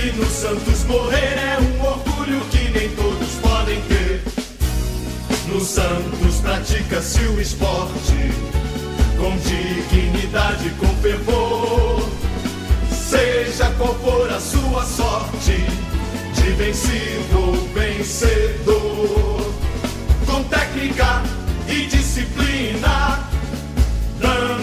E no Santos morrer é um orgulho que nem todos podem ter. No Santos pratica-se o esporte com dignidade, com fervor. Seja qual for a sua sorte, de vencido ou vencedor, com técnica e disciplina, dando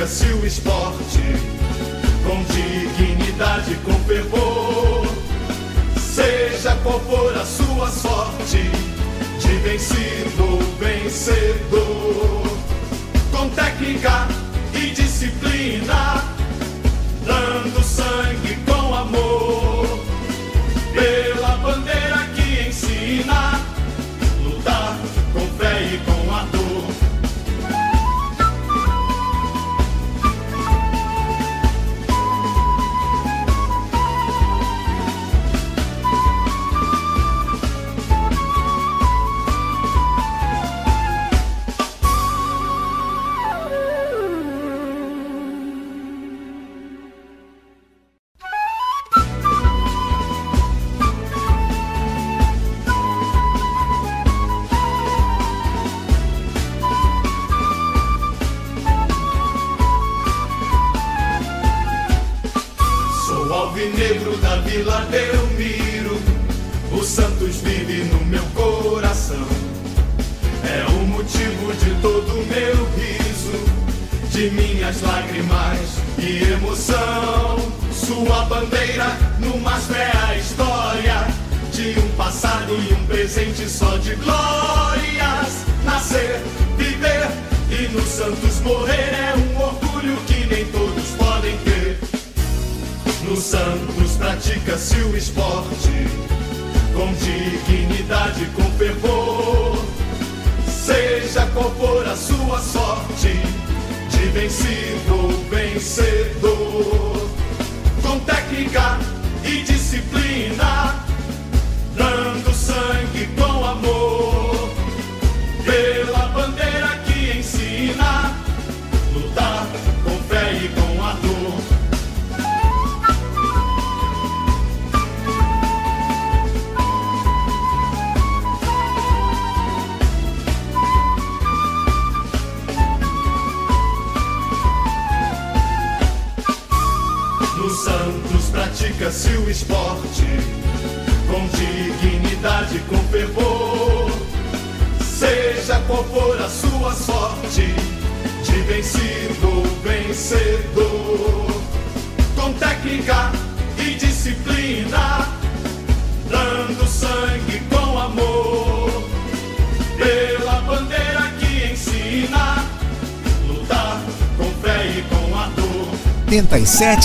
pratica-se o esporte com dignidade, com fervor. Seja qual for a sua sorte, de vencido vencedor, com técnica e disciplina, dando sangue com amor, pela bandeira que ensina,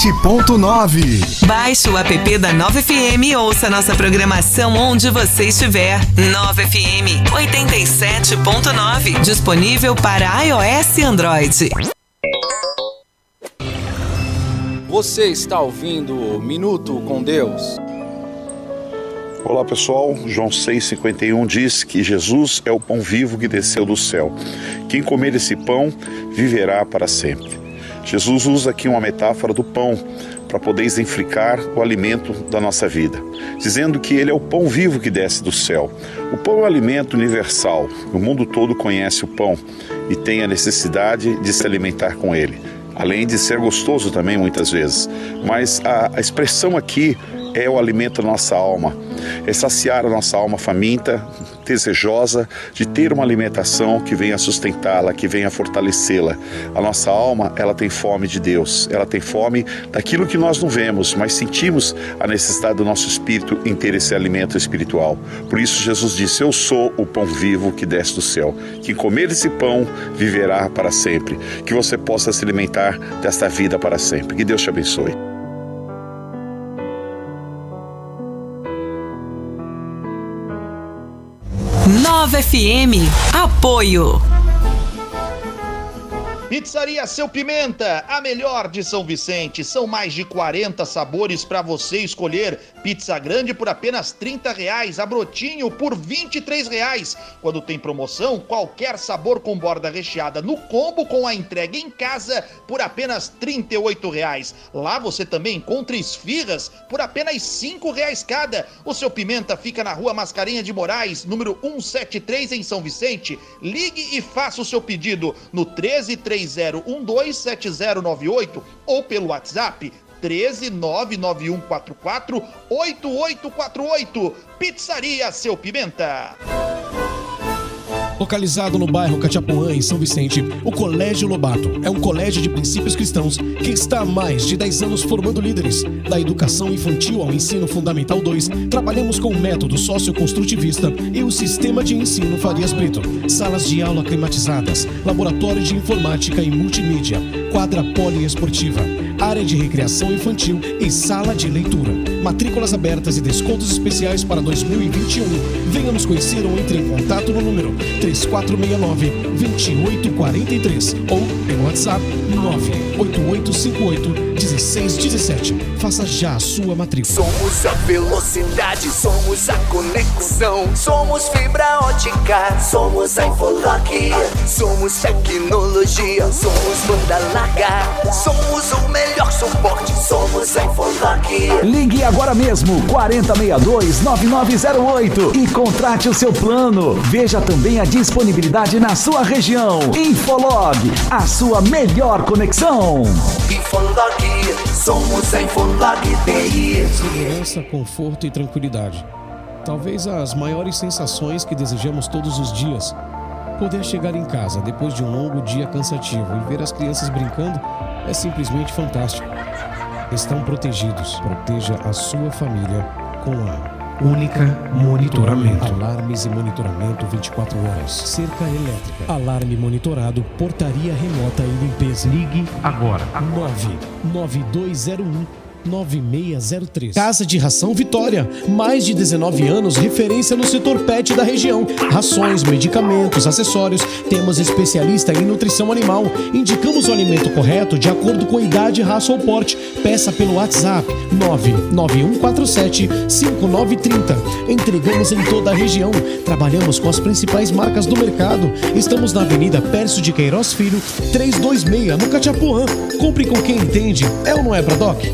87.9. Baixe o app da 9FM e ouça nossa programação onde você estiver. 9FM 87.9. Disponível para iOS e Android. Você está ouvindo o Minuto com Deus. Olá pessoal, João 6,51 diz que Jesus é o pão vivo que desceu do céu. Quem comer esse pão viverá para sempre. Jesus usa aqui uma metáfora do pão para poder exemplificar o alimento da nossa vida, dizendo que ele é o pão vivo que desce do céu. O pão é um alimento universal, o mundo todo conhece o pão e tem a necessidade de se alimentar com ele, além de ser gostoso também muitas vezes. Mas a, a expressão aqui é o alimento da nossa alma, é saciar a nossa alma faminta, desejosa de ter uma alimentação que venha sustentá-la, que venha fortalecê-la. A nossa alma, ela tem fome de Deus, ela tem fome daquilo que nós não vemos, mas sentimos a necessidade do nosso espírito em ter esse alimento espiritual. Por isso Jesus disse: Eu sou o pão vivo que desce do céu. Quem comer esse pão viverá para sempre. Que você possa se alimentar desta vida para sempre. Que Deus te abençoe. Nova FM. Apoio. Pizzaria Seu Pimenta, a melhor de São Vicente. São mais de 40 sabores para você escolher. Pizza grande por apenas 30 reais, a brotinho por 23 reais. Quando tem promoção, qualquer sabor com borda recheada no combo com a entrega em casa por apenas 38 reais. Lá você também encontra esfirras por apenas 5 reais cada. O Seu Pimenta fica na rua Mascarenha de Moraes, número 173 em São Vicente. Ligue e faça o seu pedido no 13 30127098 ou pelo WhatsApp 1399144 8848. Pizzaria Seu Pimenta. Localizado no bairro Cachapuã, em São Vicente, o Colégio Lobato é um colégio de princípios cristãos que está há mais de 10 anos formando líderes. Da educação infantil ao ensino fundamental 2, trabalhamos com o método socioconstrutivista e o sistema de ensino Farias Brito. Salas de aula climatizadas, laboratório de informática e multimídia, quadra poliesportiva, área de recreação infantil e sala de leitura. Matrículas abertas e descontos especiais para 2021. Venha nos conhecer ou entre em contato no número 3469-2843 ou pelo WhatsApp 98858-1617. Faça já a sua matrícula. Somos a velocidade, somos a conexão, somos fibra ótica, somos a Infolock, somos tecnologia, somos banda larga, somos o melhor suporte, somos a Infolock. Ligue agora mesmo 4062-9908 e contrate o seu plano. Veja também a disponibilidade na sua região. Infolog, a sua melhor conexão. Infolock, somos a Infolock TI. Segurança, conforto e tranquilidade. Talvez as maiores sensações que desejamos todos os dias. Poder chegar em casa depois de um longo dia cansativo e ver as crianças brincando é simplesmente fantástico. Estão protegidos. Proteja a sua família com a Única monitoramento. Alarmes e monitoramento 24 horas. Cerca elétrica. Alarme monitorado. Portaria remota e limpeza. Ligue agora. 99201 9603. Casa de Ração Vitória. Mais de 19 anos, referência no setor pet da região. Rações, medicamentos, acessórios. Temos especialista em nutrição animal. Indicamos o alimento correto de acordo com a idade, raça ou porte. Peça pelo WhatsApp 99147 5930. Entregamos em toda a região. Trabalhamos com as principais marcas do mercado. Estamos na Avenida Pércio de Queiroz Filho, 326, no Cachapuã. Compre com quem entende. É ou não é, Bradock?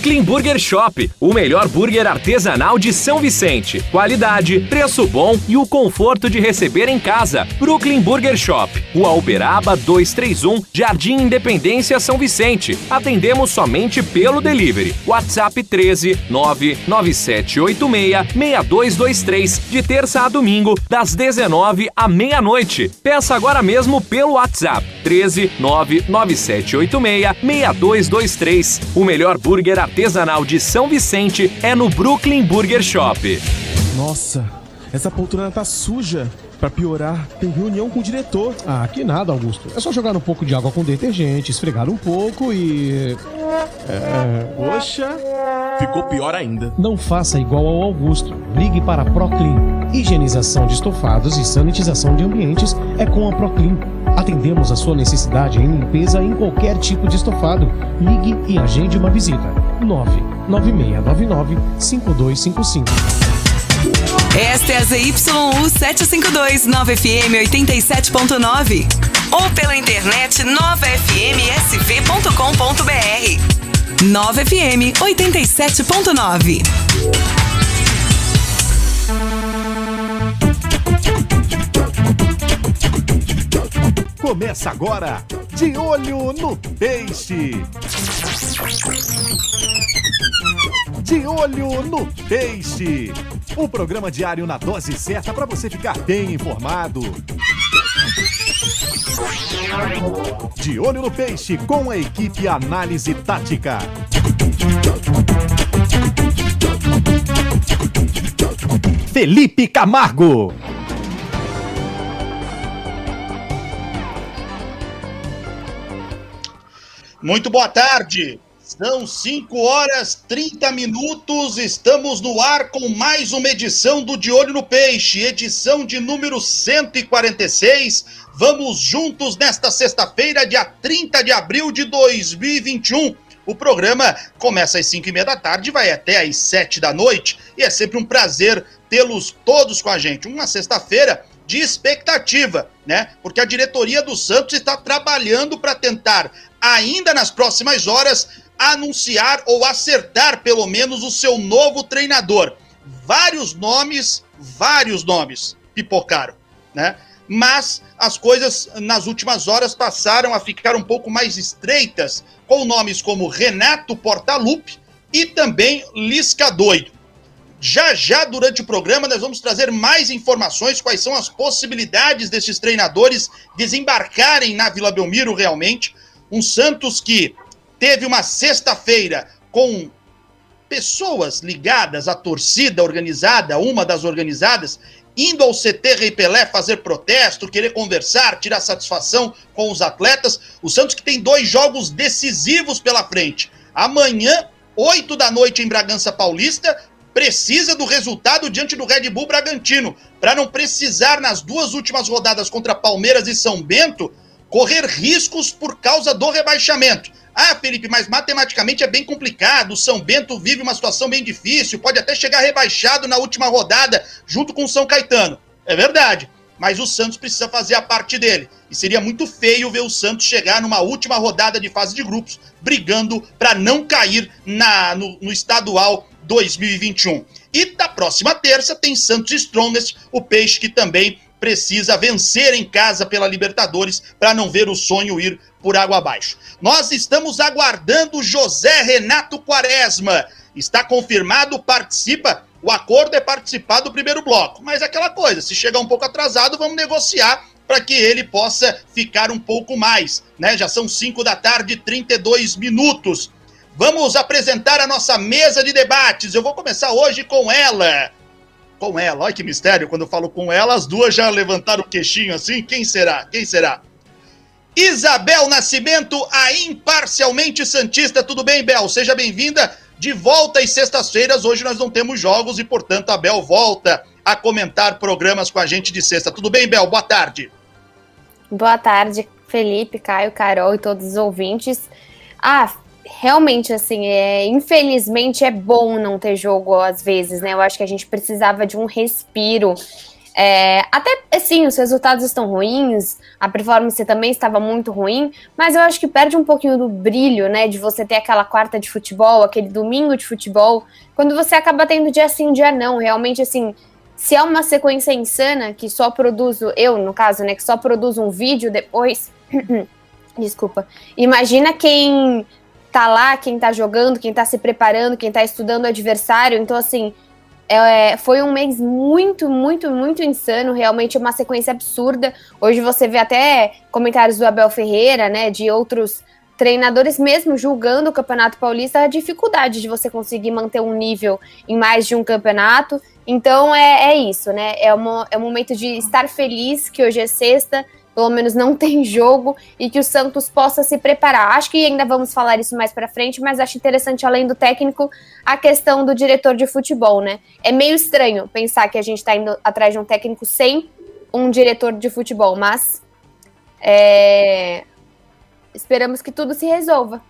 Brooklyn Burger Shop, o melhor burger artesanal de São Vicente. Qualidade, preço bom e o conforto de receber em casa. Brooklyn Burger Shop, Rua Uberaba 231, Jardim Independência, São Vicente. Atendemos somente pelo delivery. WhatsApp 13 99786 6223, de terça a domingo, das 19 à meia-noite. Peça agora mesmo pelo WhatsApp 13 99786 6223. O melhor burger artesanal de São Vicente é no Brooklyn Burger Shop. Nossa, essa poltrona tá suja. Pra piorar, tem reunião com o diretor. Ah, que nada, Augusto. É só jogar um pouco de água com detergente, esfregar um pouco e. É. Poxa, ficou pior ainda. Não faça igual ao Augusto. Brigue para a Proclean. Higienização de estofados e sanitização de ambientes é com a Proclean. Atendemos a sua necessidade em limpeza em qualquer tipo de estofado. Ligue e agende uma visita. 99699 5255. Esta é a ZYU 752 9FM 87.9 ou pela internet novafmsv.com.br. 9FM 87.9. Começa agora, de olho no peixe. De olho no peixe. O programa diário na dose certa para você ficar bem informado. De olho no peixe com a equipe Análise Tática. Felipe Camargo. Muito boa tarde. São 5 horas 30 minutos, estamos no ar com mais uma edição do De Olho no Peixe, edição de número 146. Vamos juntos nesta sexta-feira, dia 30 de abril de 2021. O programa começa às 5 e meia da tarde, vai até às 7 da noite e é sempre um prazer tê-los todos com a gente. Uma sexta-feira de expectativa, né? Porque a diretoria do Santos está trabalhando para tentar, ainda nas próximas horas, anunciar ou acertar pelo menos o seu novo treinador. Vários nomes, vários nomes pipocaram, né? Mas as coisas nas últimas horas passaram a ficar um pouco mais estreitas, com nomes como Renato Portaluppi e também Lisca Doido. Já já durante o programa nós vamos trazer mais informações quais são as possibilidades desses treinadores desembarcarem na Vila Belmiro realmente. Um Santos que teve uma sexta-feira com pessoas ligadas à torcida organizada, uma das organizadas, indo ao CT Rei Pelé fazer protesto, querer conversar, tirar satisfação com os atletas. O Santos que tem dois jogos decisivos pela frente. Amanhã, 8 da noite em Bragança Paulista, precisa do resultado diante do Red Bull Bragantino, para não precisar nas duas últimas rodadas contra Palmeiras e São Bento correr riscos por causa do rebaixamento. Ah, Felipe, mas matematicamente é bem complicado. O São Bento vive uma situação bem difícil, pode até chegar rebaixado na última rodada, junto com o São Caetano. É verdade, mas o Santos precisa fazer a parte dele. E seria muito feio ver o Santos chegar numa última rodada de fase de grupos, brigando para não cair na, no, no estadual 2021. E da próxima terça tem Santos Strongest, o peixe que também precisa vencer em casa pela Libertadores para não ver o sonho ir por água abaixo. Nós estamos aguardando José Renato Quaresma. Está confirmado, participa. O acordo é participar do primeiro bloco. Mas é aquela coisa, se chegar um pouco atrasado, vamos negociar para que ele possa ficar um pouco mais. Né? Já são 5 da tarde, 32 minutos. Vamos apresentar a nossa mesa de debates. Eu vou começar hoje com ela com ela. Olha que mistério, quando eu falo com ela, as duas já levantaram o queixinho assim. Quem será? Quem será? Isabel Nascimento, a imparcialmente Santista. Tudo bem, Bel? Seja bem-vinda de volta às sextas-feiras. Hoje nós não temos jogos e, portanto, a Bel volta a comentar programas com a gente de sexta. Tudo bem, Bel? Boa tarde. Boa tarde, Felipe, Caio, Carol e todos os ouvintes. Ah, realmente, assim, é, infelizmente é bom não ter jogo às vezes, né? Eu acho que a gente precisava de um respiro. É, até assim, os resultados estão ruins, a performance também estava muito ruim, mas eu acho que perde um pouquinho do brilho, né? De você ter aquela quarta de futebol, aquele domingo de futebol, quando você acaba tendo dia sim, dia não. Realmente, assim, se é uma sequência insana que só produz, eu no caso, né, que só produz um vídeo depois. Desculpa. Imagina quem tá lá, quem tá jogando, quem tá se preparando, quem tá estudando o adversário. Então, assim, é, foi um mês muito, muito, muito insano, realmente uma sequência absurda. Hoje você vê até comentários do Abel Ferreira, né, de outros treinadores mesmo julgando o Campeonato Paulista a dificuldade de você conseguir manter um nível em mais de um campeonato. Então é, é isso, né? É, uma, é um momento de estar feliz que hoje é sexta, pelo menos não tem jogo e que o Santos possa se preparar. Acho que ainda vamos falar isso mais para frente, mas acho interessante além do técnico a questão do diretor de futebol, né? É meio estranho pensar que a gente está indo atrás de um técnico sem um diretor de futebol, mas é... esperamos que tudo se resolva.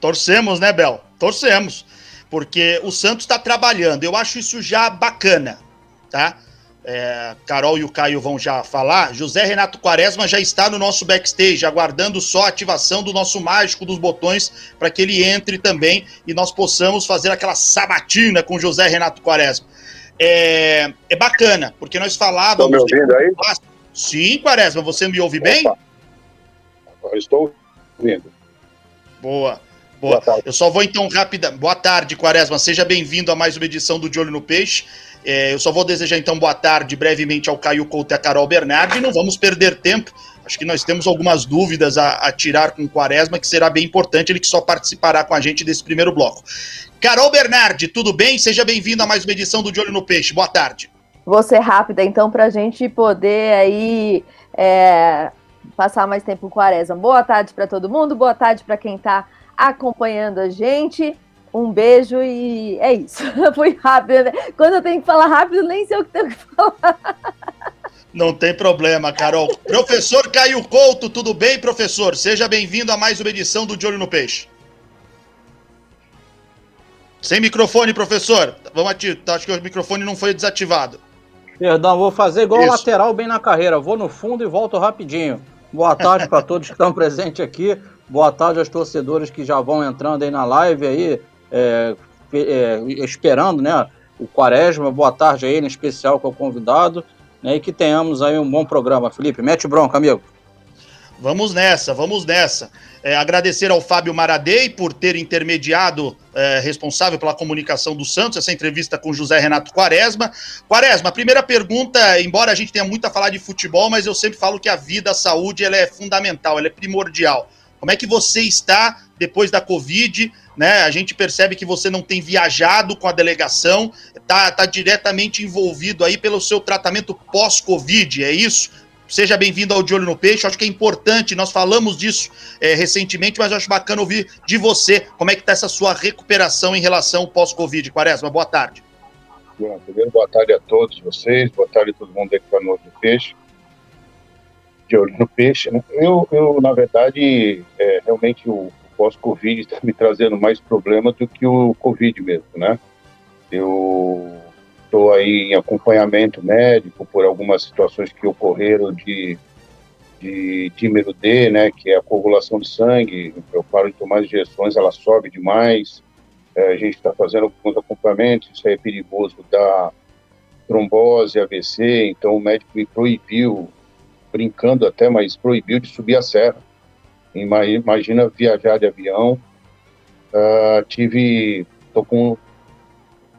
Torcemos, né, Bel? Torcemos, porque o Santos está trabalhando. Eu acho isso já bacana, tá? É, Carol e o Caio vão já falar, José Renato Quaresma já está no nosso backstage, aguardando só a ativação do nosso mágico dos botões para que ele entre também e nós possamos fazer aquela sabatina com José Renato Quaresma. É, é bacana, porque nós falávamos. Estão me ouvindo aí? Sim, Quaresma, você me ouve bem? Eu estou ouvindo. Boa. Boa. Boa Eu só vou então rápida. Boa tarde, Quaresma. Seja bem-vindo a mais uma edição do De Olho no Peixe. É, eu só vou desejar então boa tarde brevemente ao Caio Couto e a Carol Bernardi. Não vamos perder tempo. Acho que nós temos algumas dúvidas a, a, tirar com o Quaresma, que será bem importante, ele que só participará com a gente desse primeiro bloco. Carol Bernardi, tudo bem? Seja bem-vindo a mais uma edição do De Olho no Peixe. Boa tarde. Vou ser rápida, então, para a gente poder aí é, passar mais tempo com o Quaresma. Boa tarde para todo mundo, boa tarde para quem está acompanhando a gente. Um beijo e é isso. Fui rápido. Né? Quando eu tenho que falar rápido, nem sei o que tenho que falar. Não tem problema, Carol. professor Caio Couto, tudo bem, professor? Seja bem-vindo a mais uma edição do De Olho no Peixe. Sem microfone, professor. Vamos ativar. Acho que o microfone não foi desativado. Perdão, vou fazer igual Isso. lateral bem na carreira. Vou no fundo e volto rapidinho. Boa tarde para todos que estão presentes aqui. Boa tarde aos torcedores que já vão entrando aí na live aí, é, é, esperando, né? O Quaresma. Boa tarde aí, em especial com o convidado. Né, e que tenhamos aí um bom programa. Felipe, mete bronca, amigo. Vamos nessa, vamos nessa. É, agradecer ao Fábio Maradei por ter intermediado, é, responsável pela comunicação do Santos, essa entrevista com José Renato Quaresma. Quaresma, a primeira pergunta, embora a gente tenha muito a falar de futebol, mas eu sempre falo que a vida, a saúde, ela é fundamental, ela é primordial. Como é que você está depois da Covid? Né? A gente percebe que você não tem viajado com a delegação, está tá diretamente envolvido aí pelo seu tratamento pós-Covid, é isso? Seja bem-vindo ao De Olho no Peixe. Acho que é importante, nós falamos disso é, recentemente, mas acho bacana ouvir de você como é que está essa sua recuperação em relação pós-Covid. Quaresma, boa tarde. Bom, primeiro, boa tarde a todos vocês, boa tarde a todo mundo aí que está no Olho no Peixe. De Olho no Peixe, né? Eu, eu na verdade, é, realmente o pós-Covid está me trazendo mais problemas do que o Covid mesmo, né? Eu estou aí em acompanhamento médico por algumas situações que ocorreram de, de dímero D, né, que é a coagulação de sangue. Eu paro de tomar injeções, ela sobe demais. É, a gente está fazendo alguns acompanhamentos, isso aí é perigoso da trombose, AVC, então o médico me proibiu, brincando até, mas proibiu de subir a serra. Imagina viajar de avião. Uh, tive, tô com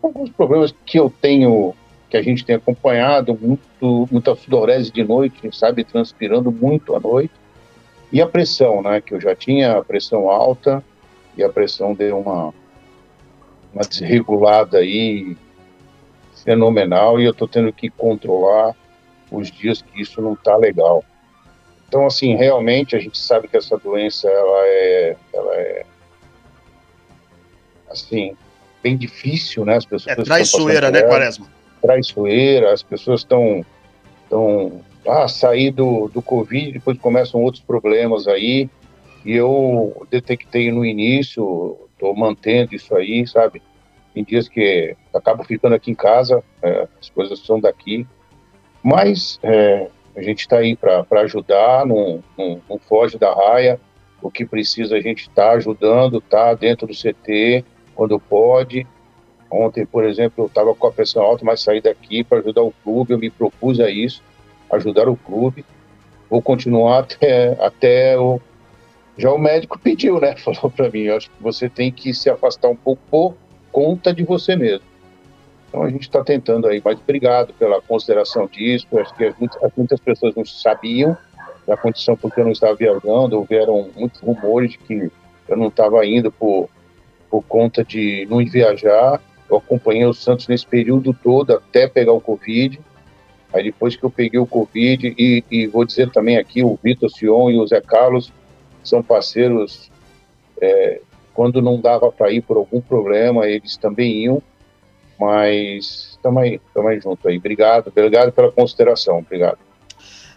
alguns problemas que eu tenho, que a gente tem acompanhado, muito, muita sudorese de noite, sabe, transpirando muito à noite. E a pressão, né, que eu já tinha a pressão alta e a pressão deu uma, uma desregulada aí fenomenal e eu estou tendo que controlar os dias que isso não está legal. Então, assim, realmente a gente sabe que essa doença, ela é, ela é assim, bem difícil, né? As pessoas é traiçoeira, né, Quaresma? Traiçoeira, as pessoas estão estão ah, sair do, do Covid, depois começam outros problemas aí, e eu detectei no início, estou mantendo isso aí, sabe? Em dias que acabo ficando aqui em casa, é, as coisas são daqui, mas é, a gente está aí para ajudar, não, não, não, foge da raia, o que precisa a gente está ajudando, tá dentro do CT, quando pode. Ontem, por exemplo, eu estava com a pressão alta, mas saí daqui para ajudar o clube, eu me propus a isso, ajudar o clube. Vou continuar até, até o. Já o médico pediu, né? Falou para mim: acho que você tem que se afastar um pouco por conta de você mesmo. Então a gente está tentando aí, mas obrigado pela consideração disso. Acho que muitas, muitas pessoas não sabiam da condição porque eu não estava viajando, houveram muitos rumores de que eu não estava indo por por conta de não viajar. Eu acompanhei o Santos nesse período todo até pegar o Covid. Aí depois que eu peguei o Covid, e, e vou dizer também aqui, o Vitor Sion e o Zé Carlos são parceiros. É, quando não dava para ir por algum problema, eles também iam. Mas estamos aí, estamos aí junto aí. Obrigado, obrigado pela consideração, obrigado.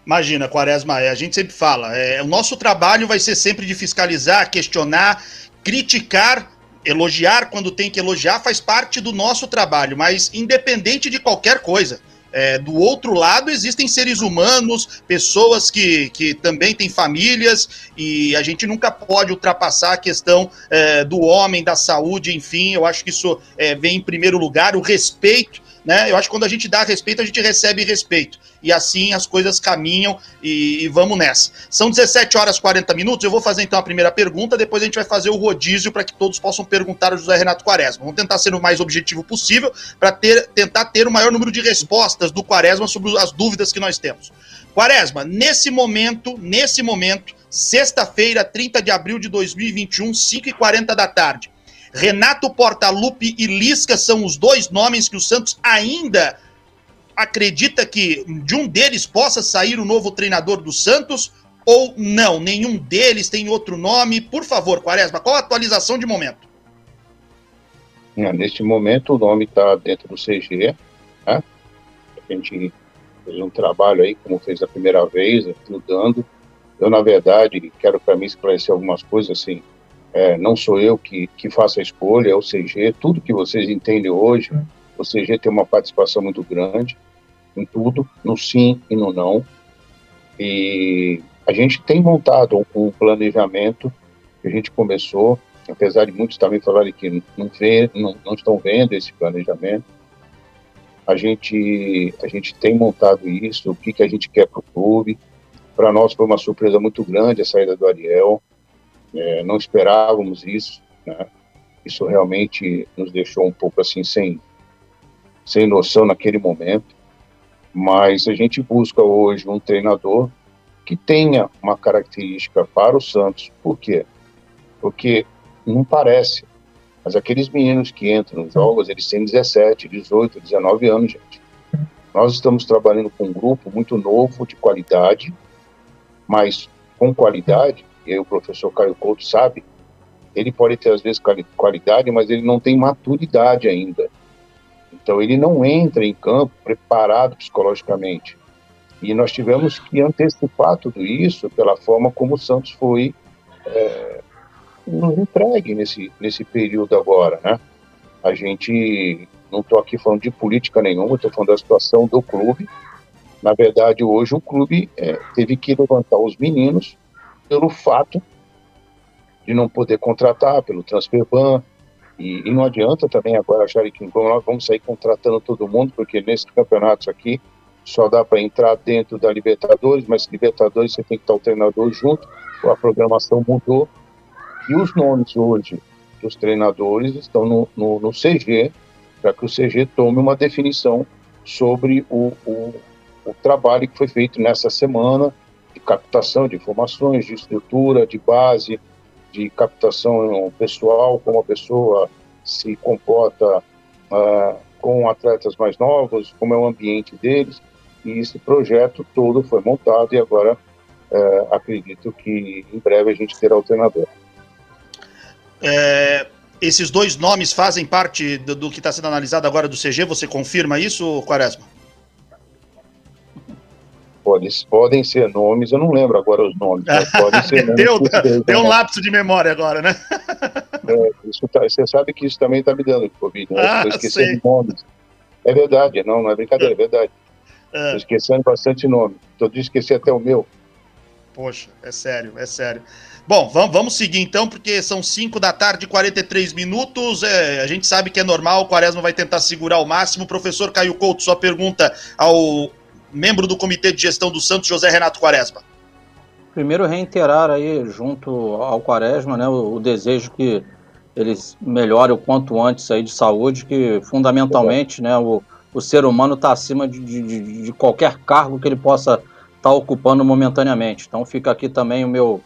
Imagina, Quaresma, é, a gente sempre fala, é, o nosso trabalho vai ser sempre de fiscalizar, questionar, criticar elogiar quando tem que elogiar faz parte do nosso trabalho, mas independente de qualquer coisa. É, do outro lado existem seres humanos, pessoas que, que também têm famílias, e a gente nunca pode ultrapassar a questão é, do homem, da saúde, enfim, eu acho que isso é, vem em primeiro lugar, o respeito né? Eu acho que quando a gente dá respeito, a gente recebe respeito. E assim as coisas caminham e, e vamos nessa. São 17 horas e 40 minutos. Eu vou fazer então a primeira pergunta, depois a gente vai fazer o rodízio para que todos possam perguntar ao José Renato Quaresma. Vamos tentar ser o mais objetivo possível para ter, tentar ter o maior número de respostas do Quaresma sobre as dúvidas que nós temos. Quaresma, nesse momento, nesse momento, sexta-feira, 30 de abril de 2021, 5h40 da tarde. Renato Portaluppi e Lisca são os dois nomes que o Santos ainda acredita que de um deles possa sair o novo treinador do Santos ou não? Nenhum deles tem outro nome? Por favor, Quaresma, qual a atualização de momento? Neste momento, o nome está dentro do CG. Né? A gente fez um trabalho aí, como fez a primeira vez, ajudando. Eu, na verdade, quero para mim esclarecer algumas coisas assim. É, não sou eu que, que faço a escolha, é o CG. Tudo que vocês entendem hoje, o CG tem uma participação muito grande em tudo, no sim e no não. E a gente tem montado um, um planejamento que a gente começou apesar de muitos também falarem que não, vê, não, não estão vendo esse planejamento, a gente, a gente tem montado isso, o que, que a gente quer para o clube. Para nós foi uma surpresa muito grande a saída do Ariel, é, não esperávamos isso, né? Isso realmente nos deixou um pouco assim sem, sem noção naquele momento. Mas a gente busca hoje um treinador que tenha uma característica para o Santos. Por quê? Porque não parece. Mas aqueles meninos que entram nos jogos, eles têm 17, 18, 19 anos, gente. Nós estamos trabalhando com um grupo muito novo, de qualidade, mas com qualidade, e o professor Caio Couto sabe, ele pode ter às vezes qualidade, mas ele não tem maturidade ainda. Então ele não entra em campo preparado psicologicamente. E nós tivemos que antecipar tudo isso pela forma como o Santos foi é, nos entregue nesse, nesse período agora, né? A gente, não estou aqui falando de política nenhuma, estou falando da situação do clube. Na verdade, hoje o clube é, teve que levantar os meninos pelo fato de não poder contratar, pelo transfer ban, e, e não adianta também agora acharem que nós vamos sair contratando todo mundo, porque nesses campeonatos aqui só dá para entrar dentro da Libertadores, mas Libertadores você tem que estar o treinador junto, a programação mudou, e os nomes hoje dos treinadores estão no, no, no CG, para que o CG tome uma definição sobre o, o, o, trabalho que foi feito nessa semana captação de informações, de estrutura, de base, de captação pessoal, como a pessoa se comporta uh, com atletas mais novos, como é o ambiente deles. E esse projeto todo foi montado e agora uh, acredito que em breve a gente terá o treinador. É, esses dois nomes fazem parte do, do que está sendo analisado agora do CG, você confirma isso, Quaresma? Pode, podem ser nomes, eu não lembro agora os nomes, mas podem ser nomes. deu, deu um lapso de memória agora, né? É, isso tá, você sabe que isso também está me dando Covid, né? Ah, nomes. É verdade, não, não é brincadeira, é verdade. Estou é. esquecendo bastante nome. Estou de esquecer até o meu. Poxa, é sério, é sério. Bom, vamos, vamos seguir então, porque são 5 da tarde e 43 minutos. É, a gente sabe que é normal, o Quaresma vai tentar segurar o máximo. Professor Caio Couto, sua pergunta ao membro do Comitê de Gestão do Santos, José Renato Quaresma. Primeiro, reiterar aí, junto ao Quaresma, né, o, o desejo que ele melhore o quanto antes aí de saúde, que fundamentalmente né, o, o ser humano está acima de, de, de, qualquer cargo que ele possa estar tá ocupando momentaneamente. Então fica aqui também o meu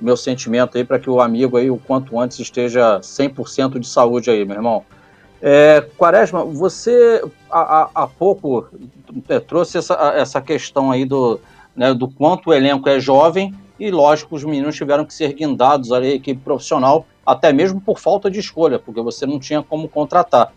meu sentimento aí para que o amigo aí o quanto antes esteja 100% de saúde aí, meu irmão. É, Quaresma, você há, há pouco trouxe essa, essa questão aí do, né, do quanto o elenco é jovem e, lógico, os meninos tiveram que ser guindados ali, a equipe profissional, até mesmo por falta de escolha, porque você não tinha como contratar.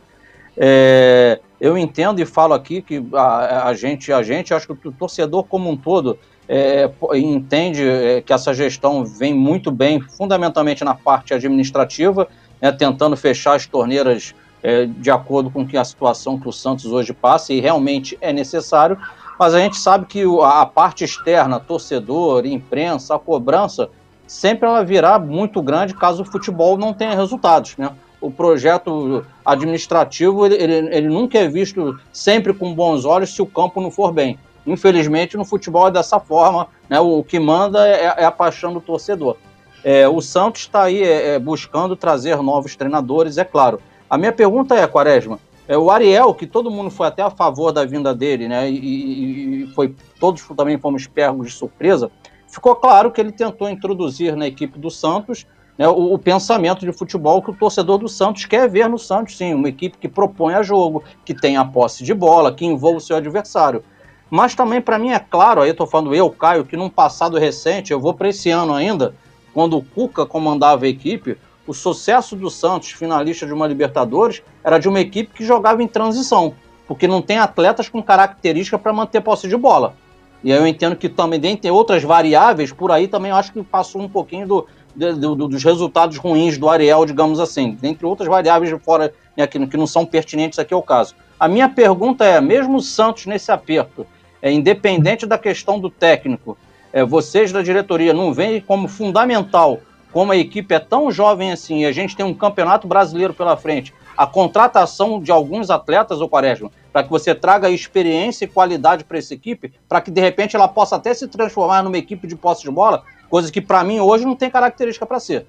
É, eu entendo e falo aqui que a, a, gente, a gente, acho que o torcedor como um todo é, entende é, que essa gestão vem muito bem, fundamentalmente na parte administrativa, né, tentando fechar as torneiras é, de acordo com que a situação que o Santos hoje passa, e realmente é necessário, mas a gente sabe que a parte externa, torcedor, imprensa, a cobrança, sempre ela virá muito grande caso o futebol não tenha resultados, né? O projeto administrativo, ele, ele, ele nunca é visto sempre com bons olhos se o campo não for bem. Infelizmente, no futebol é dessa forma, né? o que manda é, é a paixão do torcedor. É, o Santos está aí é, é, buscando trazer novos treinadores, é claro. A minha pergunta é, Quaresma, é, o Ariel, que todo mundo foi até a favor da vinda dele, né? E, e foi todos também fomos pegos de surpresa. Ficou claro que ele tentou introduzir na equipe do Santos né, o, o, pensamento de futebol que o torcedor do Santos quer ver no Santos, sim, uma equipe que propõe a jogo, que tenha a posse de bola, que envolva o seu adversário. Mas também para mim é claro, aí eu tô falando eu, Caio, que num passado recente, eu vou para esse ano ainda, quando o Cuca comandava a equipe, o sucesso do Santos, finalista de uma Libertadores, era de uma equipe que jogava em transição, porque não tem atletas com característica para manter posse de bola. E aí eu entendo que também, dentre outras variáveis, por aí também acho que passou um pouquinho do, do, do, dos resultados ruins do Ariel, digamos assim, dentre outras variáveis de fora né, que, que não são pertinentes aqui ao caso. A minha pergunta é: mesmo o Santos nesse aperto, é, independente da questão do técnico, é, vocês da diretoria não veem como fundamental, como a equipe é tão jovem assim e a gente tem um campeonato brasileiro pela frente, a contratação de alguns atletas, ou Quaresma, para que você traga experiência e qualidade para essa equipe, para que de repente ela possa até se transformar numa equipe de posse de bola, coisa que para mim hoje não tem característica para ser.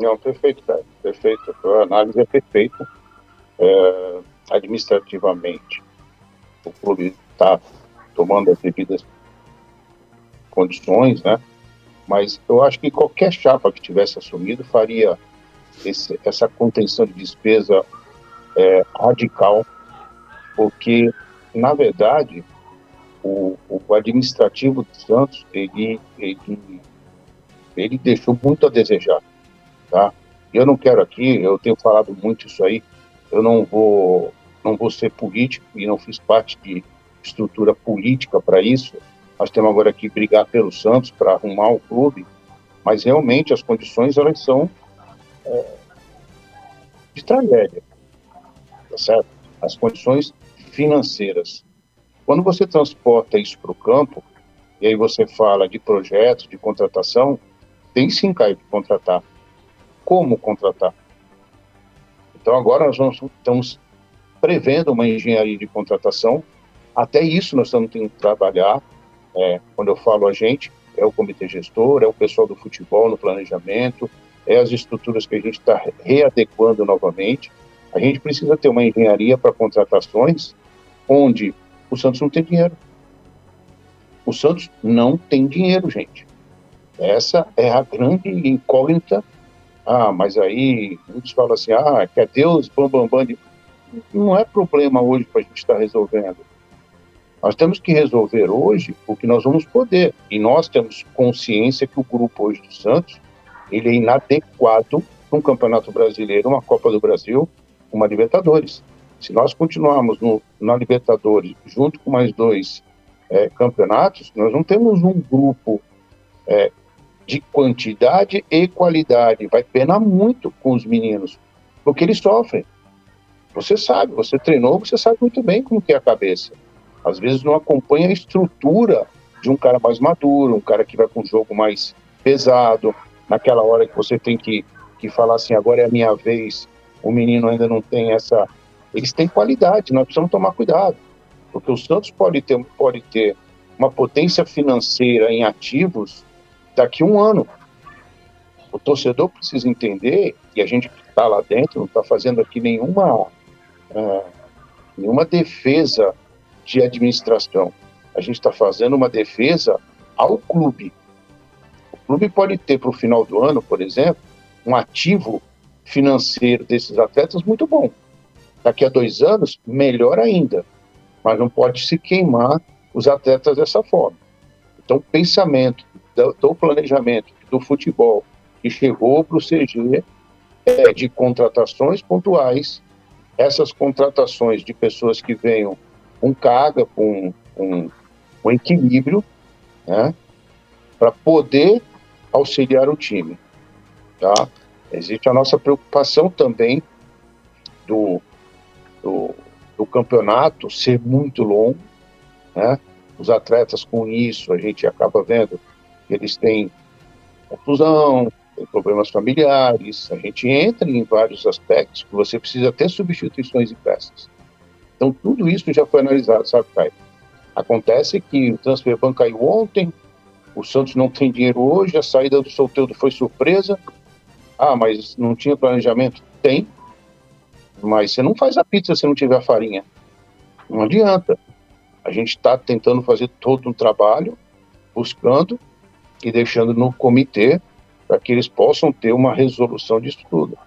Não, perfeito, cara. Perfeito. A análise é perfeita. É, administrativamente, o clube está tomando as devidas condições, né? Mas eu acho que qualquer chapa que tivesse assumido faria esse, essa contenção de despesa é, radical, porque, na verdade, o, o administrativo do Santos, ele, ele, ele deixou muito a desejar, tá? Eu não quero aqui, eu tenho falado muito isso aí, eu não vou, não vou ser político e não fiz parte de estrutura política para isso. Nós temos agora que brigar pelo Santos para arrumar o clube, mas realmente as condições elas são é, de tragédia, tá certo? As condições financeiras. Quando você transporta isso para o campo, e aí você fala de projetos, de contratação, tem sim, Caio, contratar. Como contratar? Então agora nós vamos, estamos prevendo uma engenharia de contratação. Até isso nós estamos tendo que trabalhar. É, quando eu falo a gente, é o comitê gestor, é o pessoal do futebol no planejamento, é as estruturas que a gente está readequando novamente. A gente precisa ter uma engenharia para contratações onde o Santos não tem dinheiro. O Santos não tem dinheiro, gente. Essa é a grande incógnita ah, mas aí muitos falam assim, ah, que é Deus, bam, bam, bam. Não é problema hoje para a gente estar tá resolvendo. Nós temos que resolver hoje o que nós vamos poder. E nós temos consciência que o grupo hoje do Santos, ele é inadequado para um Campeonato Brasileiro, uma Copa do Brasil, uma Libertadores. Se nós continuarmos no, na Libertadores junto com mais dois é, campeonatos, nós não temos um grupo é, de quantidade e qualidade. Vai penar muito com os meninos, porque eles sofrem. Você sabe, você treinou, você sabe muito bem como que é a cabeça. Às vezes não acompanha a estrutura de um cara mais maduro, um cara que vai com um jogo mais pesado, naquela hora que você tem que, que falar assim, agora é a minha vez, o menino ainda não tem essa... Eles têm qualidade, nós precisamos tomar cuidado, porque o Santos pode ter, pode ter uma potência financeira em ativos daqui um ano. O torcedor precisa entender, e a gente que está lá dentro não está fazendo aqui nenhuma, uh, nenhuma defesa de administração. A gente está fazendo uma defesa ao clube. O clube pode ter para o final do ano, por exemplo, um ativo financeiro desses atletas muito bom. Daqui a dois anos, melhor ainda. Mas não pode se queimar os atletas dessa forma. Então, o pensamento do, do planejamento do futebol que chegou para o CG é de contratações pontuais, essas contratações de pessoas que venham com carga, com, com, com equilíbrio, né, para poder auxiliar o time. Tá? Existe a nossa preocupação também do, do, do campeonato ser muito longo, né? Os atletas com isso, a gente acaba vendo eles têm confusão, têm problemas familiares, a gente entra em vários aspectos que você precisa ter substituições de peças. Então, tudo isso já foi analisado, sabe, Caio? Acontece que o transfer ban caiu ontem, o Santos não tem dinheiro hoje, a saída do Solteudo foi surpresa. Ah, mas não tinha planejamento? Tem, mas você não faz a pizza se não tiver farinha. Não adianta. A gente está tentando fazer todo um trabalho, buscando e deixando no comitê para que eles possam ter uma resolução disso tudo.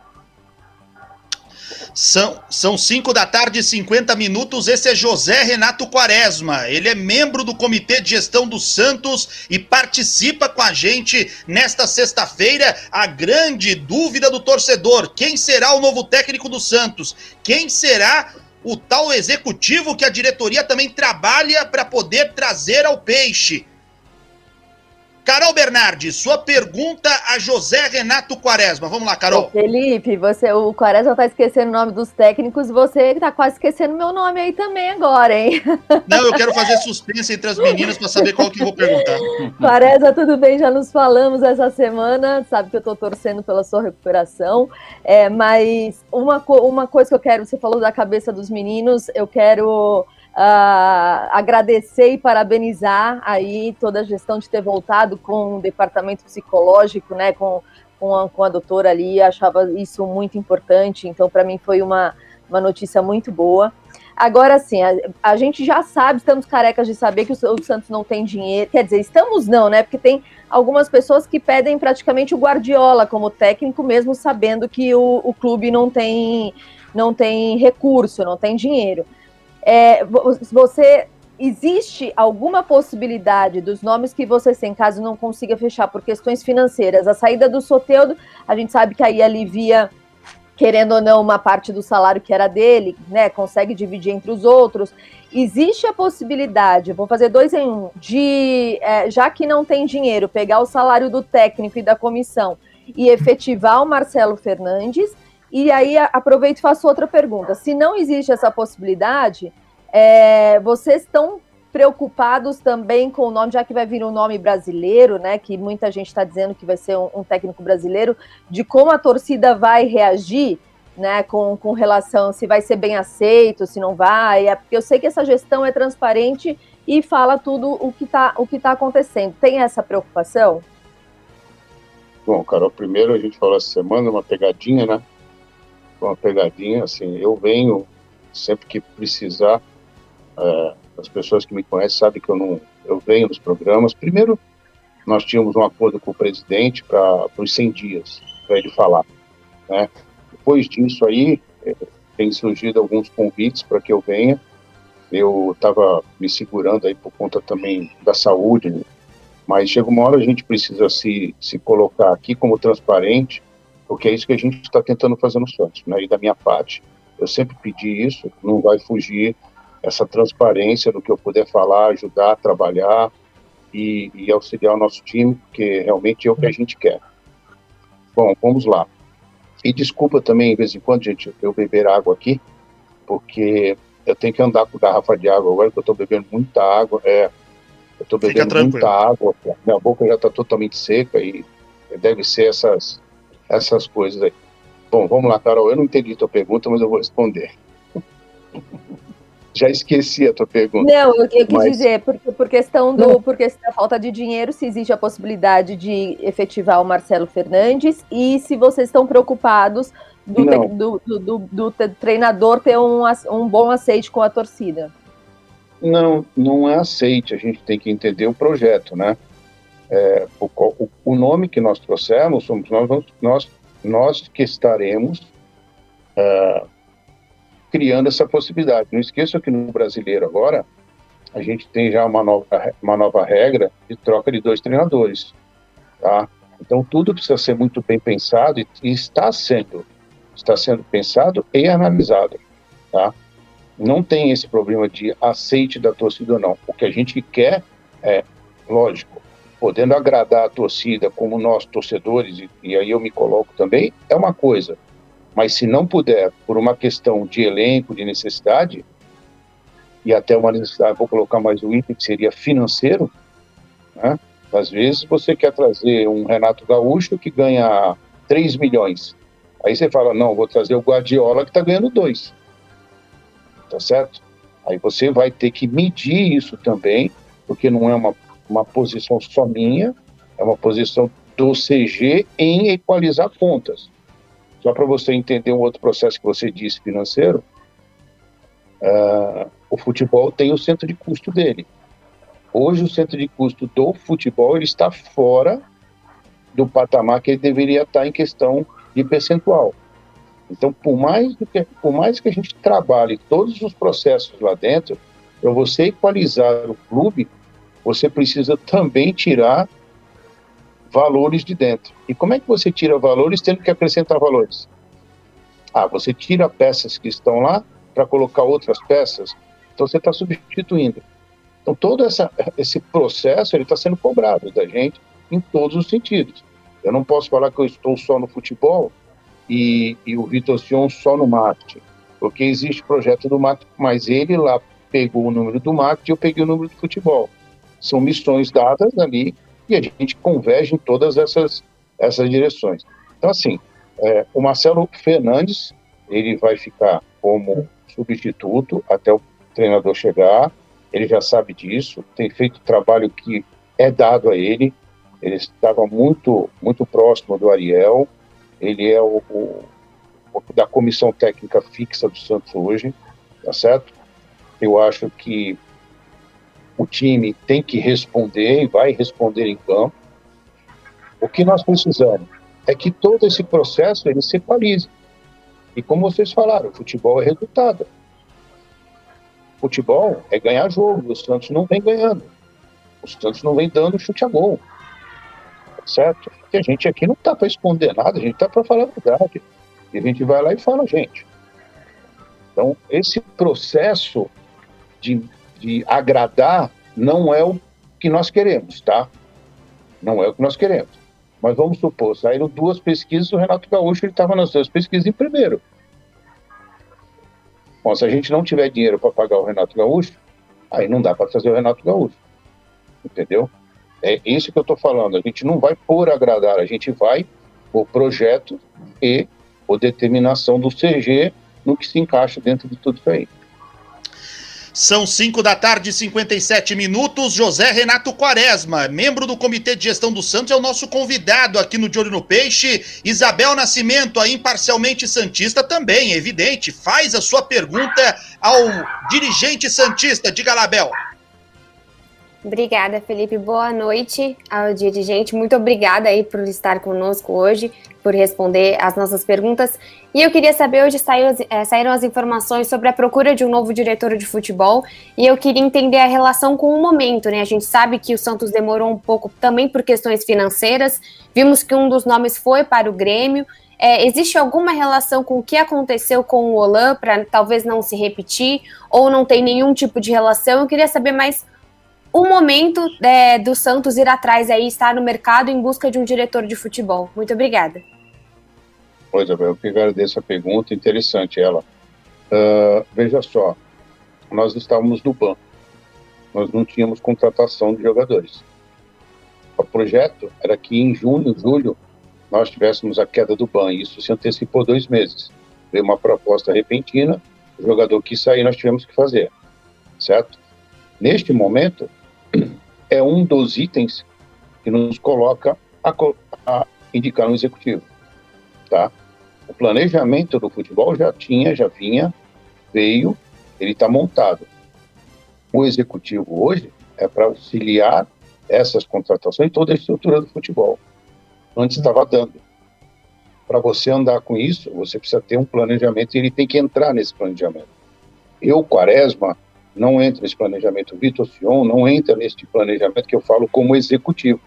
São, são 5 da tarde e 50 minutos. Esse é José Renato Quaresma. Ele é membro do Comitê de Gestão do Santos e participa com a gente nesta sexta-feira. A grande dúvida do torcedor: quem será o novo técnico do Santos? Quem será o tal executivo que a diretoria também trabalha para poder trazer ao peixe? Carol Bernardi, sua pergunta a José Renato Quaresma. Vamos lá, Carol. Ô, Felipe, você, o Quaresma tá esquecendo o nome dos técnicos, você tá quase esquecendo meu nome aí também agora, hein? Não, eu quero fazer suspense entre as meninas para saber qual que eu vou perguntar. Quaresma, tudo bem? Já nos falamos essa semana, sabe que eu tô torcendo pela sua recuperação, é, mas uma, uma coisa que eu quero, você falou da cabeça dos meninos, eu quero Uh, agradecer e parabenizar aí toda a gestão de ter voltado com o departamento psicológico, né, com, com, a, com a doutora ali, achava isso muito importante, então para mim foi uma, uma notícia muito boa. Agora sim, a, a, gente já sabe, estamos carecas de saber que o, o, Santos não tem dinheiro, quer dizer, estamos não, né, porque tem algumas pessoas que pedem praticamente o Guardiola como técnico, mesmo sabendo que o, o clube não tem, não tem recurso, não tem dinheiro. É, você existe alguma possibilidade dos nomes que você tem, caso não consiga fechar por questões financeiras? A saída do Soteudo, a gente sabe que aí alivia, querendo ou não, uma parte do salário que era dele, né? Consegue dividir entre os outros. Existe a possibilidade, vou fazer dois em um, de, é, já que não tem dinheiro, pegar o salário do técnico e da comissão e efetivar o Marcelo Fernandes e aí aproveito e faço outra pergunta. Se não existe essa possibilidade, é, vocês estão preocupados também com o nome, já que vai vir um nome brasileiro, né? Que muita gente está dizendo que vai ser um, um, técnico brasileiro, de como a torcida vai reagir, né? Com, com relação se vai ser bem aceito, se não vai. É, porque eu sei que essa gestão é transparente e fala tudo o que está o que tá acontecendo. Tem essa preocupação? Bom, Carol, primeiro a gente falou essa semana uma pegadinha, né? Uma pegadinha, assim, eu venho sempre que precisar, é, as pessoas que me conhecem sabem que eu não, eu venho nos programas. Primeiro, nós tínhamos um acordo com o presidente para os 100 dias, para ele falar, né? Depois disso aí, é, tem surgido alguns convites para que eu venha. Eu estava me segurando aí por conta também da saúde, mas chega uma hora a gente precisa se, se colocar aqui como transparente, porque é isso que a gente está tentando fazer no Santos, né? E da minha parte, eu sempre pedi isso, não vai fugir essa transparência do que eu puder falar, ajudar, trabalhar e, e auxiliar o nosso time, porque realmente é o que a gente quer. Bom, vamos lá. E desculpa também, de vez em quando, gente, eu beber água aqui, porque eu tenho que andar com garrafa de água agora, que eu estou bebendo muita água. É, eu estou bebendo muita água, minha boca já está totalmente seca e deve ser essas essas coisas aí. Bom, vamos lá, Carol. Eu não entendi a tua pergunta, mas eu vou responder. Já esqueci a tua pergunta. Não, eu, eu quis mas... dizer, por, por questão do, por questão da falta de dinheiro, se existe a possibilidade de efetivar o Marcelo Fernandes e se vocês estão preocupados do, te, do, do, do, treinador ter um, um bom aceite com a torcida. Não, não é aceite, a gente tem que entender o projeto, né? É, o, o, nome que nós trouxemos somos nós, nós, nós que estaremos é, criando essa possibilidade. Não esqueça que no brasileiro agora a gente tem já uma nova, uma nova regra de troca de dois treinadores, tá? Então tudo precisa ser muito bem pensado e, e está sendo, está sendo pensado e analisado, tá? Não tem esse problema de aceite da torcida ou não. O que a gente quer é, lógico, podendo agradar a torcida como nós torcedores, e, e, aí eu me coloco também, é uma coisa. Mas se não puder, por uma questão de elenco, de necessidade, e até uma necessidade, vou colocar mais o item, que seria financeiro, né? às vezes você quer trazer um Renato Gaúcho que ganha 3 milhões. Aí você fala, não, vou trazer o Guardiola que está ganhando 2. Tá certo? Aí você vai ter que medir isso também, porque não é uma uma posição só minha, é uma posição do CG em equalizar contas. Só para você entender um outro processo que você disse financeiro, uh, o futebol tem o centro de custo dele. Hoje o centro de custo do futebol ele está fora do patamar que ele deveria estar em questão de percentual. Então, por mais, que, por mais que a gente trabalhe todos os processos lá dentro, para você equalizar o clube, você precisa também tirar valores de dentro. E como é que você tira valores tendo que acrescentar valores? Ah, você tira peças que estão lá para colocar outras peças, então você está substituindo. Então todo essa, esse processo ele está sendo cobrado da gente em todos os sentidos. Eu não posso falar que eu estou só no futebol e, e o Vitor Sion só no marketing, porque existe projeto do marketing, mas ele lá pegou o número do marketing eu peguei o número do futebol. São missões dadas ali e a gente converge em todas essas, essas direções. Então, assim, é, o Marcelo Fernandes, ele vai ficar como substituto até o treinador chegar, ele já sabe disso, tem feito o trabalho que é dado a ele, ele estava muito, muito próximo do Ariel, ele é o, o, da comissão técnica fixa do Santos hoje, tá certo? Eu acho que o time tem que responder e vai responder em campo. O que nós precisamos é que todo esse processo ele se equalize. E como vocês falaram, futebol é resultado. Futebol é ganhar jogo, o Santos não vem ganhando. O Santos não vem dando chute a gol. Certo? Porque a gente aqui não está para esconder nada, a gente está para falar a verdade. E a gente vai lá e fala, gente. Então, esse processo de de agradar não é o que nós queremos, tá? Não é o que nós queremos. Mas vamos supor, saíram duas pesquisas, o Renato Gaúcho estava nas duas pesquisas em primeiro. Bom, se a gente não tiver dinheiro para pagar o Renato Gaúcho, aí não dá para trazer o Renato Gaúcho. Entendeu? É isso que eu estou falando. A gente não vai por agradar, a gente vai por projeto e por determinação do CG no que se encaixa dentro de tudo isso aí. São 5 da tarde e 57 minutos. José Renato Quaresma, membro do Comitê de Gestão do Santos, é o nosso convidado aqui no De Olho no Peixe. Isabel Nascimento, a imparcialmente Santista, também, é evidente, faz a sua pergunta ao dirigente Santista. Diga lá, Bel. Obrigada, Felipe. Boa noite ao dirigente. Muito obrigada aí por estar conosco hoje, por responder as nossas perguntas. E eu queria saber, hoje é, saíram as informações sobre a procura de um novo diretor de futebol, e eu queria entender a relação com o momento, né? A gente sabe que o Santos demorou um pouco também por questões financeiras, vimos que um dos nomes foi para o Grêmio. É, existe alguma relação com o que aconteceu com o Olan para talvez não se repetir, ou não tem nenhum tipo de relação? Eu queria saber mais o momento é, do Santos ir atrás aí, estar no mercado em busca de um diretor de futebol. Muito obrigada. Pois é, eu que agradeço a pergunta, interessante ela. Uh, veja só, nós estávamos no banco, nós não tínhamos contratação de jogadores. O projeto era que em junho, julho, nós tivéssemos a queda do ban, isso se antecipou dois meses. Veio uma proposta repentina, o jogador quis sair, nós tivemos que fazer, certo? Neste momento, é um dos itens que nos coloca a, a indicar um executivo, tá? O planejamento do futebol já tinha, já vinha, veio, ele está montado. O executivo hoje é para auxiliar essas contratações e toda a estrutura do futebol. Antes estava dando. Para você andar com isso, você precisa ter um planejamento e ele tem que entrar nesse planejamento. Eu, Quaresma, não entra nesse planejamento. Vitor Sion não entra nesse planejamento que eu falo como executivo.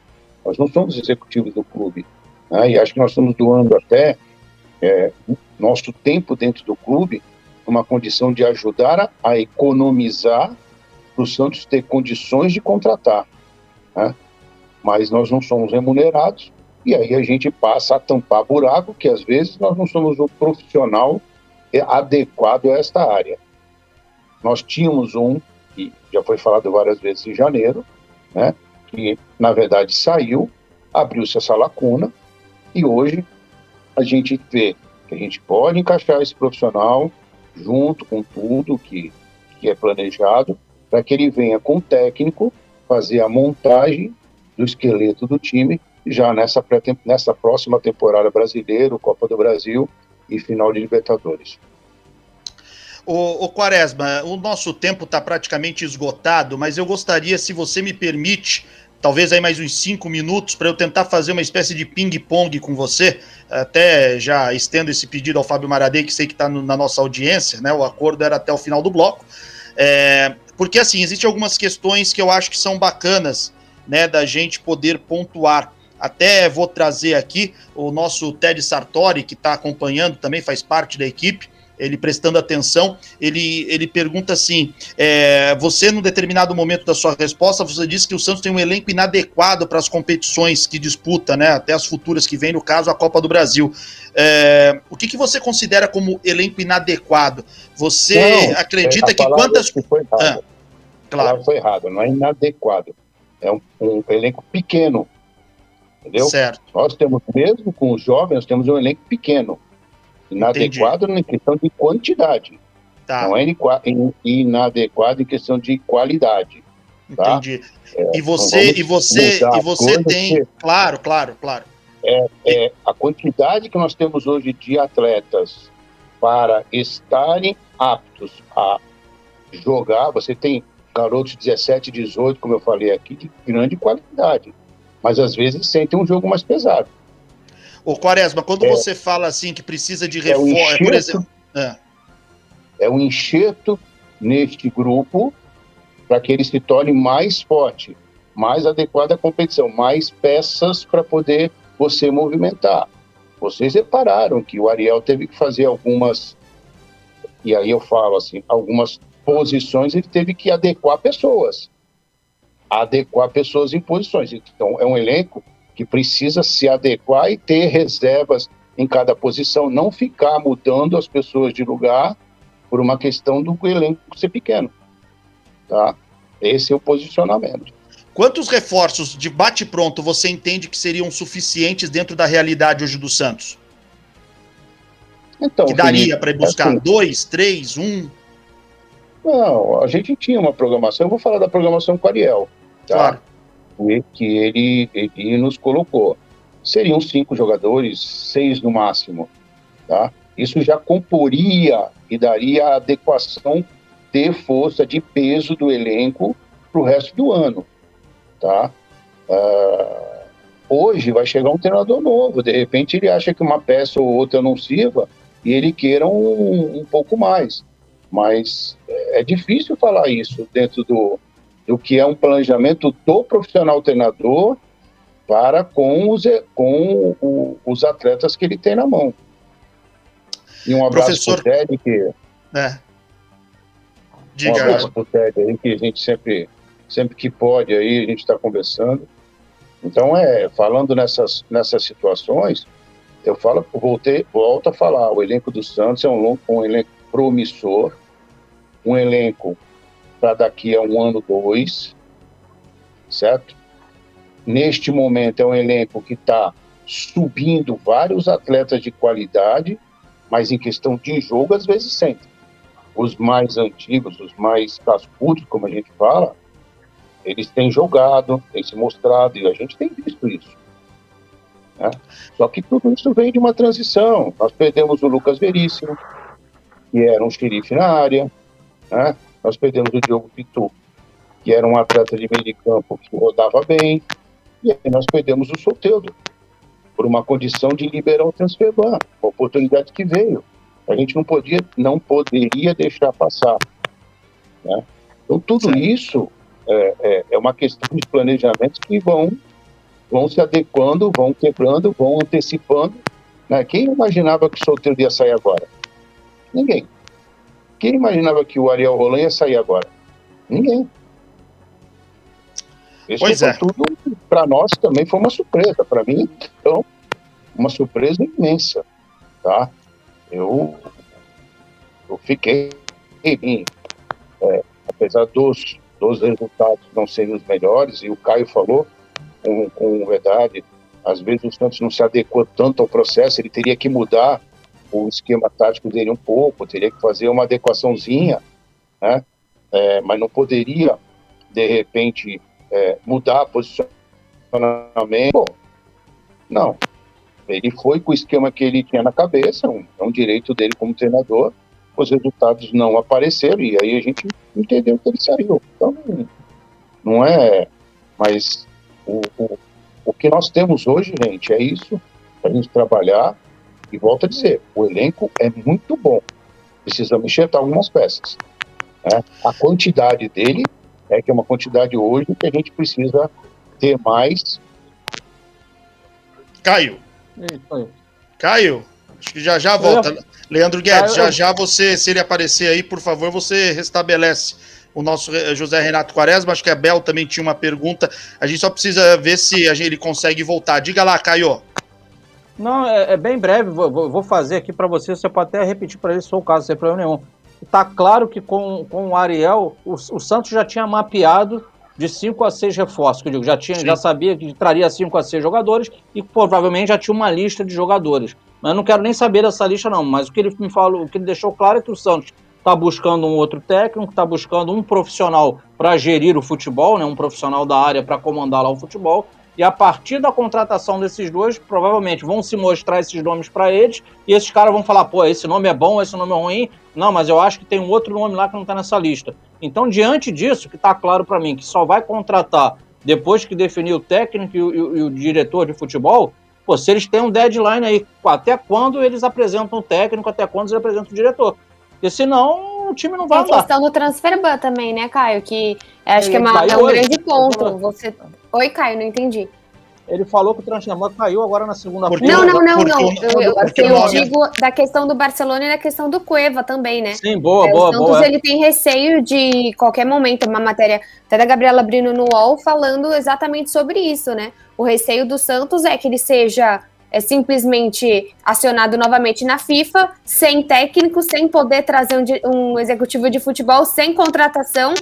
Nós não somos executivos do clube. Né? E acho que nós estamos doando até é, nosso tempo dentro do clube numa condição de ajudar a, a economizar para o Santos ter condições de contratar. Né? Mas nós não somos remunerados e aí a gente passa a tampar buraco que às vezes nós não somos o profissional adequado a esta área. Nós tínhamos um, que já foi falado várias vezes em janeiro, né, que na verdade saiu, abriu-se essa lacuna, e hoje a gente vê que a gente pode encaixar esse profissional junto com tudo que, que é planejado, para que ele venha com o técnico fazer a montagem do esqueleto do time já nessa, nessa próxima temporada brasileira, Copa do Brasil e final de Libertadores. O, o Quaresma, o nosso tempo está praticamente esgotado, mas eu gostaria, se você me permite, talvez aí mais uns cinco minutos para eu tentar fazer uma espécie de ping-pong com você. Até já estendo esse pedido ao Fábio Maradei, que sei que está na nossa audiência, né? O acordo era até o final do bloco. É, porque assim, existem algumas questões que eu acho que são bacanas, né, da gente poder pontuar. Até vou trazer aqui o nosso Ted Sartori, que está acompanhando, também faz parte da equipe ele prestando atenção, ele, ele pergunta assim: é, você, num determinado momento da sua resposta, você disse que o Santos tem um elenco inadequado para as competições que disputa, né? Até as futuras que vem, no caso, a Copa do Brasil. É, o que, que você considera como elenco inadequado? Você não, acredita que quantas. Que foi ah, claro. foi errado, não é inadequado. É um, um elenco pequeno. Entendeu? Certo. Nós temos, mesmo com os jovens, nós temos um elenco pequeno. Inadequado Entendi. na questão de quantidade. Tá. Não é inadequado em questão de qualidade. Tá? Entendi. É, e você, e você, e você tem. Que... Claro, claro, claro. É, é, a quantidade que nós temos hoje de atletas para estarem aptos a jogar, você tem garotos de 17, 18, como eu falei aqui, de grande qualidade. Mas às vezes sentem um jogo mais pesado. Ô, Quaresma, quando é, você fala assim que precisa de reforço, é um por exemplo. É. é um enxerto neste grupo para que ele se torne mais forte, mais adequado à competição, mais peças para poder você movimentar. Vocês repararam que o Ariel teve que fazer algumas, e aí eu falo assim, algumas posições ele teve que adequar pessoas, adequar pessoas em posições. Então é um elenco que precisa se adequar e ter reservas em cada posição, não ficar mudando as pessoas de lugar por uma questão do elenco ser pequeno. Tá? Esse é o posicionamento. Quantos reforços de bate-pronto você entende que seriam suficientes dentro da realidade hoje do Santos? Então, que daria para ir buscar assim, dois, três, um? Não, a gente tinha uma programação. Eu vou falar da programação com o Ariel. Tá? Claro que ele, ele nos colocou. Seriam cinco jogadores, seis no máximo. Tá? Isso já comporia e daria a adequação de força, de peso do elenco para o resto do ano. Tá? Uh, hoje vai chegar um treinador novo, de repente ele acha que uma peça ou outra não sirva e ele queira um, um pouco mais. Mas é difícil falar isso dentro do, do que é um planejamento do profissional treinador para com os, com o, os atletas que ele tem na mão. E um abraço Professor... para o Ted, que... É. Diga. Um abraço para o Ted aí, que a gente sempre, sempre que pode aí, a gente está conversando. Então, é, falando nessas, nessas situações, eu falo, voltei, volto a falar, o elenco do Santos é um, um elenco promissor, um elenco para daqui a um ano, dois, certo? Neste momento é um elenco que está subindo vários atletas de qualidade, mas em questão de jogo, às vezes sempre. Os mais antigos, os mais cascudos, como a gente fala, eles têm jogado, têm se mostrado, e a gente tem visto isso. Né? Só que tudo isso vem de uma transição. Nós perdemos o Lucas Veríssimo, que era um xerife na área, né? Nós perdemos o Diogo Pitu, que era um atleta de meio de campo que rodava bem, e aí nós perdemos o Soteudo, por uma condição de liberar o transfer ban, a oportunidade que veio. A gente não podia, não poderia deixar passar. Né? Então tudo Sim. isso é, é, é, uma questão de planejamento que vão, vão se adequando, vão quebrando, vão antecipando. Né? Quem imaginava que o Solteiro ia sair agora? Ninguém. Quem imaginava que o Ariel Roland ia sair agora? Ninguém. Isso pois é. tudo, para nós também foi uma surpresa. Para mim, então, uma surpresa imensa. Tá? Eu, eu fiquei, é, apesar dos, dos resultados não serem os melhores, e o Caio falou com, com verdade, às vezes o Santos não se adequou tanto ao processo, ele teria que mudar o esquema tático dele um pouco, teria que fazer uma adequaçãozinha, né? É, mas não poderia, de repente, é, mudar posicionamento. Bom, não. Ele foi com o esquema que ele tinha na cabeça, um, é um direito dele como treinador, os resultados não apareceram, e aí a gente entendeu que ele saiu. Então, não é. Mas O, o, o que nós temos hoje, gente, é isso, para a gente trabalhar. E volto a dizer, o elenco é muito bom. Precisamos enxertar algumas peças. Né? A quantidade dele é que é uma quantidade hoje que a gente precisa ter mais. Caio. Caio, acho que já já volta. Leandro Guedes, já já você, se ele aparecer aí, por favor, você restabelece o nosso José Renato Quaresma. Acho que a Bel também tinha uma pergunta. A gente só precisa ver se a gente, ele consegue voltar. Diga lá, Caio. Não, é, é bem breve. Vou, vou fazer aqui para você. Você pode até repetir para ele se for o caso, sem problema nenhum. Está claro que com, com o Ariel, o, o Santos já tinha mapeado de 5 a 6 reforços, que eu digo, já, tinha, já sabia que traria 5 a 6 jogadores e provavelmente já tinha uma lista de jogadores. Mas eu não quero nem saber dessa lista, não. Mas o que ele me falou, o que ele deixou claro é que o Santos está buscando um outro técnico, está buscando um profissional para gerir o futebol, né, um profissional da área para comandar lá o futebol. E a partir da contratação desses dois, provavelmente vão se mostrar esses nomes para eles, e esses caras vão falar: pô, esse nome é bom, esse nome é ruim. Não, mas eu acho que tem um outro nome lá que não está nessa lista. Então, diante disso, que está claro para mim que só vai contratar depois que definir o técnico e o, e o diretor de futebol, pô, se eles têm um deadline aí, até quando eles apresentam o técnico, até quando eles apresentam o diretor. Porque senão o time não vai Tem a questão do transfer ban também, né, Caio? Que acho que é, uma, é um hoje. grande ponto. Você... Oi, Caio, não entendi. Ele falou que o transfer caiu agora na segunda-feira. Não, não, não, não. Eu, eu, eu, digo da questão do Barcelona e da questão do Cueva também, né? Sim, boa, é, boa, o Santos, boa. ele tem receio de qualquer momento, uma matéria até da Gabriela Brino no UOL falando exatamente sobre isso, né? O receio do Santos é que ele seja é simplesmente acionado novamente na FIFA, sem técnico, sem poder trazer um, um executivo de futebol, sem contratação.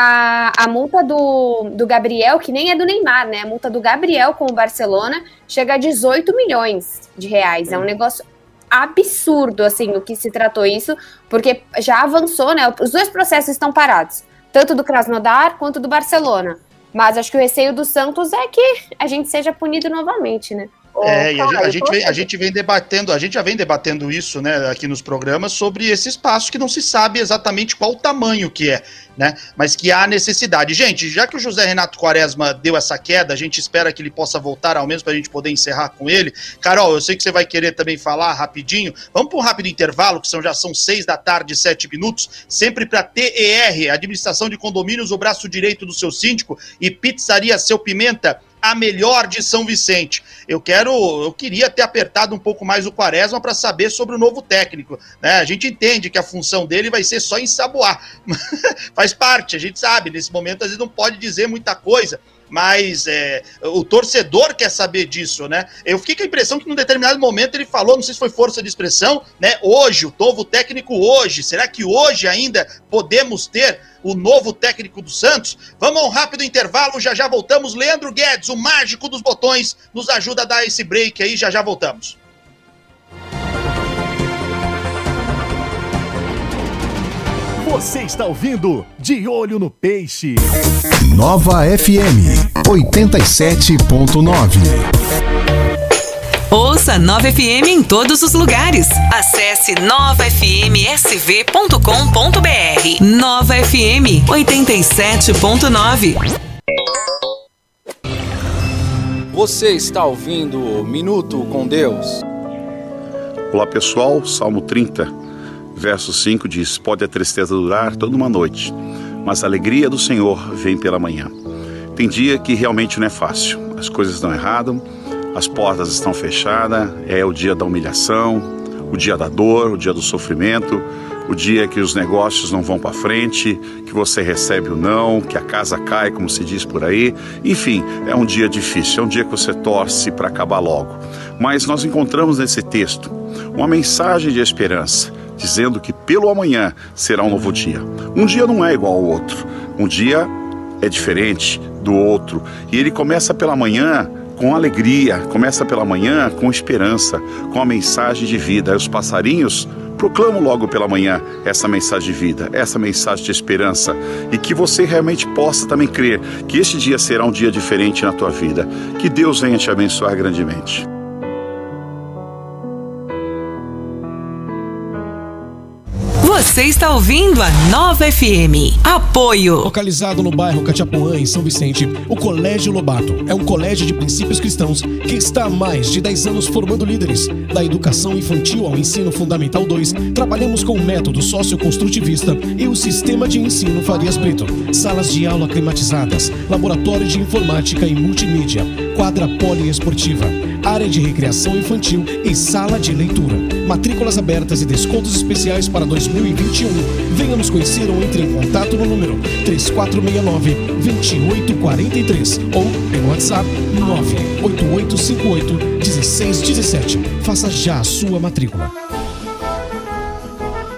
A, a multa do, do Gabriel, que nem é do Neymar, né? A multa do Gabriel com o Barcelona chega a 18 milhões de reais. É um negócio absurdo, assim, o que se tratou isso, porque já avançou, né? Os dois processos estão parados, tanto do Krasnodar quanto do Barcelona. Mas acho que o receio do Santos é que a gente seja punido novamente, né? É, e a, a, gente vem, a gente vem debatendo, a gente já vem debatendo isso, né, aqui nos programas, sobre esse espaço que não se sabe exatamente qual o tamanho que é, né, mas que há necessidade. Gente, já que o José Renato Quaresma deu essa queda, a gente espera que ele possa voltar ao menos para a gente poder encerrar com ele. Carol, eu sei que você vai querer também falar rapidinho. Vamos para um rápido intervalo, que são, já são seis da tarde, sete minutos, sempre para TER, Administração de Condomínios, o braço direito do seu síndico, e Pizzaria Seu Pimenta a melhor de São Vicente. Eu quero, eu queria ter apertado um pouco mais o Quaresma para saber sobre o novo técnico. Né? A gente entende que a função dele vai ser só ensaboar. Faz parte, a gente sabe, nesse momento às vezes não pode dizer muita coisa mas é, o torcedor quer saber disso, né? Eu fiquei com a impressão que num determinado momento ele falou, não sei se foi força de expressão, né? Hoje, o novo técnico hoje, será que hoje ainda podemos ter o novo técnico do Santos? Vamos a um rápido intervalo, já já voltamos. Leandro Guedes, o mágico dos botões, nos ajuda a dar esse break aí, já já voltamos. Você está ouvindo De Olho no Peixe. Nova FM 87.9. Ouça Nova FM em todos os lugares. Acesse novafmsv.com.br. Nova FM 87.9. Você está ouvindo Minuto com Deus? Olá pessoal, Salmo 30 Verso 5 diz: Pode a tristeza durar toda uma noite, mas a alegria do Senhor vem pela manhã. Tem dia que realmente não é fácil, as coisas dão errado, as portas estão fechadas, é o dia da humilhação, o dia da dor, o dia do sofrimento, o dia que os negócios não vão para frente, que você recebe o não, que a casa cai, como se diz por aí. Enfim, é um dia difícil, é um dia que você torce para acabar logo. Mas nós encontramos nesse texto uma mensagem de esperança dizendo que pelo amanhã será um novo dia. Um dia não é igual ao outro, um dia é diferente do outro. E ele começa pela manhã com alegria, começa pela manhã com esperança, com a mensagem de vida. Aí os passarinhos proclamam logo pela manhã essa mensagem de vida, essa mensagem de esperança e que você realmente possa também crer que este dia será um dia diferente na tua vida. Que Deus venha te abençoar grandemente. Você está ouvindo a Nova FM. Apoio. Localizado no bairro Catiapuã, em São Vicente, o Colégio Lobato é um colégio de princípios cristãos que está há mais de 10 anos formando líderes. Da educação infantil ao ensino fundamental 2, trabalhamos com o método socioconstrutivista e o sistema de ensino Farias Brito. Salas de aula climatizadas, laboratório de informática e multimídia, quadra poliesportiva, área de recreação infantil e sala de leitura. Matrículas abertas e descontos especiais para 2021. Venha nos conhecer ou entre em contato no número 3469-2843 ou pelo WhatsApp 98858-1617. Faça já a sua matrícula.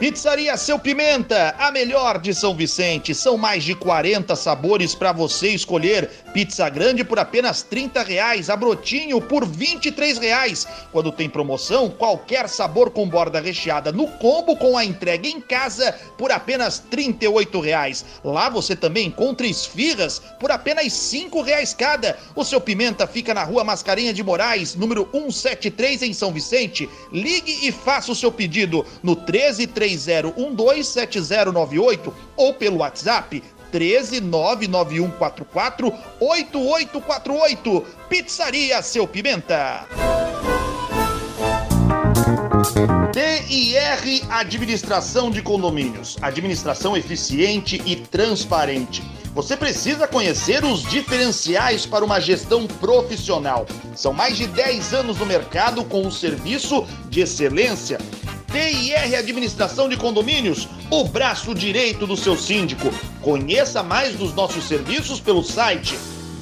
Pizzaria Seu Pimenta, a melhor de São Vicente. São mais de 40 sabores para você escolher. Pizza grande por apenas 30 reais, a brotinho por 23 reais. Quando tem promoção, qualquer sabor com borda recheada no combo com a entrega em casa por apenas 38 reais. Lá você também encontra esfirras por apenas 5 reais cada. O Seu Pimenta fica na rua Mascarenha de Moraes, número 173 em São Vicente. Ligue e faça o seu pedido no 1330127098 ou pelo WhatsApp 13991448848. Pizzaria Seu Pimenta. DIR Administração de Condomínios. Administração eficiente e transparente. Você precisa conhecer os diferenciais para uma gestão profissional. São mais de 10 anos no mercado com um serviço de excelência. DIR Administração de Condomínios, o braço direito do seu síndico. Conheça mais dos nossos serviços pelo site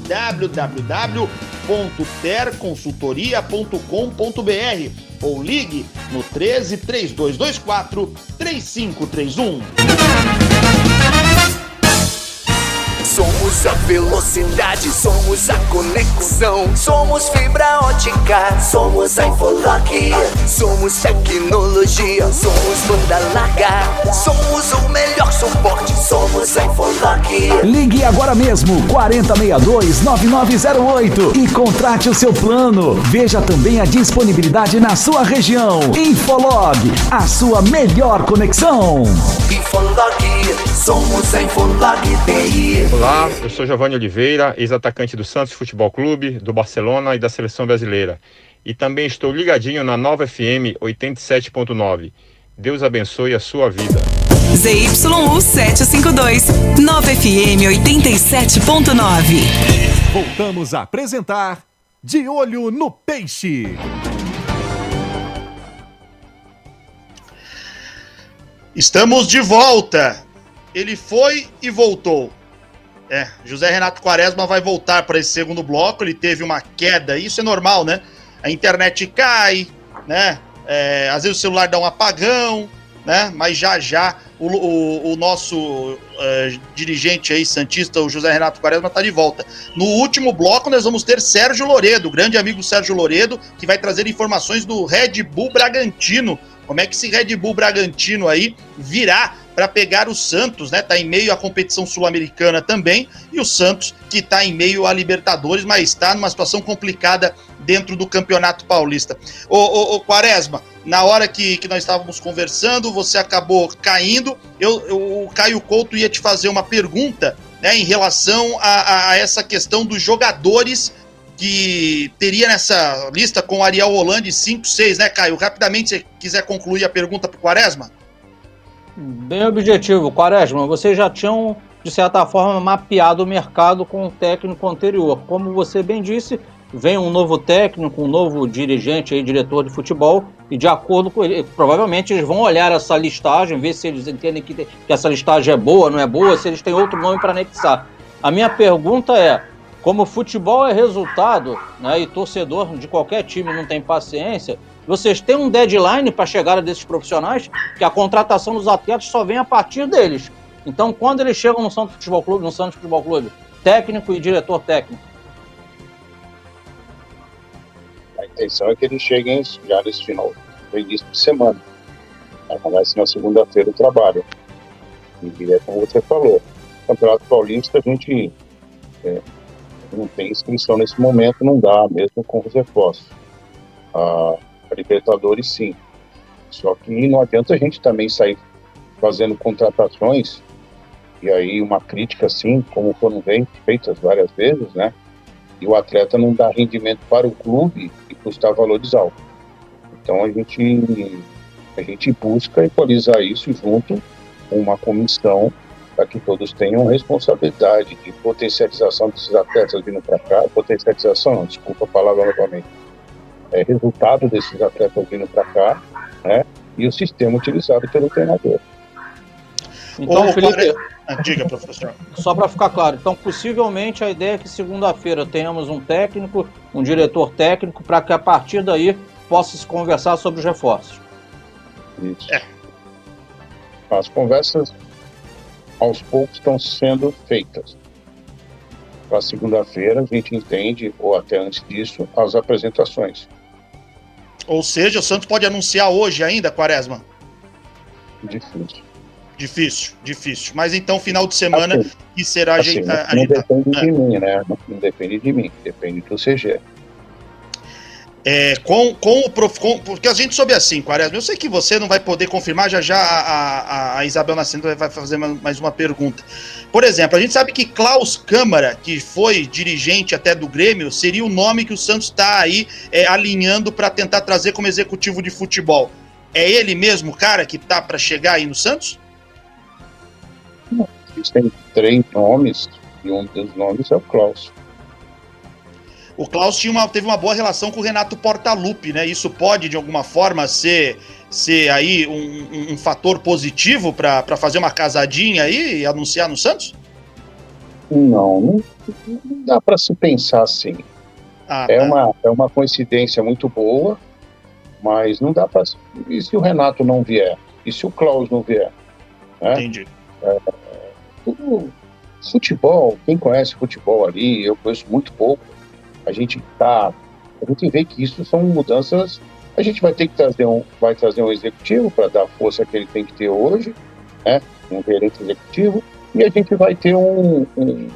www.terconsultoria.com.br ou ligue no 13 3224 3531. Somos a velocidade, somos a conexão. Somos fibra ótica, somos a Infolock. Somos tecnologia, somos banda larga. Somos o melhor suporte, somos a Infolock. Ligue agora mesmo 4062-9908 e contrate o seu plano. Veja também a disponibilidade na sua região. Infolog, a sua melhor conexão. Infolock, somos TI. Olá, eu sou Giovanni Oliveira, ex-atacante do Santos Futebol Clube, do Barcelona e da Seleção Brasileira. E também estou ligadinho na Nova FM 87.9. Deus abençoe a sua vida. ZYU 752, Nova FM 87.9. Voltamos a apresentar De Olho no Peixe. Estamos de volta. Ele foi e voltou. É, José Renato Quaresma vai voltar para esse segundo bloco. Ele teve uma queda, isso é normal, né? A internet cai, né? É, às vezes o celular dá um apagão, né? Mas já já o, o, o nosso é, dirigente aí, Santista, o José Renato Quaresma, está de volta. No último bloco, nós vamos ter Sérgio Loredo, grande amigo Sérgio Loredo, que vai trazer informações do Red Bull Bragantino. Como é que esse Red Bull Bragantino aí virá para pegar o Santos, né? Tá em meio à competição sul-americana também, e o Santos que tá em meio à Libertadores, mas está numa situação complicada dentro do Campeonato Paulista. Ô Quaresma, na hora que, que nós estávamos conversando, você acabou caindo. Eu, eu, o Caio Couto ia te fazer uma pergunta né, em relação a, a, essa questão dos jogadores que teria nessa lista com Ariel Holland 5, 6, né, Caio? Rapidamente, se quiser concluir a pergunta para o Quaresma. Bem objetivo, Quaresma. Vocês já tinham, de certa forma, mapeado o mercado com o técnico anterior. Como você bem disse, vem um novo técnico, um novo dirigente aí, diretor de futebol, e de acordo com ele, provavelmente eles vão olhar essa listagem, ver se eles entendem que, que essa listagem é boa, não é boa, se eles têm outro nome para anexar. A minha pergunta é: como futebol é resultado, né, e torcedor de qualquer time não tem paciência, vocês têm um deadline para a chegada desses profissionais, que a contratação dos atletas só vem a partir deles. Então, quando eles chegam no Santos Futebol Clube, no Santos Futebol Clube, técnico e diretor técnico. A intenção é que eles cheguem já nesse final, no início de semana. Começa na segunda-feira o trabalho. E é como você falou, Campeonato Paulista a gente é, não tem inscrição nesse momento, não dá, mesmo com os reforços. A, a Libertadores, sim. Só que não adianta a gente também sair fazendo contratações, e aí uma crítica assim, como foram feitas várias vezes, né? E o atleta não dá rendimento para o clube e custa valores altos. Então a gente, a gente busca equalizar isso junto com uma comissão para que todos tenham responsabilidade de potencialização desses atletas vindo para cá, potencialização, não, desculpa a palavra novamente, é resultado desses atletas vindo para cá, né, e o sistema utilizado pelo treinador. Então, Ô, Felipe, Quare- Ah, Diga, professor. só para ficar claro, então possivelmente a ideia é que segunda-feira tenhamos um técnico, um diretor técnico, para que a partir daí possa se conversar sobre os reforços. Isso. As conversas aos poucos estão sendo feitas. Para segunda-feira a gente entende, ou até antes disso, as apresentações. Ou seja, o Santos pode anunciar hoje ainda, Quaresma? Difícil. Difícil, difícil. Mas então, final de semana, Assim, que será Assim, ajeita- não, ajeitado. depende de mim, né? Não, depende de mim, depende do CG. É, com, com o prof, com- porque a gente soube assim, Quaresma, eu sei que você não vai poder confirmar, já já a, a- a Isabel Nascimento vai- fazer ma- mais uma pergunta. Por exemplo, a gente sabe que Klaus Câmara, que foi dirigente até do Grêmio, seria o nome que o Santos está aí é, alinhando para tentar trazer como executivo de futebol. É ele mesmo, cara, que tá para chegar aí no Santos? Existem três nomes, e um dos nomes é o Klaus. O Klaus tinha uma, teve uma boa relação com o Renato Portaluppi, né? Isso pode, de alguma forma, ser, ser aí um, um- um fator positivo para fazer uma casadinha aí e anunciar no Santos? Não, não, não dá para se pensar assim. Ah, é, tá. uma, é uma coincidência muito boa, mas não dá para. E se o Renato não vier? E se o Klaus não vier? Né? Entendi. É, tudo, futebol, quem conhece futebol ali, eu conheço muito pouco. A gente tá, a gente vê que isso são mudanças. A gente vai ter que trazer um, vai trazer um executivo para dar a força que ele tem que ter hoje, né? Um gerente executivo e a gente vai ter um, um,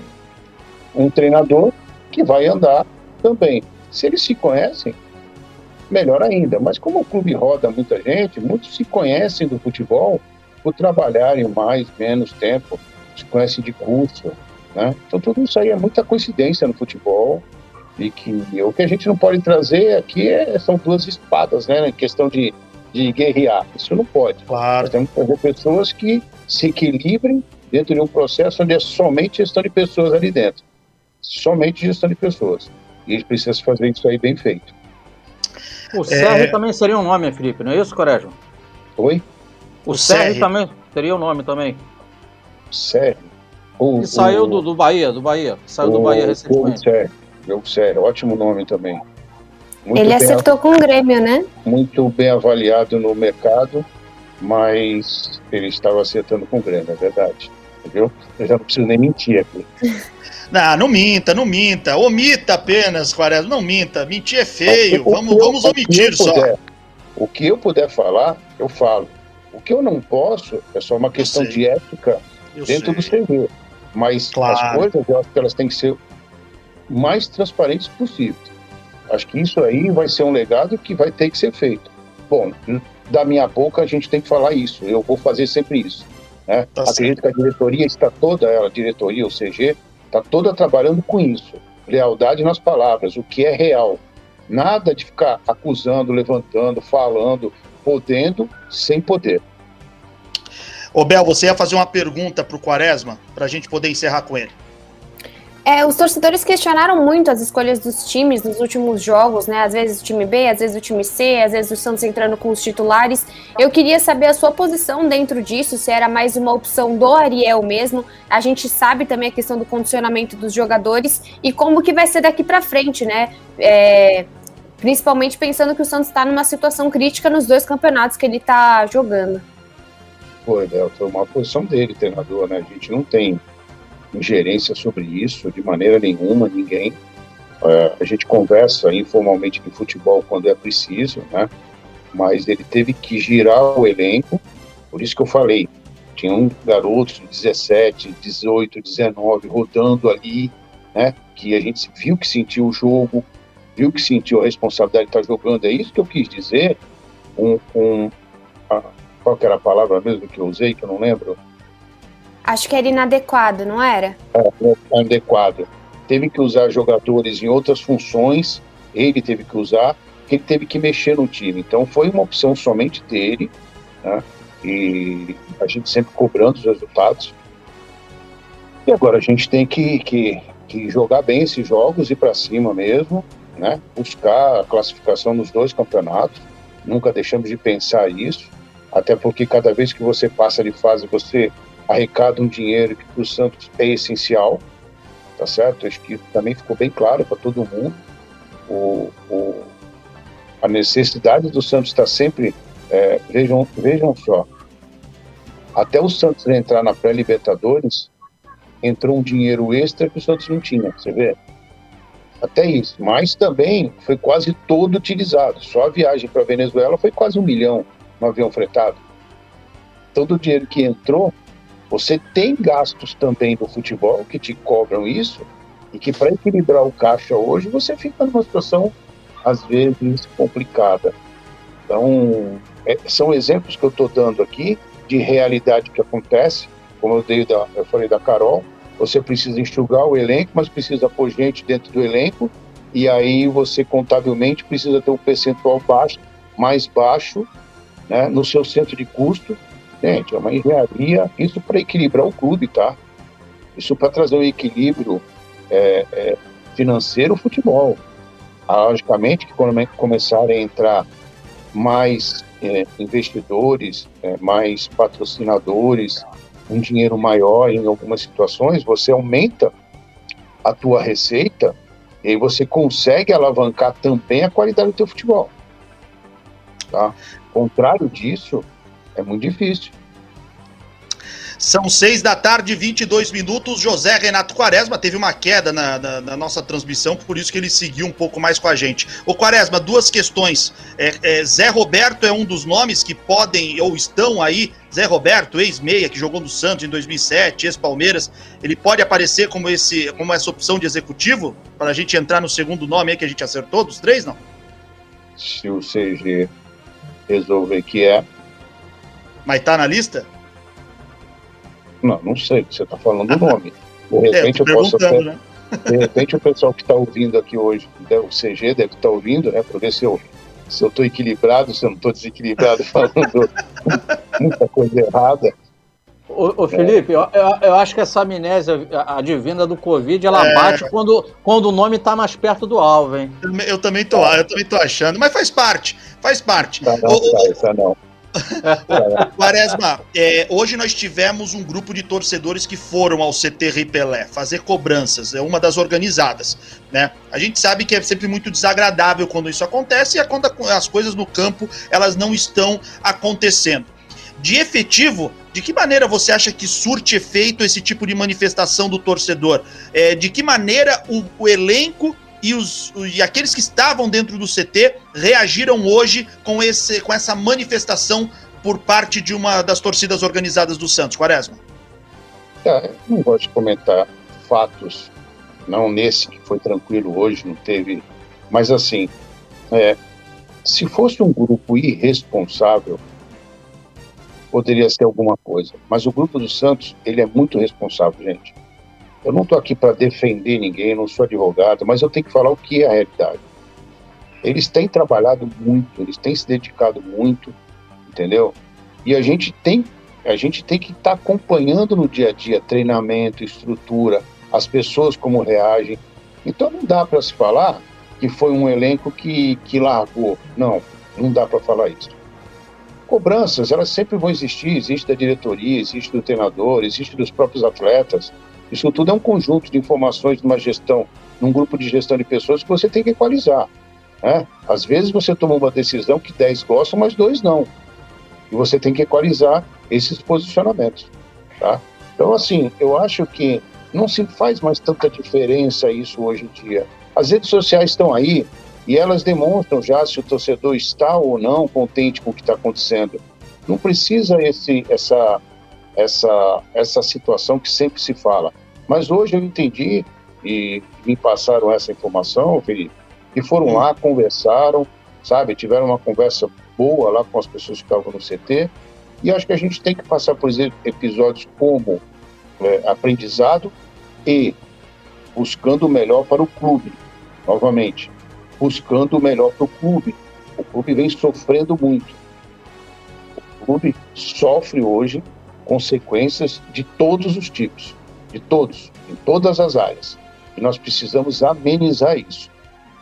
um treinador que vai andar também. Se eles se conhecem, melhor ainda. Mas como o clube roda muita gente, muitos se conhecem do futebol por trabalharem mais, menos tempo, se conhecem de curso, né? Então tudo isso aí é muita coincidência no futebol e que o que a gente não pode trazer aqui é, são duas espadas, né? Em questão de, de guerrear. Isso não pode. Claro. Nós temos que fazer pessoas que se equilibrem dentro de um processo onde é somente gestão de pessoas ali dentro. Somente gestão de pessoas. E a gente precisa fazer isso aí bem feito. O Serri também seria um nome, Felipe, não é isso, Quaresma? Oi? O, O Serri Serri. também seria o nome também. Sério? O, Que saiu o- do, do Bahia, do Bahia. Saiu do o Bahia Diogo recentemente. Diogo Sério, ótimo nome também. Muito Ele acertou com o Grêmio, né? muito bem avaliado no mercado, mas ele estava acertando com o Grêmio, é verdade. Entendeu? Eu já não preciso nem mentir aqui. Não, não minta, não minta. Omita apenas, Quaresma, não minta. Mentir é feio. O Vamos, eu- vamos o que omitir eu só. puder- O que eu puder falar, eu falo. O que eu não posso é só uma questão de ética Eu dentro sei. do CV. Mas Claro. as coisas, eu acho que elas têm que ser mais transparentes possível. Acho que isso aí vai ser um legado que vai ter que ser feito. Bom, da minha boca a gente tem que falar isso. Eu vou fazer sempre isso. Né? Tá Acredito que a diretoria está toda, ela, a diretoria, o CG, está toda trabalhando com isso. Lealdade nas palavras, o que é real. Nada de ficar acusando, levantando, falando, podendo, sem poder. Ô, Bel, você ia fazer uma pergunta pro Quaresma, pra gente poder encerrar com ele. É, os torcedores questionaram muito as escolhas dos times nos últimos jogos, né? Às vezes o time B, às vezes o time C, às vezes o Santos entrando com os titulares. Eu queria saber a sua posição dentro disso, se era mais uma opção do Ariel mesmo. A gente sabe também a questão do condicionamento dos jogadores e como que vai ser daqui pra frente, né? É, principalmente pensando que o Santos está numa situação crítica nos dois campeonatos que ele tá jogando. Foi, Léo, foi uma posição dele, treinador, né? A gente não tem ingerência sobre isso de maneira nenhuma, ninguém. É, a gente conversa informalmente de futebol quando é preciso, né? Mas ele teve que girar o elenco, por isso que eu falei, tinha um garoto de 17, 18, 19 rodando ali, né? Que a gente viu que sentiu o jogo, viu que sentiu a responsabilidade de estar jogando. É isso que eu quis dizer com, com a, qual era a palavra mesmo que eu usei, que eu não lembro? Acho que era inadequado, não era? É, inadequado. Teve que usar jogadores em outras funções, ele teve que usar, ele teve que mexer no time. Então foi uma opção somente dele, né? E a gente sempre cobrando os resultados. E agora a gente tem que, que, que jogar bem esses jogos, ir para cima mesmo, né? Buscar a classificação nos dois campeonatos. Nunca deixamos de pensar isso, até porque cada vez que você passa de fase, você arrecada um dinheiro que para o Santos é essencial, tá certo? Acho que também ficou bem claro para todo mundo. O, o, a necessidade do Santos está sempre. É, vejam, vejam só, até o Santos entrar na pré-Libertadores, entrou um dinheiro extra que o Santos não tinha, você vê? Até isso. Mas também foi quase todo utilizado. Só a viagem para Venezuela foi quase um milhão no avião fretado. Todo o dinheiro que entrou, você tem gastos também do futebol que te cobram isso, e que para equilibrar o caixa hoje, você fica numa situação, às vezes, complicada. Então, é, são exemplos que eu estou dando aqui de realidade que acontece, como eu, dei da, eu falei da Carol, você precisa enxugar o elenco, mas precisa pôr gente dentro do elenco, e aí você contabilmente precisa ter um percentual baixo, mais baixo, né, no seu centro de custo. Gente, é uma engenharia, isso para equilibrar o clube, tá? Isso para trazer um equilíbrio é, é, financeiro futebol. Logicamente que quando começarem a entrar mais é, investidores, é, mais patrocinadores, um dinheiro maior em algumas situações, você aumenta a tua receita e aí você consegue alavancar também a qualidade do teu futebol. Tá? Contrário disso, é muito difícil. São seis da tarde, 22 minutos. José Renato Quaresma teve uma queda na, na, na, nossa transmissão, por isso que ele seguiu um pouco mais com a gente. Ô Quaresma, duas questões. É, é, Zé Roberto é um dos nomes que podem ou estão aí. Zé Roberto, ex-meia, que jogou no Santos em 2007, ex-Palmeiras. Ele pode aparecer como, esse, como essa opção de executivo? Para a gente entrar no segundo nome aí que a gente acertou, dos três, não? Se o CG resolver que é. Mas tá na lista? Não, não sei, você está falando o nome. De repente é, eu, eu posso até, né? De repente o pessoal que está ouvindo aqui hoje, né, o CG deve estar tá ouvindo, né? Para ver se eu se eu estou equilibrado, se eu não estou desequilibrado, falando muita coisa errada. Ô, ô Felipe, é. eu, eu, acho que essa amnésia advinda do Covid, ela é. bate quando, quando o nome está mais perto do alvo, hein? Eu, eu, também tô, eu também tô achando, mas faz parte, faz parte. Não, não, ô, não. Quaresma, é, hoje nós tivemos um grupo de torcedores que foram ao CT Ripelé fazer cobranças, é uma das organizadas, né? A gente sabe que é sempre muito desagradável quando isso acontece e é quando as coisas no campo elas não estão acontecendo. De efetivo, de que maneira você acha que surte efeito esse tipo de manifestação do torcedor? É, de que maneira o, o elenco e, os, e aqueles que estavam dentro do CT reagiram hoje com, esse, com essa manifestação por parte de uma das torcidas organizadas do Santos, Quaresma? É, não gosto de comentar fatos, não nesse que foi tranquilo hoje, não teve. Mas assim, é, se fosse um grupo irresponsável, poderia ser alguma coisa. Mas o grupo do Santos, ele é muito responsável, gente. Eu não estou aqui para defender ninguém, não sou advogado, mas eu tenho que falar o que é a realidade. Eles têm trabalhado muito, eles têm se dedicado muito, entendeu? E a gente tem, a gente tem que estar tá acompanhando no dia a dia treinamento, estrutura, as pessoas como reagem. Então não dá para se falar que foi um elenco que, que largou. Não, não dá para falar isso. Cobranças, elas sempre vão existir, existe da diretoria, existe do treinador, existe dos próprios atletas. Isso tudo é um conjunto de informações de uma gestão, num grupo de gestão de pessoas que você tem que equalizar. Né? Às vezes você toma uma decisão que 10 gostam, mas dois não. E você tem que equalizar esses posicionamentos. Tá? Então, assim, eu acho que não se faz mais tanta diferença isso hoje em dia. As redes sociais estão aí e elas demonstram já se o torcedor está ou não contente com o que está acontecendo. Não precisa esse, essa, essa, essa situação que sempre se fala. Mas hoje eu entendi e me passaram essa informação, Felipe, e foram lá, conversaram, sabe, tiveram uma conversa boa lá com as pessoas que estavam no CT E acho que a gente tem que passar por episódios como é, aprendizado e buscando o melhor para o clube, novamente, buscando o melhor para o clube. O clube vem sofrendo muito. O clube sofre hoje consequências de todos os tipos, de todos, em todas as áreas. E nós precisamos amenizar isso.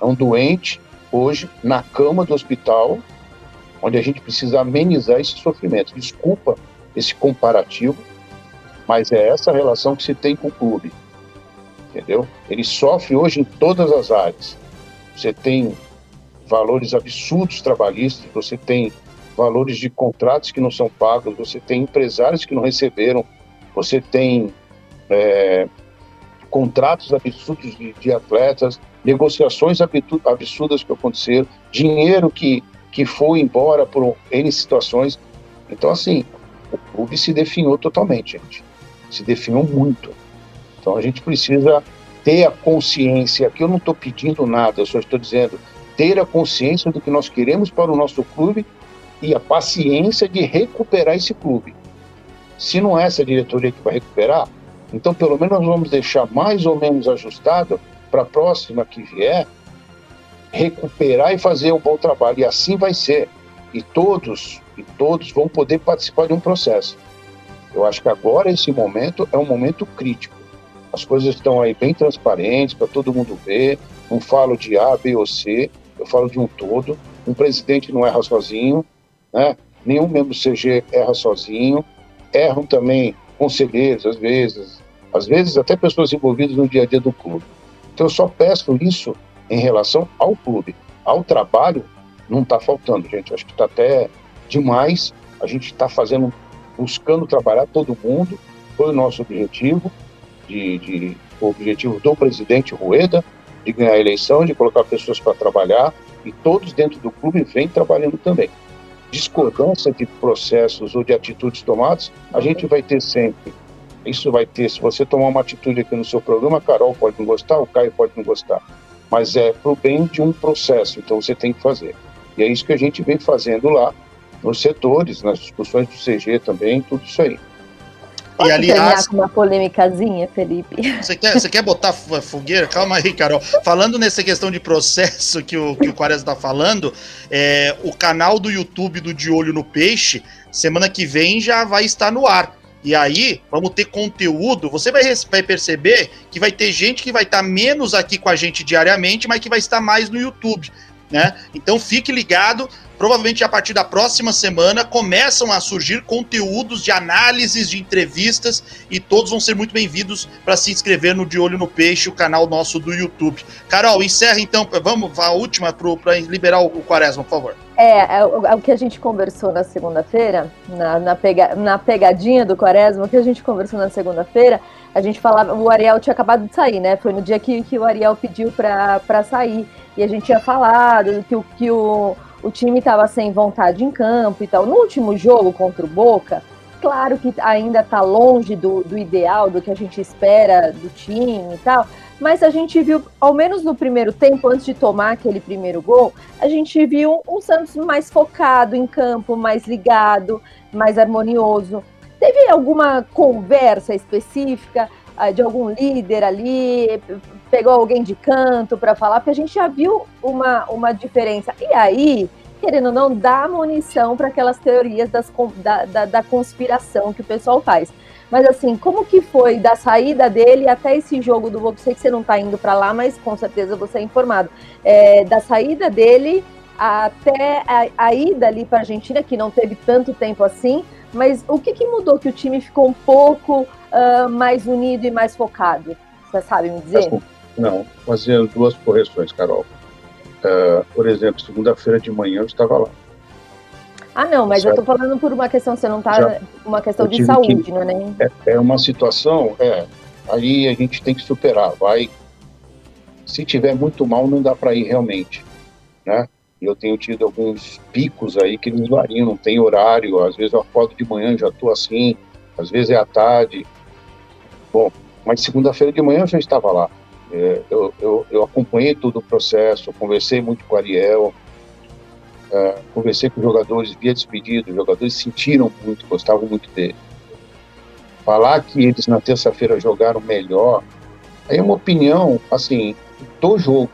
É um doente hoje na cama do hospital, onde a gente precisa amenizar esse sofrimento. Desculpa esse comparativo, mas é essa relação que se tem com o clube. Entendeu? Ele sofre hoje em todas as áreas. Você tem valores absurdos trabalhistas, você tem valores de contratos que não são pagos, você tem empresários que não receberam, você tem é, contratos absurdos de, de, atletas, negociações absurdas que aconteceram, dinheiro que, que foi embora por N situações. Então, assim, o clube se definhou totalmente, gente. Se definhou muito. Então, a gente precisa ter a consciência, aqui eu não estou pedindo nada, eu só estou dizendo, ter a consciência do que nós queremos para o nosso clube e a paciência de recuperar esse clube. Se não é essa diretoria que vai recuperar, então pelo menos vamos deixar mais ou menos ajustado para a próxima que vier recuperar e fazer um bom trabalho. E assim vai ser. E todos, e todos vão poder participar de um processo. Eu acho que agora esse momento é um momento crítico. As coisas estão aí bem transparentes para todo mundo ver. Não falo de A, B ou C, eu falo de um todo. Um presidente não erra sozinho, né? Nenhum membro do CG erra sozinho, erram também conselheiros, às vezes, às vezes até pessoas envolvidas no dia a dia do clube. Então eu só peço isso em relação ao clube. Ao trabalho, não está faltando, gente. Acho que está até demais. A gente está fazendo, buscando trabalhar todo mundo. Foi o nosso objetivo, de, de, o objetivo do presidente Rueda, de ganhar a eleição, de colocar pessoas para trabalhar. E todos dentro do clube vêm trabalhando também discordância de processos ou de atitudes tomadas, a gente vai ter sempre. Isso vai ter, se você tomar uma atitude aqui no seu programa, a Carol pode não gostar, o Caio pode não gostar, mas é para o bem de um processo, então você tem que fazer. E é isso que a gente vem fazendo lá, nos setores, nas discussões do CG também, tudo isso aí. E aliás, com uma polêmicazinha, Felipe? Você quer, você quer botar fogueira? Calma aí, Carol. Falando nessa questão de processo que o, que o Quares está falando, é, o canal do YouTube do De Olho no Peixe, semana que vem já vai estar no ar. E aí, vamos ter conteúdo. Você vai, vai perceber que vai ter gente que vai estar menos aqui com a gente diariamente, mas que vai estar mais no YouTube. Né? Então fique ligado, provavelmente a partir da próxima semana começam a surgir conteúdos de análises, de entrevistas e todos vão ser muito bem-vindos para se inscrever no De Olho no Peixe, o canal nosso do YouTube. Carol, encerra então, vamos a última para liberar o, Quaresma, por favor. É, é o, é o que a gente conversou na segunda-feira, na, na, pega, na pegadinha do Quaresma, o que a gente conversou na segunda-feira, a gente falava, o Ariel tinha acabado de sair, né? Foi no dia que, que o Ariel pediu para sair. E a gente tinha falado que o, que o o time estava sem vontade em campo e tal. No último jogo contra o Boca, claro que ainda está longe do, do ideal, do que a gente espera do time e tal, mas a gente viu, ao menos no primeiro tempo, antes de tomar aquele primeiro gol, a gente viu um Santos mais focado em campo, mais ligado, mais harmonioso. Teve alguma conversa específica uh, de algum líder ali? Pegou alguém de canto para falar? Porque a gente já viu uma, uma diferença. E aí, querendo ou não, dá munição para aquelas teorias das, da, da, da, conspiração que o pessoal faz. Mas assim, como que foi da saída dele até esse jogo do Bobo? Sei que você não está indo para lá, mas com certeza você é informado. É, da saída dele até a, a ida ali para a Argentina, que não teve tanto tempo assim, mas o que, que mudou que o time ficou um pouco uh, mais unido e mais focado? Você sabe me dizer? Não, fazendo duas correções, Carol. Uh, por exemplo, segunda-feira de manhã eu estava lá. Ah, não, mas certo? eu estou falando por uma questão, você não está. Uma questão de saúde, que, não é nem. É, é, uma situação, é. Aí a gente tem que superar. Vai. Se tiver muito mal, não dá para ir realmente. Né? eu tenho tido alguns picos aí que eles variam, não tem horário, às vezes eu acordo de manhã já estou assim, às vezes é à tarde. Bom, mas segunda-feira de manhã eu já estava lá. É, eu, eu, eu, acompanhei todo o processo, conversei muito com o Ariel. Uh, conversei com jogadores via despedido, os jogadores sentiram muito, gostavam muito dele. Falar que eles na terça-feira jogaram melhor, aí é uma opinião, assim, do jogo,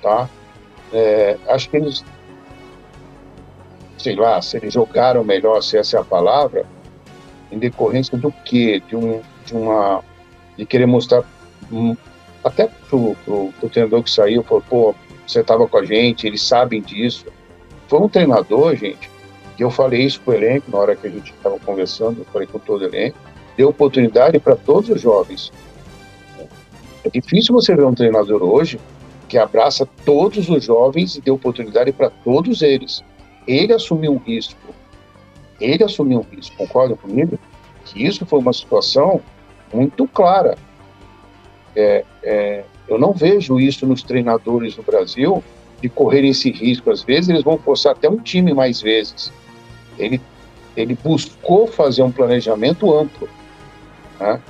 tá? É, acho que eles, sei lá, se eles jogaram melhor, se essa é a palavra, em decorrência do quê? De, um, de uma. de querer mostrar. Um, até pro, pro, pro treinador que saiu, falou, pô, você estava com a gente, eles sabem disso. Foi um treinador, gente, que eu falei isso com o elenco, na hora que a gente estava conversando, eu falei com todo o elenco, deu oportunidade para todos os jovens. É difícil você ver um treinador hoje que abraça todos os jovens e deu oportunidade para todos eles. Ele assumiu um risco ele assumiu isso, concorda comigo? Que isso foi uma situação muito clara. É, é, eu não vejo isso nos treinadores no Brasil de correr esse risco. Às vezes eles vão forçar até um time mais vezes. Ele, ele buscou fazer um planejamento amplo. Né?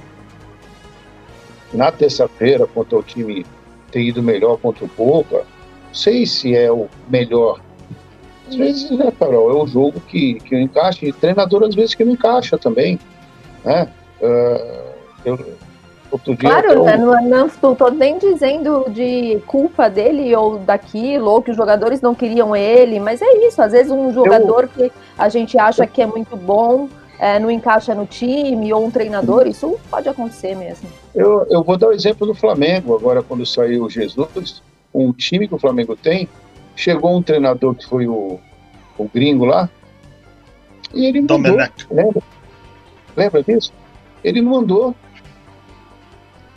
Na terça-feira, contra o time ter ido melhor contra o Boca, não sei se é o melhor às vezes, né, Carol, é o jogo que, que encaixa, e treinador às vezes que não encaixa também, né? Uh, eu, outro dia claro, né, não, não estou nem dizendo de culpa dele ou daquilo, ou que os jogadores não queriam ele, mas é isso, às vezes um jogador eu... que a gente acha que é muito bom, é, não encaixa no time, ou um treinador, isso pode acontecer mesmo. Eu, eu vou dar o exemplo do Flamengo, agora quando saiu o Jesus, um time que o Flamengo tem, Chegou um treinador que foi o, o gringo lá, e ele não mandou. Lembra? Lembra disso? Ele não mandou.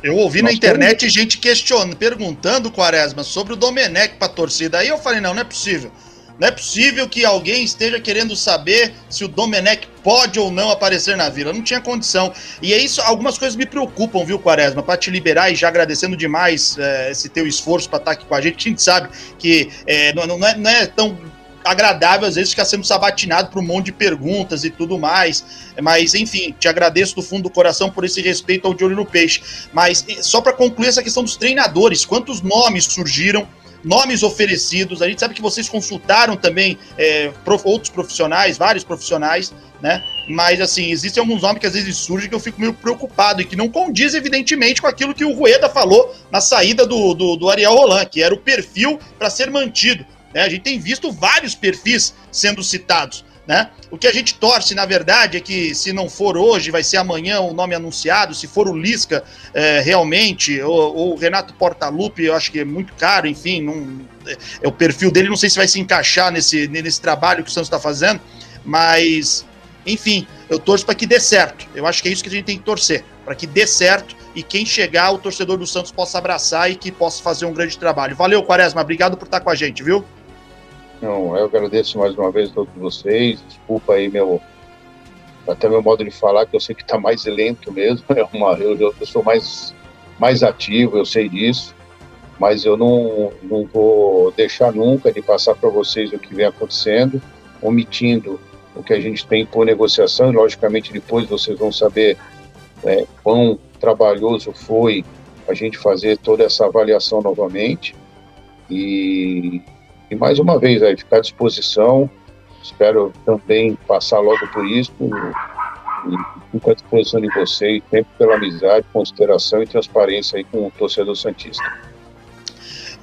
Eu ouvi Nós na internet temos... gente questionando, perguntando, Quaresma, sobre o Domenech para a torcida. Aí eu falei, não, não é possível. Não é possível que alguém esteja querendo saber se o Domenech pode ou não aparecer na vila. Não tinha condição. E é isso, algumas coisas me preocupam, viu, Quaresma? Para te liberar e já agradecendo demais é, esse teu esforço para estar tá aqui com a gente. A gente sabe que é, não, não, é, não é tão agradável às vezes ficar sendo sabatinado por um monte de perguntas e tudo mais. Mas, enfim, te agradeço do fundo do coração por esse respeito ao de olho no peixe. Mas só para concluir essa questão dos treinadores, quantos nomes surgiram nomes oferecidos. A gente sabe que vocês consultaram também é, prof, outros profissionais, vários profissionais, né? Mas, assim, existem alguns nomes que às vezes surgem que eu fico meio preocupado e que não condiz, evidentemente, com aquilo que o Rueda falou na saída do, do, do Ariel Roland, que era o perfil para ser mantido. Né? A gente tem visto vários perfis sendo citados. Né? O que a gente torce, na verdade, é que se não for hoje, vai ser amanhã o nome anunciado. Se for o Lisca é, realmente, ou, ou, o Renato Portaluppi, eu acho que é muito caro, enfim, não, é, é, o perfil dele, não sei se vai se encaixar nesse, nesse trabalho que o Santos está fazendo, mas, enfim, eu torço para que dê certo. Eu acho que é isso que a gente tem que torcer, para que dê certo e quem chegar, o torcedor do Santos possa abraçar e que possa fazer um grande trabalho. Valeu, Quaresma, obrigado por estar com a gente, viu? Não, eu agradeço mais uma vez a todos vocês. Desculpa aí meu até meu modo de falar que eu sei que está mais lento mesmo. É uma, eu, eu sou mais mais ativo, eu sei disso, mas eu não não vou deixar nunca de passar para vocês o que vem acontecendo, omitindo o que a gente tem por negociação. E logicamente depois vocês vão saber é, quão trabalhoso foi a gente fazer toda essa avaliação novamente. E e mais uma vez, aí, ficar à disposição. Espero também passar logo por isso. E fico à disposição de vocês, sempre pela amizade, consideração e transparência aí com o torcedor Santista.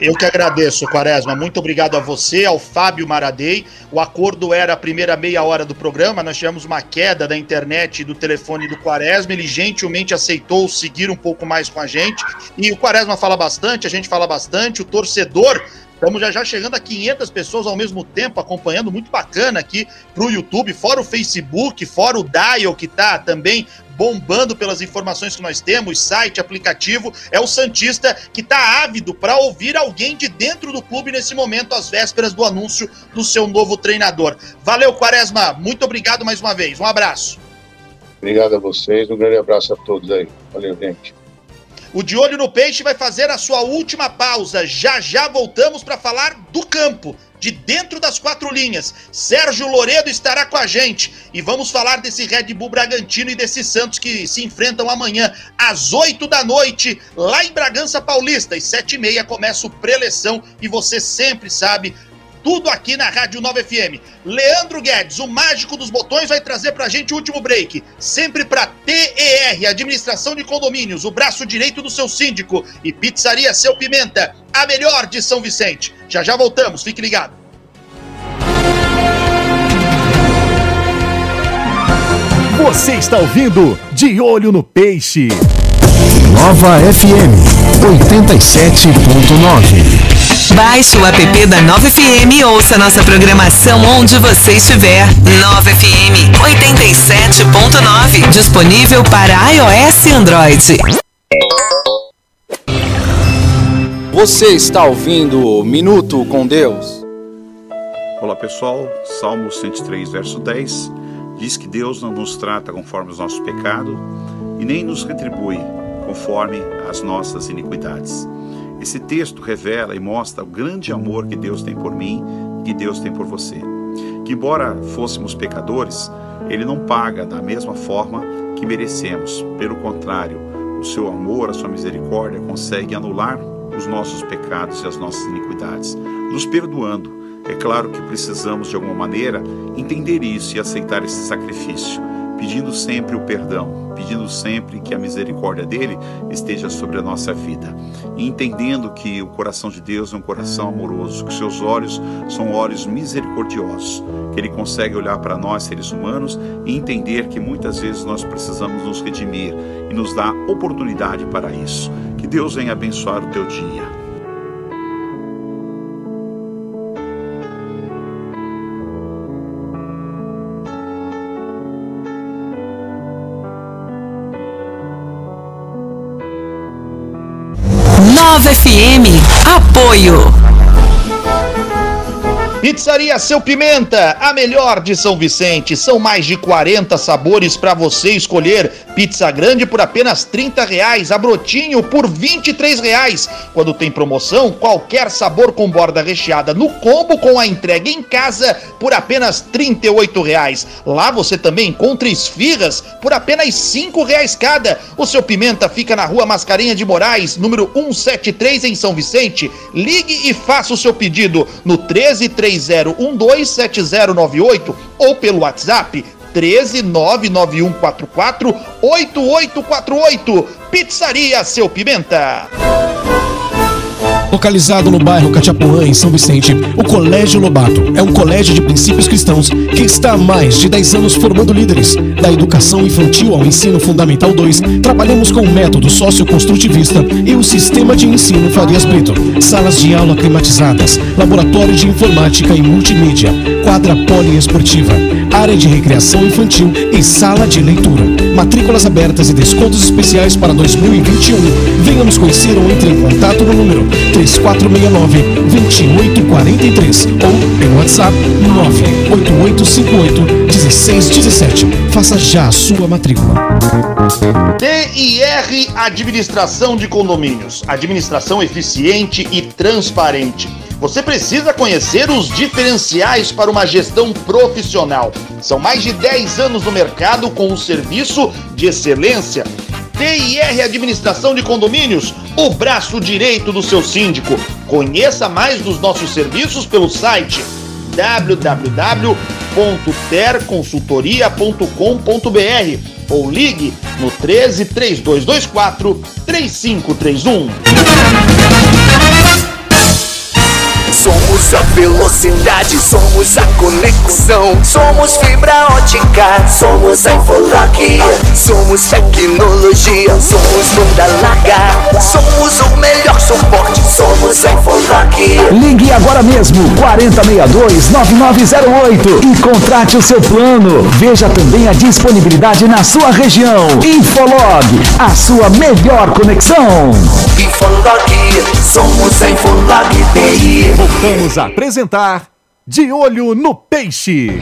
Eu que agradeço, Quaresma. Muito obrigado a você, ao Fábio Maradei. O acordo era a primeira meia hora do programa. Nós tivemos uma queda da internet e do telefone do Quaresma. Ele gentilmente aceitou seguir um pouco mais com a gente. E o Quaresma fala bastante, a gente fala bastante. O torcedor Estamos já já chegando a 500 pessoas ao mesmo tempo acompanhando, muito bacana aqui pro YouTube, fora o Facebook, fora o Dial que tá também bombando pelas informações que nós temos, site, aplicativo, é o Santista que tá ávido para ouvir alguém de dentro do clube nesse momento, às vésperas do anúncio do seu novo treinador. Valeu, Quaresma, muito obrigado mais uma vez, um abraço. Obrigado a vocês, um grande abraço a todos aí. Valeu, gente. O De Olho no Peixe vai fazer a sua última pausa. Já já voltamos para falar do campo, de dentro das quatro linhas. Sérgio Loredo estará com a gente e vamos falar desse Red Bull Bragantino e desse Santos que se enfrentam amanhã às oito da noite lá em Bragança Paulista. Às sete e meia começa o preleção e você sempre sabe tudo aqui na Rádio 9 FM. Leandro Guedes, o mágico dos botões, vai trazer pra gente o último break. Sempre pra TER, Administração de Condomínios, o braço direito do seu síndico. E Pizzaria Seu Pimenta, a melhor de São Vicente. Já já voltamos, fique ligado. Você está ouvindo De Olho no Peixe. Nova FM 87.9. Baixe o app da 9FM e ouça nossa programação onde você estiver. 9FM 87.9. Disponível para iOS e Android. Você está ouvindo o Minuto com Deus? Olá pessoal, Salmo 103, verso 10 diz que Deus não nos trata conforme os nossos pecados e nem nos retribui conforme as nossas iniquidades. Esse texto revela e mostra o grande amor que Deus tem por mim e que Deus tem por você. Que, embora fôssemos pecadores, Ele não paga da mesma forma que merecemos. Pelo contrário, o seu amor, a sua misericórdia consegue anular os nossos pecados e as nossas iniquidades, nos perdoando. É claro que precisamos, de alguma maneira, entender isso e aceitar esse sacrifício pedindo sempre o perdão, pedindo sempre que a misericórdia dele esteja sobre a nossa vida, e entendendo que o coração de Deus é um coração amoroso, que seus olhos são olhos misericordiosos, que ele consegue olhar para nós seres humanos e entender que muitas vezes nós precisamos nos redimir e nos dar oportunidade para isso. Que Deus venha abençoar o teu dia. FM. Apoio. Pizzaria Seu Pimenta, a melhor de São Vicente. São mais de 40 sabores para você escolher. Pizza grande por apenas 30 reais, a brotinho por 23 reais. Quando tem promoção, qualquer sabor com borda recheada no combo com a entrega em casa por apenas 38 reais. Lá você também encontra esfirras por apenas 5 reais cada. O Seu Pimenta fica na rua Mascarenha de Moraes, número 173 em São Vicente. Ligue e faça o seu pedido no 1330127098 ou pelo WhatsApp 13991448848. Pizzaria Seu Pimenta. Localizado no bairro Cachapuã, em São Vicente, o Colégio Lobato é um colégio de princípios cristãos que está há mais de 10 anos formando líderes. Da educação infantil ao ensino fundamental 2, trabalhamos com o método socioconstrutivista e o sistema de ensino Farias Brito. Salas de aula climatizadas, laboratório de informática e multimídia, quadra poliesportiva, área de recreação infantil e sala de leitura. Matrículas abertas e descontos especiais para 2021. Venha nos conhecer ou entre em contato no número 3469-2843 ou pelo WhatsApp 98858-1617. Faça já a sua matrícula. DIR Administração de Condomínios. Administração eficiente e transparente. Você precisa conhecer os diferenciais para uma gestão profissional. São mais de 10 anos no mercado com um serviço de excelência. TIR Administração de Condomínios, o braço direito do seu síndico. Conheça mais dos nossos serviços pelo site www.terconsultoria.com.br ou ligue no 13 3224 3531. Somos a velocidade, somos a conexão. Somos fibra ótica, somos a Infolock. Somos tecnologia, somos banda larga. Somos o melhor suporte, somos a Infolock. Ligue agora mesmo 4062-9908 e contrate o seu plano. Veja também a disponibilidade na sua região. Infolog, a sua melhor conexão. Infolock, somos a Infolock TI. Voltamos a apresentar De Olho no Peixe.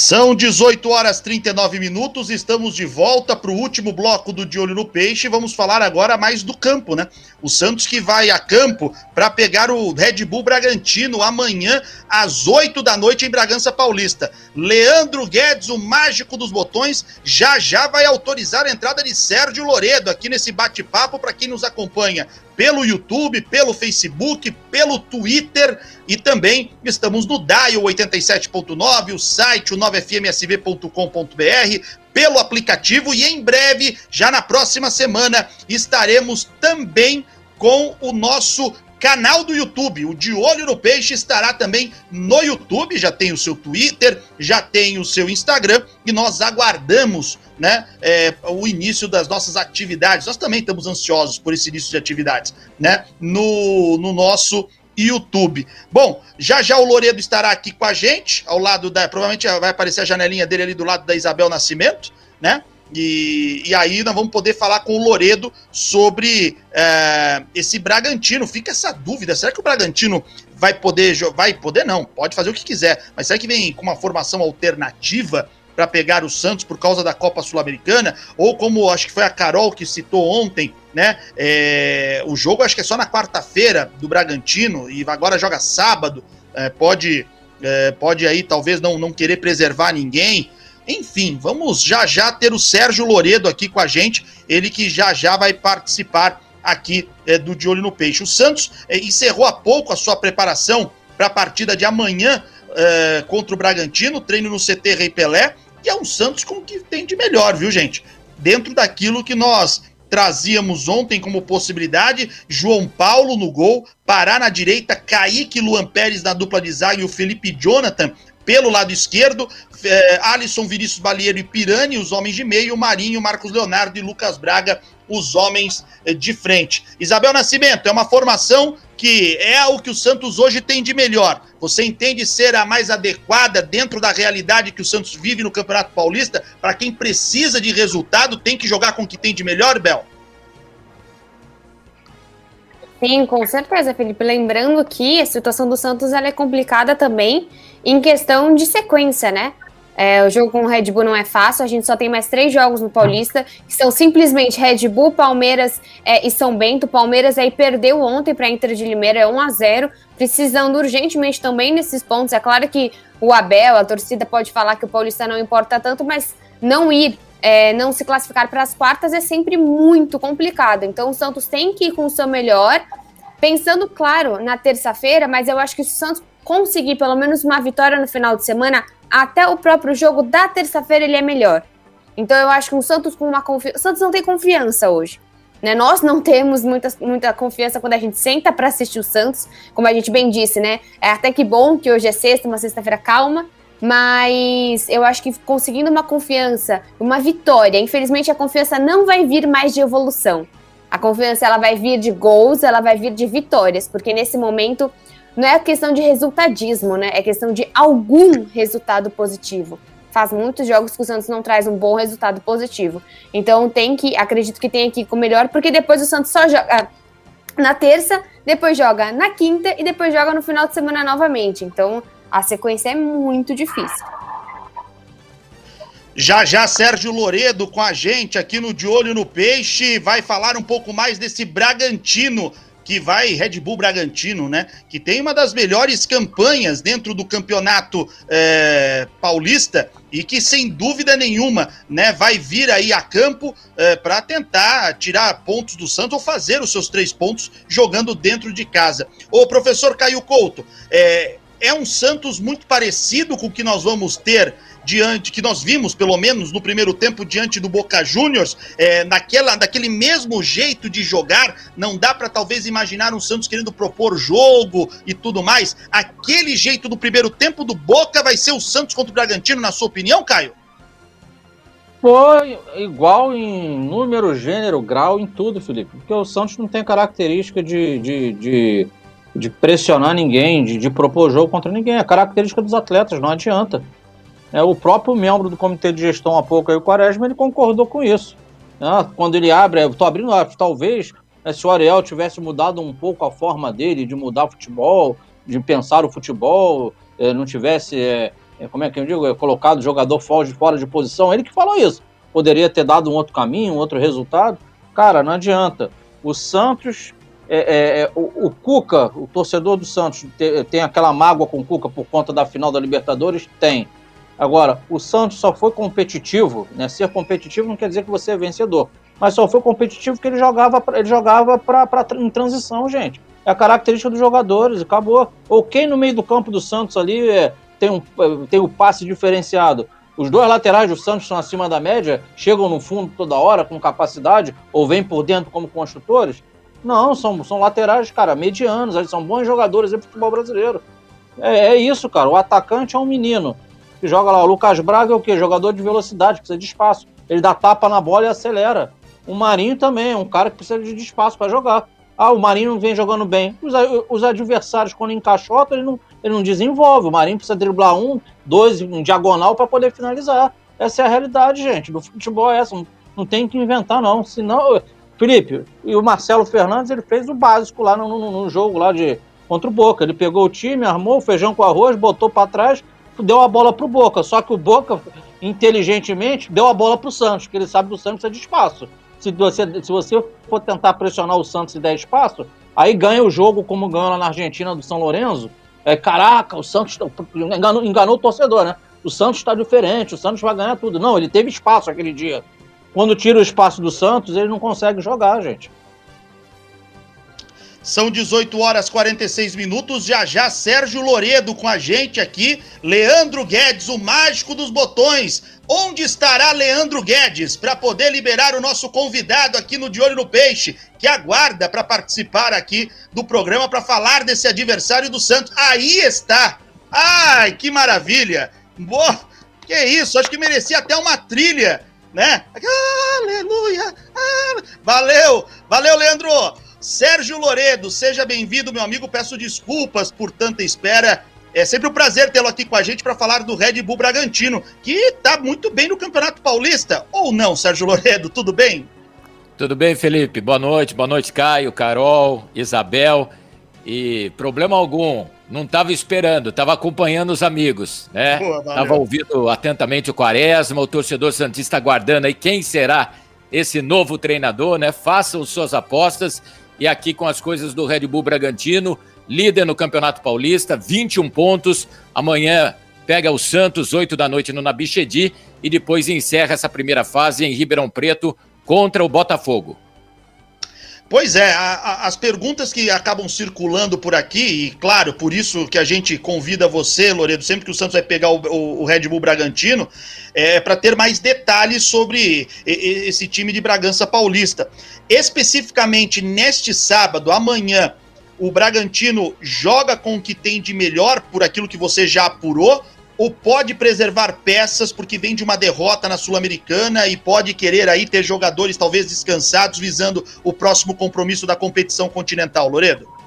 São 18 horas 39 minutos, estamos de volta para o último bloco do De Olho no Peixe. Vamos falar agora mais do campo, né? O Santos que vai a campo para pegar o Red Bull Bragantino amanhã às 8 da noite em Bragança Paulista. Leandro Guedes, o mágico dos botões, já já vai autorizar a entrada de Sérgio Loredo aqui nesse bate-papo para quem nos acompanha pelo YouTube, pelo Facebook, pelo Twitter e também estamos no Dial 87.9, o site, o 9fmsv.com.br, pelo aplicativo e em breve, já na próxima semana, estaremos também com o nosso canal do YouTube. O De Olho no Peixe estará também no YouTube, já tem o seu Twitter, já tem o seu Instagram e nós aguardamos né, é, o início das nossas atividades. Nós também estamos ansiosos por esse início de atividades, né? No, no nosso YouTube. Bom, já já o Loredo estará aqui com a gente, ao lado da. Provavelmente vai aparecer a janelinha dele ali do lado da Isabel Nascimento, né? E, e aí nós vamos poder falar com o Loredo sobre é, esse Bragantino. Fica essa dúvida: será que o Bragantino vai poder. Vai poder, não, pode fazer o que quiser, mas será que vem com uma formação alternativa? para pegar o Santos por causa da Copa Sul-Americana, ou como acho que foi a Carol que citou ontem, né? É, o jogo acho que é só na quarta-feira do Bragantino e agora joga sábado. É, pode, é, pode aí talvez não, não querer preservar ninguém. Enfim, vamos já já ter o Sérgio Loredo aqui com a gente, ele que já já vai participar aqui é, do De Olho no Peixe. O Santos é, encerrou há pouco a sua preparação para a partida de amanhã é, contra o Bragantino, treino no CT Rei Pelé e é um Santos com o que tem de melhor, viu, gente? Dentro daquilo que nós trazíamos ontem como possibilidade, João Paulo no gol, Pará na direita, Kaique Luan Pérez na dupla de zaga e o Felipe Jonathan pelo lado esquerdo, é, Alisson, Vinícius Balieiro e Pirani, os homens de meio, Marinho, Marcos Leonardo e Lucas Braga, os homens é, de frente. Isabel Nascimento, é uma formação que é o que o Santos hoje tem de melhor. Você entende ser a mais adequada dentro da realidade que o Santos vive no Campeonato Paulista? Para quem precisa de resultado, tem que jogar com o que tem de melhor, Bel? Sim, com certeza, Felipe. Lembrando que a situação do Santos ela é complicada também em questão de sequência, né? É, o jogo com o Red Bull não é fácil, a gente só tem mais três jogos no Paulista, que são simplesmente Red Bull, Palmeiras é, e São Bento. Palmeiras aí perdeu ontem para a Inter de Limeira, é 1 a 0 precisando urgentemente também nesses pontos. É claro que o Abel, a torcida pode falar que o Paulista não importa tanto, mas não ir é, não se classificar para as quartas é sempre muito complicado. Então o Santos tem que ir com o seu melhor, pensando, claro, na terça-feira, mas eu acho que se o Santos conseguir pelo menos uma vitória no final de semana, até o próprio jogo da terça-feira ele é melhor. Então eu acho que o Santos com uma confiança. Santos não tem confiança hoje. Né? Nós não temos muita, muita confiança quando a gente senta para assistir o Santos, como a gente bem disse, né? É até que bom que hoje é sexta, uma sexta-feira calma, mas eu acho que conseguindo uma confiança, uma vitória, infelizmente a confiança não vai vir mais de evolução. A confiança ela vai vir de gols, ela vai vir de vitórias, porque nesse momento não é questão de resultadismo, né? É questão de algum resultado positivo. Faz muitos jogos que o Santos não traz um bom resultado positivo. Então tem que, acredito que tem aqui com o melhor, porque depois o Santos só joga na terça, depois joga na quinta e depois joga no final de semana novamente. Então a sequência é muito difícil. Já já Sérgio Loredo com a gente aqui no De Olho no Peixe vai falar um pouco mais desse Bragantino que vai Red Bull Bragantino, né? Que tem uma das melhores campanhas dentro do campeonato é, paulista e que sem dúvida nenhuma, né, vai vir aí a campo é, para tentar tirar pontos do Santos ou fazer os seus três pontos jogando dentro de casa. O professor Caio Couto, é, é um Santos muito parecido com o que nós vamos ter diante, que nós vimos, pelo menos no primeiro tempo, diante do Boca Juniors, é, naquela, daquele mesmo jeito de jogar, não dá para talvez imaginar um Santos querendo propor jogo e tudo mais. Aquele jeito do primeiro tempo do Boca vai ser o Santos contra o Bragantino, na sua opinião, Caio? Foi igual em número, gênero, grau, em tudo, Felipe. Porque o Santos não tem característica de, de, de de pressionar ninguém, de, de propor jogo contra ninguém. É característica dos atletas, não adianta. É, o próprio membro do comitê de gestão há pouco, aí, o Quaresma, ele concordou com isso. Né? Quando ele abre, estou abrindo, talvez né, se o Ariel tivesse mudado um pouco a forma dele de mudar futebol, de pensar o futebol, é, não tivesse, é, é como é que eu digo, é, colocado o jogador fora de posição, ele que falou isso. Poderia ter dado um outro caminho, um outro resultado. Cara, não adianta. O Santos é, é, é, o, o, Cuca, o torcedor do Santos, tem, tem, aquela mágoa com o Cuca por conta da final da Libertadores? Tem. Agora, o Santos só foi competitivo, né? Ser competitivo não quer dizer que você é vencedor. mas só foi competitivo porque ele jogava, ele jogava pra, pra, em transição, gente. É a característica dos jogadores, acabou. Ou quem no meio do campo do Santos ali é, tem, um, tem o passe diferenciado. Os dois laterais do Santos estão acima da média, chegam no fundo toda hora com capacidade, ou vêm por dentro como construtores. Não, são, são laterais, cara, medianos, eles são bons jogadores do futebol brasileiro. É, é, isso, cara. O atacante é um menino que joga lá. O Lucas Braga é o quê? Jogador de velocidade, precisa de espaço. Ele dá tapa na bola e acelera. O Marinho também é um cara que precisa de espaço para jogar. Ah, o Marinho vem jogando bem. Os, os adversários, quando encaixotam, ele não, ele não desenvolve. O Marinho precisa driblar um, dois, um diagonal para poder finalizar. Essa é a realidade, gente. Do futebol é essa. Não, não tem que inventar, não. Senão. Felipe, e o Marcelo Fernandes, ele fez o básico lá no, no, no jogo lá de contra o Boca. Ele pegou o time, armou o feijão com arroz, botou para trás, deu a bola pro Boca. Só que o Boca, inteligentemente, deu a bola pro Santos, que ele sabe que o Santos é de espaço. Se você, se você for tentar pressionar o Santos e der espaço, aí ganha o jogo como ganhou lá na Argentina do São Lourenço. É, caraca, o Santos tá, enganou, enganou o torcedor, né? O Santos está diferente, o Santos vai ganhar tudo. Não, ele teve espaço aquele dia. Quando tira o espaço do Santos, ele não consegue jogar, gente. São 18 horas 46 minutos. Já já Sérgio Loredo com a gente aqui. Leandro Guedes, o mágico dos botões. Onde estará Leandro Guedes para poder liberar o nosso convidado aqui no De Olho no Peixe, que aguarda para participar aqui do programa para falar desse adversário do Santos? Aí está. Ai, que maravilha. Boa. Que isso, acho que merecia até uma trilha, né? Aleluia. Valeu, valeu, Leandro. Sérgio Loredo, seja bem-vindo, meu amigo. Peço desculpas por tanta espera. É sempre um prazer tê-lo aqui com a gente para falar do Red Bull Bragantino, que está muito bem no Campeonato Paulista. Ou não, Sérgio Loredo? Tudo bem? Tudo bem, Felipe? Boa noite. Boa noite, Caio, Carol, Isabel. E problema algum, não estava esperando, estava acompanhando os amigos, né? Estava ouvindo atentamente o Quaresma, o torcedor Santista aguardando aí quem será esse novo treinador, né? Façam suas apostas e aqui com as coisas do Red Bull Bragantino, líder no Campeonato Paulista, 21 pontos. Amanhã pega o Santos, 8 da noite no Nabichedi e depois encerra essa primeira fase em Ribeirão Preto contra o Botafogo. Pois é, a, a, as perguntas que acabam circulando por aqui, e claro, por isso que a gente convida você, Loredo, sempre que o Santos vai pegar o, o, o Red Bull Bragantino, é para ter mais detalhes sobre esse time de Bragança Paulista. Especificamente neste sábado, amanhã, o Bragantino joga com o que tem de melhor, por aquilo que você já apurou, ou pode preservar peças porque vem de uma derrota na Sul-Americana e pode querer aí ter jogadores talvez descansados visando o próximo compromisso da competição continental, Loredo?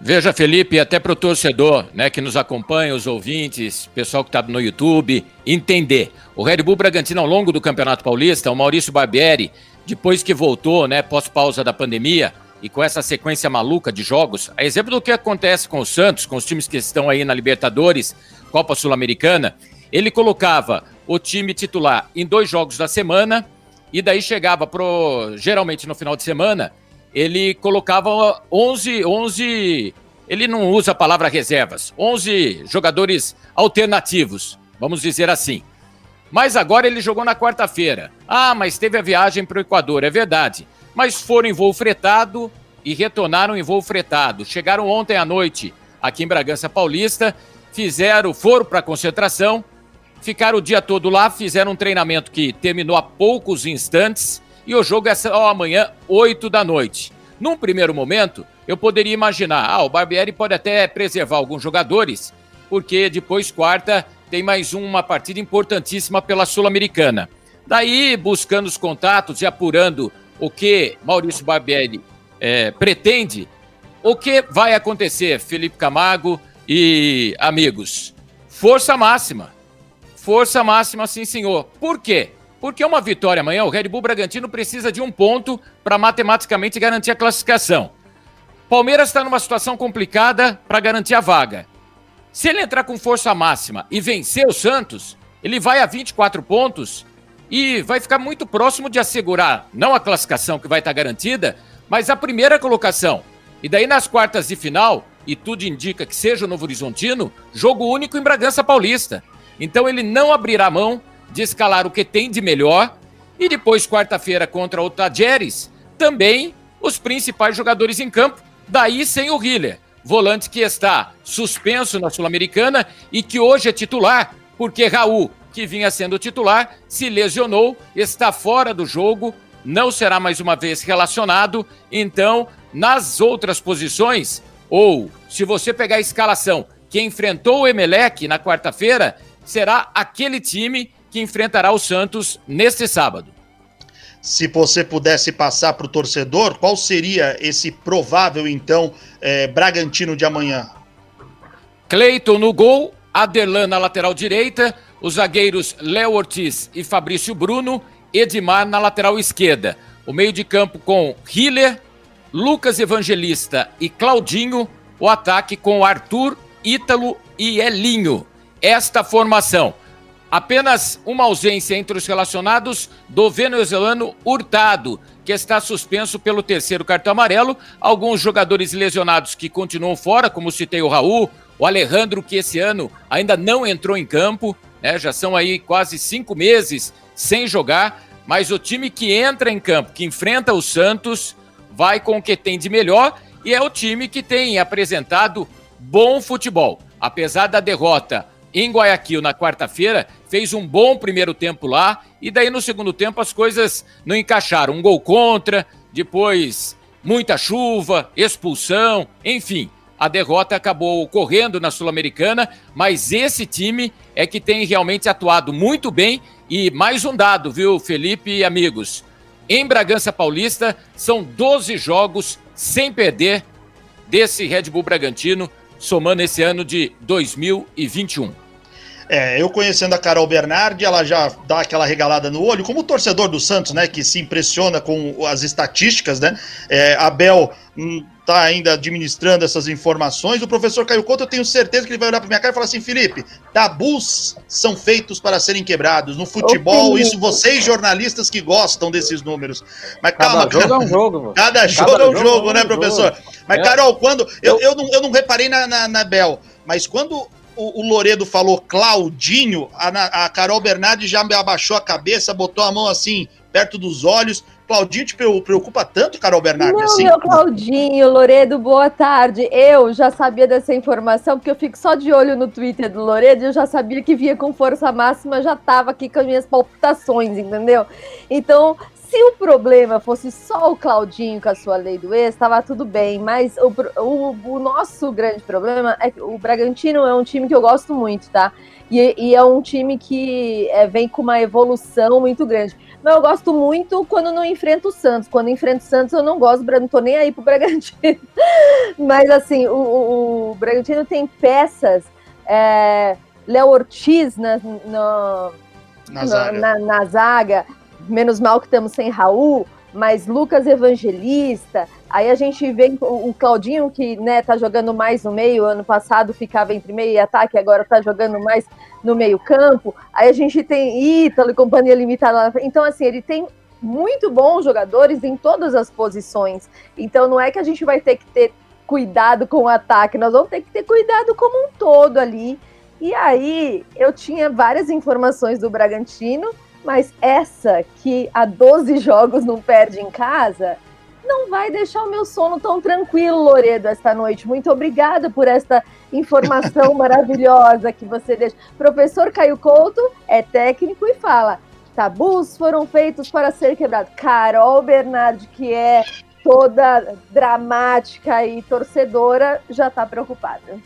Veja, Felipe, até para o torcedor né, que nos acompanha, os ouvintes, pessoal que está no YouTube, entender. O Red Bull Bragantino, ao longo do Campeonato Paulista, o Maurício Barbieri, depois que voltou, né, pós-pausa da pandemia, e com essa sequência maluca de jogos, a exemplo do que acontece com o Santos, com os times que estão aí na Libertadores, Copa Sul-Americana, ele colocava o time titular em dois jogos da semana e daí chegava pro geralmente no final de semana, ele colocava 11 11 ele não usa a palavra reservas, 11 jogadores alternativos, vamos dizer assim. Mas agora ele jogou na quarta-feira. Ah, mas teve a viagem para o Equador, é verdade. Mas foram em voo fretado e retornaram em voo fretado. Chegaram ontem à noite aqui em Bragança Paulista fizeram, foram para a concentração, ficaram o dia todo lá, fizeram um treinamento que terminou há poucos instantes e o jogo é só amanhã, 8 da noite. Num primeiro momento, eu poderia imaginar, ah, o Barbieri pode até preservar alguns jogadores, porque depois, quarta, tem mais uma partida importantíssima pela Sul-Americana. Daí, buscando os contatos e apurando o que Maurício Barbieri é, pretende, o que vai acontecer, Felipe Camargo, e, amigos, força máxima. Força máxima, sim, senhor. Por quê? Porque uma vitória amanhã, o Red Bull Bragantino precisa de um ponto para matematicamente garantir a classificação. Palmeiras está numa situação complicada para garantir a vaga. Se ele entrar com força máxima e vencer o Santos, ele vai a 24 pontos e vai ficar muito próximo de assegurar não a classificação que vai estar garantida, mas a primeira colocação. E daí nas quartas de final, e tudo indica que seja o Novo Horizontino, jogo único em Bragança Paulista. Então ele não abrirá mão de escalar o que tem de melhor E depois, quarta-feira, contra o Tajeres, também os principais jogadores em campo, daí sem o Hiller, volante que está suspenso na Sul-Americana e que hoje é titular, porque Raul, que vinha sendo titular, se lesionou, está fora do jogo, não será mais uma vez relacionado. Então, nas outras posições, ou se você pegar a escalação que enfrentou o Emelec na quarta-feira, será aquele time que enfrentará o Santos neste sábado. Se você pudesse passar para o torcedor, qual seria esse provável, então, é, Bragantino de amanhã? Cleiton no gol, Aderlan na lateral direita, os zagueiros Léo Ortiz e Fabrício Bruno, Edmar na lateral esquerda. O meio de campo com Hiller, Lucas Evangelista e Claudinho, o ataque com Arthur, Ítalo e Elinho. Esta formação. Apenas uma ausência entre os relacionados do venezuelano Hurtado, que está suspenso pelo terceiro cartão amarelo. Alguns jogadores lesionados que continuam fora, como citei o Raul, o Alejandro, que esse ano ainda não entrou em campo, né? Já são aí quase cinco meses sem jogar. Mas o time que entra em campo, que enfrenta o Santos, vai com o que tem de melhor e é o time que tem apresentado bom futebol. Apesar da derrota em Guayaquil na quarta-feira, fez um bom primeiro tempo lá e daí no segundo tempo as coisas não encaixaram. Um gol contra, depois muita chuva, expulsão, enfim. A derrota acabou ocorrendo na Sul-Americana, mas esse time é que tem realmente atuado muito bem. E mais um dado, viu, Felipe e amigos? Em Bragança Paulista, são 12 jogos sem perder desse Red Bull Bragantino, somando esse ano de 2021. É, eu conhecendo a Carol Bernardi, ela já dá aquela regalada no olho, como torcedor do Santos, né, que se impressiona com as estatísticas, né? É, Abel hum, tá ainda administrando essas informações. O professor Caio Couto, eu tenho certeza que ele vai olhar para minha cara e falar assim: Felipe, tabus são feitos para serem quebrados. No futebol, isso vocês jornalistas que gostam desses números. Mas calma, Cada jogo é um jogo. Mano. Cada jogo Cada é um jogo, jogo né, professor? Jogo. Mas, é. Carol, quando. Eu, eu, não, eu não reparei na, na, na Bel, mas quando o, o Loredo falou Claudinho, a, a Carol Bernardi já abaixou a cabeça, botou a mão assim, perto dos olhos. Claudinho te preocupa tanto, Carol Bernardi? Não, assim? meu Claudinho, Loredo, boa tarde. Eu já sabia dessa informação, porque eu fico só de olho no Twitter do Loredo e eu já sabia que via com força máxima, já tava aqui com as minhas palpitações, entendeu? Então, se o problema fosse só o Claudinho com a sua lei do ex, estava tudo bem. Mas o, o, o, nosso grande problema é que o Bragantino é um time que eu gosto muito, tá? E, e é um time que é, vem com uma evolução muito grande. Mas eu gosto muito quando não enfrenta o Santos. Quando enfrenta o Santos, eu não gosto, não tô nem aí pro Bragantino. Mas assim, o, o, o Bragantino tem peças. É, Léo Ortiz na, na, na, zaga. na, na zaga menos mal que estamos sem Raul, mas Lucas Evangelista, aí a gente vê o, Claudinho, que né, tá jogando mais no meio, ano passado ficava entre meio e ataque, agora tá jogando mais no meio campo, aí a gente tem Ítalo e companhia limitada, então assim, ele tem muito bons jogadores em todas as posições, então não é que a gente vai ter que ter cuidado com o ataque, nós vamos ter que ter cuidado como um todo ali, e aí eu tinha várias informações do Bragantino, mas essa que há 12 jogos não perde em casa, não vai deixar o meu sono tão tranquilo, Loredo, esta noite. Muito obrigada por esta informação maravilhosa que você deixa. Professor Caio Couto é técnico e fala: tabus foram feitos para ser quebrados. Carol Bernardi, que é toda dramática e torcedora, já está preocupada.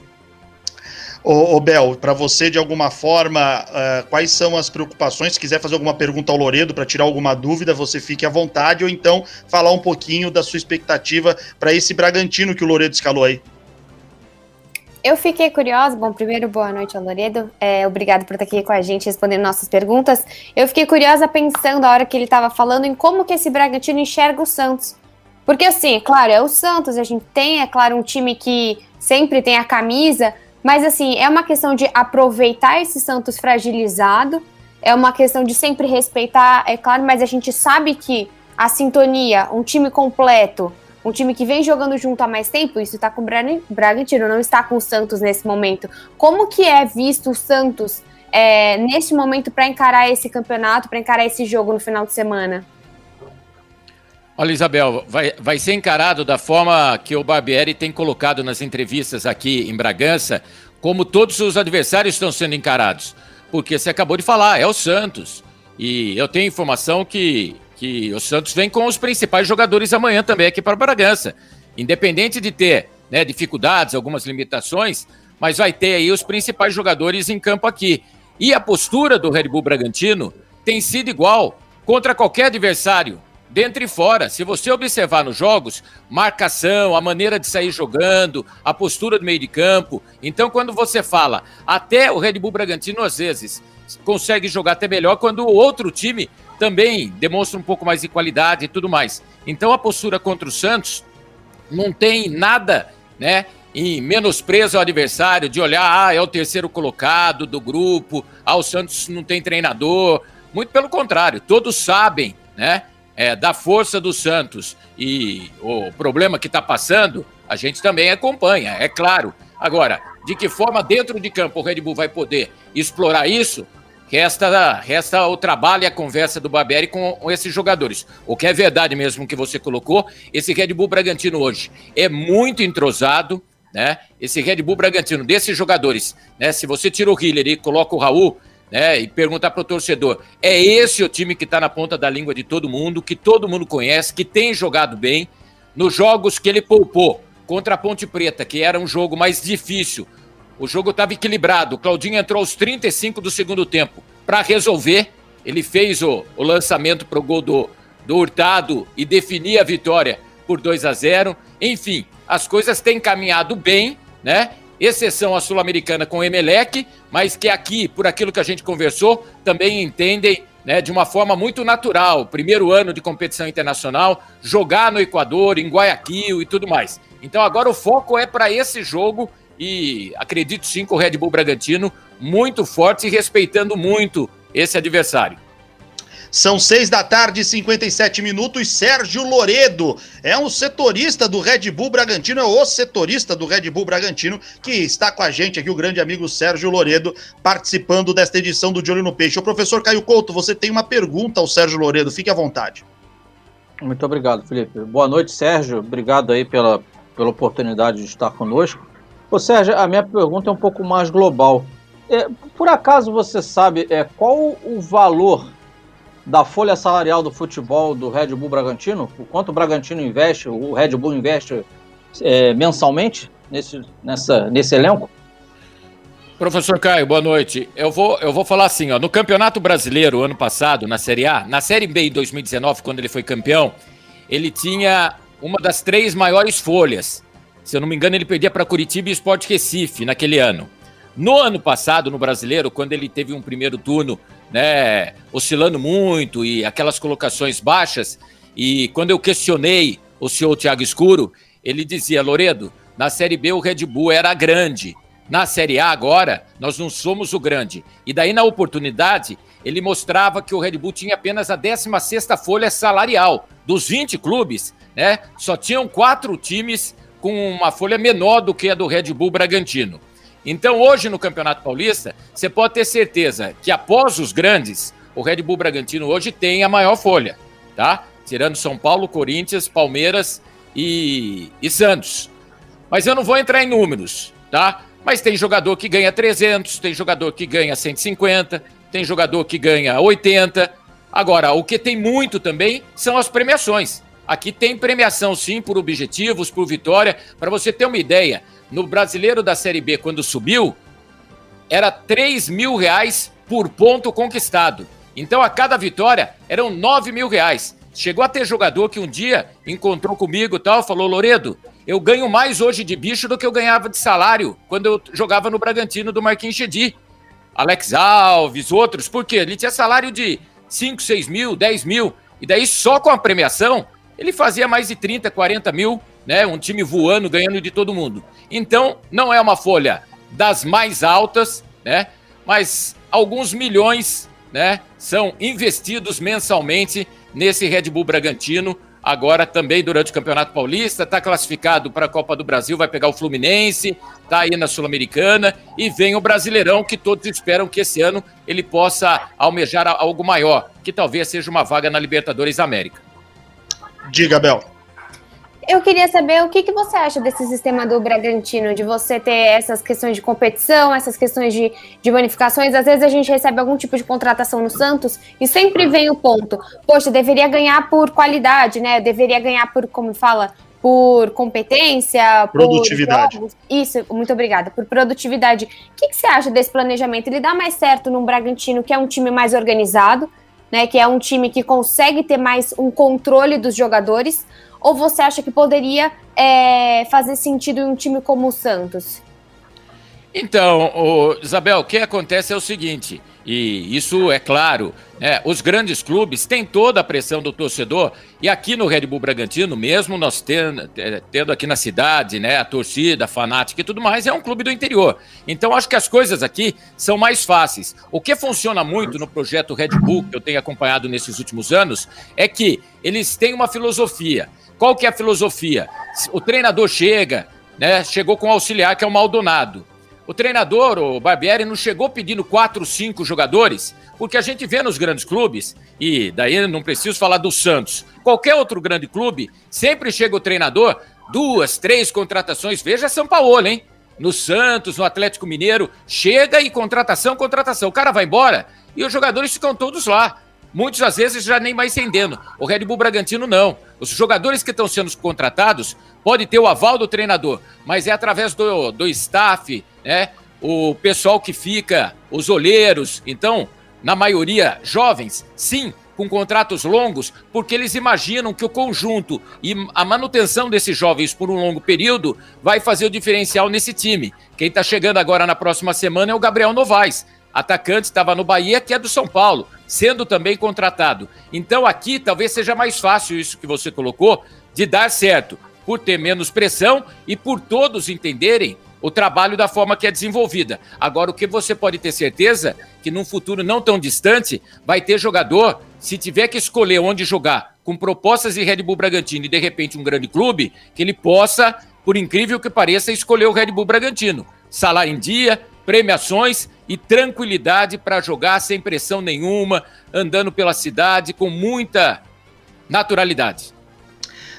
Ô, ô Bel, para você, de alguma forma, uh, quais são as preocupações? Se quiser fazer alguma pergunta ao Loredo para tirar alguma dúvida, você fique à vontade, ou então falar um pouquinho da sua expectativa para esse Bragantino que o Loredo escalou aí. Eu fiquei curiosa. Bom, primeiro, boa noite ao Loredo. É, obrigado por estar aqui com a gente respondendo nossas perguntas. Eu fiquei curiosa pensando, a hora que ele estava falando, em como que esse Bragantino enxerga o Santos. Porque, assim, claro, é o Santos, a gente tem, é claro, um time que sempre tem a camisa, mas assim, é uma questão de aproveitar esse Santos fragilizado, é uma questão de sempre respeitar, é claro, mas a gente sabe que a sintonia, um time completo, um time que vem jogando junto há mais tempo, isso está com o Bragantino, não está com o Santos nesse momento. Como que é visto o Santos é, momento para encarar esse campeonato, para encarar esse jogo no final de semana? Olha, Isabel, vai, vai ser encarado da forma que o Barbieri tem colocado nas entrevistas aqui em Bragança, como todos os adversários estão sendo encarados. Porque você acabou de falar, é o Santos. E eu tenho informação que, que o Santos vem com os principais jogadores amanhã também aqui para Bragança. Independente de ter né, dificuldades, algumas limitações, mas vai ter aí os principais jogadores em campo aqui. E a postura do Red Bull Bragantino tem sido igual contra qualquer adversário dentro e fora. Se você observar nos jogos, marcação, a maneira de sair jogando, a postura do meio de campo. Então, quando você fala, até o Red Bull Bragantino, às vezes, consegue jogar até melhor quando o outro time também demonstra um pouco mais de qualidade e tudo mais. Então, a postura contra o Santos não tem nada, né? Em menosprezo ao adversário, de olhar, ah, é o terceiro colocado do grupo, ah, o Santos não tem treinador. Muito pelo contrário, todos sabem, né? É, da força do Santos e o problema que está passando, a gente também acompanha, é claro. Agora, de que forma dentro de campo o Red Bull vai poder explorar isso? Resta, resta o trabalho e a conversa do Barbieri com, esses jogadores. O que é verdade mesmo que você colocou, esse Red Bull Bragantino hoje é muito entrosado, né? Esse Red Bull Bragantino, desses jogadores, né? Se você tira o Hiller e coloca o Raul, né, e perguntar para o torcedor: é esse o time que está na ponta da língua de todo mundo, que todo mundo conhece, que tem jogado bem? Nos jogos que ele poupou contra a Ponte Preta, que era um jogo mais difícil, o jogo estava equilibrado. O Claudinho entrou aos 35 do segundo tempo para resolver. Ele fez o, o lançamento para o gol do, do Hurtado e definir a vitória por 2 a 0. Enfim, as coisas têm caminhado bem, né? Exceção a Sul-Americana com o Emelec, mas que aqui, por aquilo que a gente conversou, também entendem né, de uma forma muito natural. Primeiro ano de competição internacional, jogar no Equador, em Guayaquil e tudo mais. Então agora o foco é para esse jogo e acredito sim com o Red Bull Bragantino muito forte e respeitando muito esse adversário. São seis da tarde, 57 minutos. Sérgio Loredo é um setorista do Red Bull Bragantino, é o setorista do Red Bull Bragantino, que está com a gente aqui, o grande amigo Sérgio Loredo, participando desta edição do De Olho no Peixe. O professor Caio Couto, você tem uma pergunta ao Sérgio Loredo, fique à vontade. Muito obrigado, Felipe. Boa noite, Sérgio. Obrigado aí pela, pela oportunidade de estar conosco. Ô, Sérgio, a minha pergunta é um pouco mais global. É, por acaso você sabe é, qual o valor da folha salarial do futebol do Red Bull Bragantino? O quanto o Bragantino investe, o Red Bull investe é, mensalmente nesse, nessa, nesse elenco? Professor Caio, boa noite. Eu vou, eu vou falar assim, ó, no Campeonato Brasileiro, ano passado, na Série A, na Série B em 2019, quando ele foi campeão, ele tinha uma das três maiores folhas. Se eu não me engano, ele perdia para Curitiba e Sport Recife naquele ano. No ano passado, no Brasileiro, quando ele teve um primeiro turno né, oscilando muito e aquelas colocações baixas. E quando eu questionei o senhor Thiago Escuro, ele dizia: Loredo, na Série B o Red Bull era grande. Na Série A agora, nós não somos o grande. E daí, na oportunidade, ele mostrava que o Red Bull tinha apenas a 16 folha salarial. Dos 20 clubes, né, só tinham quatro times com uma folha menor do que a do Red Bull Bragantino. Então, hoje no Campeonato Paulista, você pode ter certeza que após os grandes, o Red Bull Bragantino hoje tem a maior folha, tá? Tirando São Paulo, Corinthians, Palmeiras e, e Santos. Mas eu não vou entrar em números, tá? Mas tem jogador que ganha 300, tem jogador que ganha 150, tem jogador que ganha 80. Agora, o que tem muito também são as premiações. Aqui tem premiação sim por objetivos, por vitória. Para você ter uma ideia, no brasileiro da Série B, quando subiu, era 3 mil reais por ponto conquistado. Então, a cada vitória, eram 9 mil reais. Chegou a ter jogador que um dia encontrou comigo e tal, falou, Loredo, eu ganho mais hoje de bicho do que eu ganhava de salário quando eu jogava no Bragantino do Marquinhos Chedi. Alex Alves, outros, porque ele tinha salário de 5, 6 mil, 10 mil, e daí só com a premiação ele fazia mais de 30, 40 mil né? Um time voando, ganhando de todo mundo. Então, não é uma folha das mais altas, né? Mas alguns milhões, né? São investidos mensalmente nesse Red Bull Bragantino. agora também durante o Campeonato Paulista, está classificado para a Copa do Brasil, vai pegar o Fluminense, está aí na Sul-Americana e vem o Brasileirão, que todos esperam que esse ano ele possa almejar algo maior, que talvez seja uma vaga na Libertadores América. Diga, Bel. Eu queria saber o que, que você acha desse sistema do Bragantino, de você ter essas questões de competição, essas questões de, de bonificações. Às vezes a gente recebe algum tipo de contratação no Santos e sempre vem o ponto: poxa, deveria ganhar por qualidade, né? Deveria ganhar por, como fala, por competência, produtividade. Por Isso, muito obrigada. Por produtividade. O que, que você acha desse planejamento? Ele dá mais certo num Bragantino, que é um time mais organizado, né? Que é um time que consegue ter mais um controle dos jogadores ou você acha que poderia é, fazer sentido em um time como o Santos? Então, o, Isabel, o que acontece é o seguinte, e isso é claro, né, os grandes clubes têm toda a pressão do torcedor, e aqui no Red Bull Bragantino, mesmo nós tendo, tendo aqui na cidade, né, a torcida, a fanática e tudo mais, é um clube do interior. Então, acho que as coisas aqui são mais fáceis. O que funciona muito no projeto Red Bull, que eu tenho acompanhado nesses últimos anos, é que eles têm uma filosofia. Qual que é a filosofia? O treinador chega, né? Chegou com o auxiliar, que é o Maldonado. O treinador, o Barbieri, não chegou pedindo quatro, cinco jogadores, porque a gente vê nos grandes clubes, e daí não preciso falar do Santos, qualquer outro grande clube, sempre chega o treinador, duas, três contratações, veja São Paulo, hein? No Santos, no Atlético Mineiro, chega e contratação, contratação. O cara vai embora e os jogadores ficam todos lá. Muitos, às vezes, já nem mais entendendo. O Red Bull Bragantino, não. Os jogadores que estão sendo contratados podem ter o aval do treinador, mas é através do, do staff, né? O pessoal que fica, os olheiros. Então, na maioria, jovens, sim, com contratos longos, porque eles imaginam que o conjunto e a manutenção desses jovens por um longo período vai fazer o diferencial nesse time. Quem está chegando agora na próxima semana é o Gabriel Novaes atacante, estava no Bahia, que é do São Paulo, sendo também contratado. Então aqui talvez seja mais fácil isso que você colocou, de dar certo, por ter menos pressão e por todos entenderem o trabalho da forma que é desenvolvida. Agora, o que você pode ter certeza que num futuro não tão distante vai ter jogador, se tiver que escolher onde jogar, com propostas de Red Bull Bragantino e de repente um grande clube, que ele possa, por incrível que pareça, escolher o Red Bull Bragantino. Salário em dia, premiações e tranquilidade para jogar sem pressão nenhuma, andando pela cidade com muita naturalidade.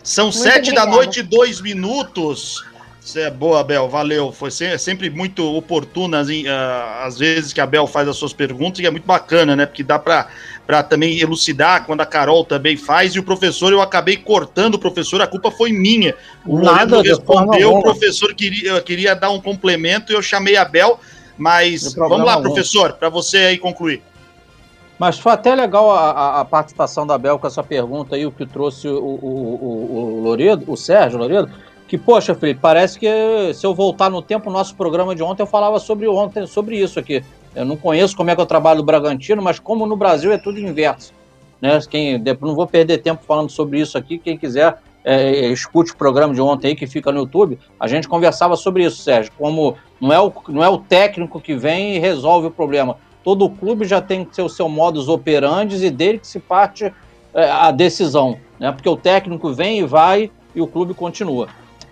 São muito sete obrigada. da noite, dois minutos. Você é boa, Bel, valeu. Foi sempre muito oportuna, assim, uh, às vezes, que a Bel faz as suas perguntas, e é muito bacana, né? Porque dá para também elucidar quando a Carol também faz, e o professor, eu acabei cortando o professor, a culpa foi minha. O Nada, respondeu, o professor queria, queria dar um complemento, e eu chamei a Bel, mas vamos lá, professor, para você aí concluir. Mas foi até legal a, a, participação da Bel com essa pergunta aí, o que trouxe o, o, o, o Loredo, o Sérgio Loredo, que, poxa, Felipe, parece que se eu voltar no tempo, nosso programa de ontem, eu falava sobre ontem, sobre isso aqui. Eu não conheço como é que é o trabalho do Bragantino, mas como no Brasil é tudo inverso. Né? Quem, não vou perder tempo falando sobre isso aqui, quem quiser é, é, escute o programa de ontem aí que fica no YouTube, a gente conversava sobre isso, Sérgio, como não é o, não é o técnico que vem e resolve o problema. Todo clube já tem que ter o seu modus operandi e dele que se parte é, a decisão, né? Porque o técnico vem e vai e o clube continua.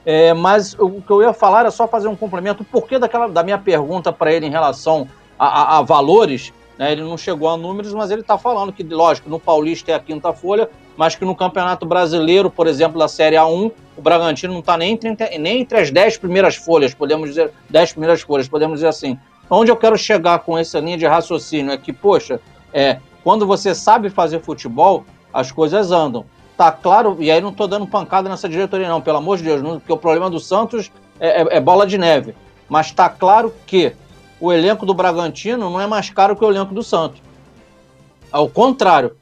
É, mas o que eu ia falar era só fazer um complemento. O porquê daquela, da minha pergunta para ele em relação a, a, a valores, né? Ele não chegou a números, mas ele está falando que, lógico, no Paulista é a quinta folha, mas que no Campeonato Brasileiro, por exemplo, da Série A1, o Bragantino não está nem, nem entre as dez primeiras folhas, podemos dizer, dez primeiras folhas, podemos dizer assim. Onde eu quero chegar com essa linha de raciocínio é que, poxa, é, quando você sabe fazer futebol, as coisas andam. Tá claro, e aí não estou dando pancada nessa diretoria, não, pelo amor de Deus, porque o problema do Santos é, é, é bola de neve. Mas está claro que o elenco do Bragantino não é mais caro que o elenco do Santos. Ao contrário,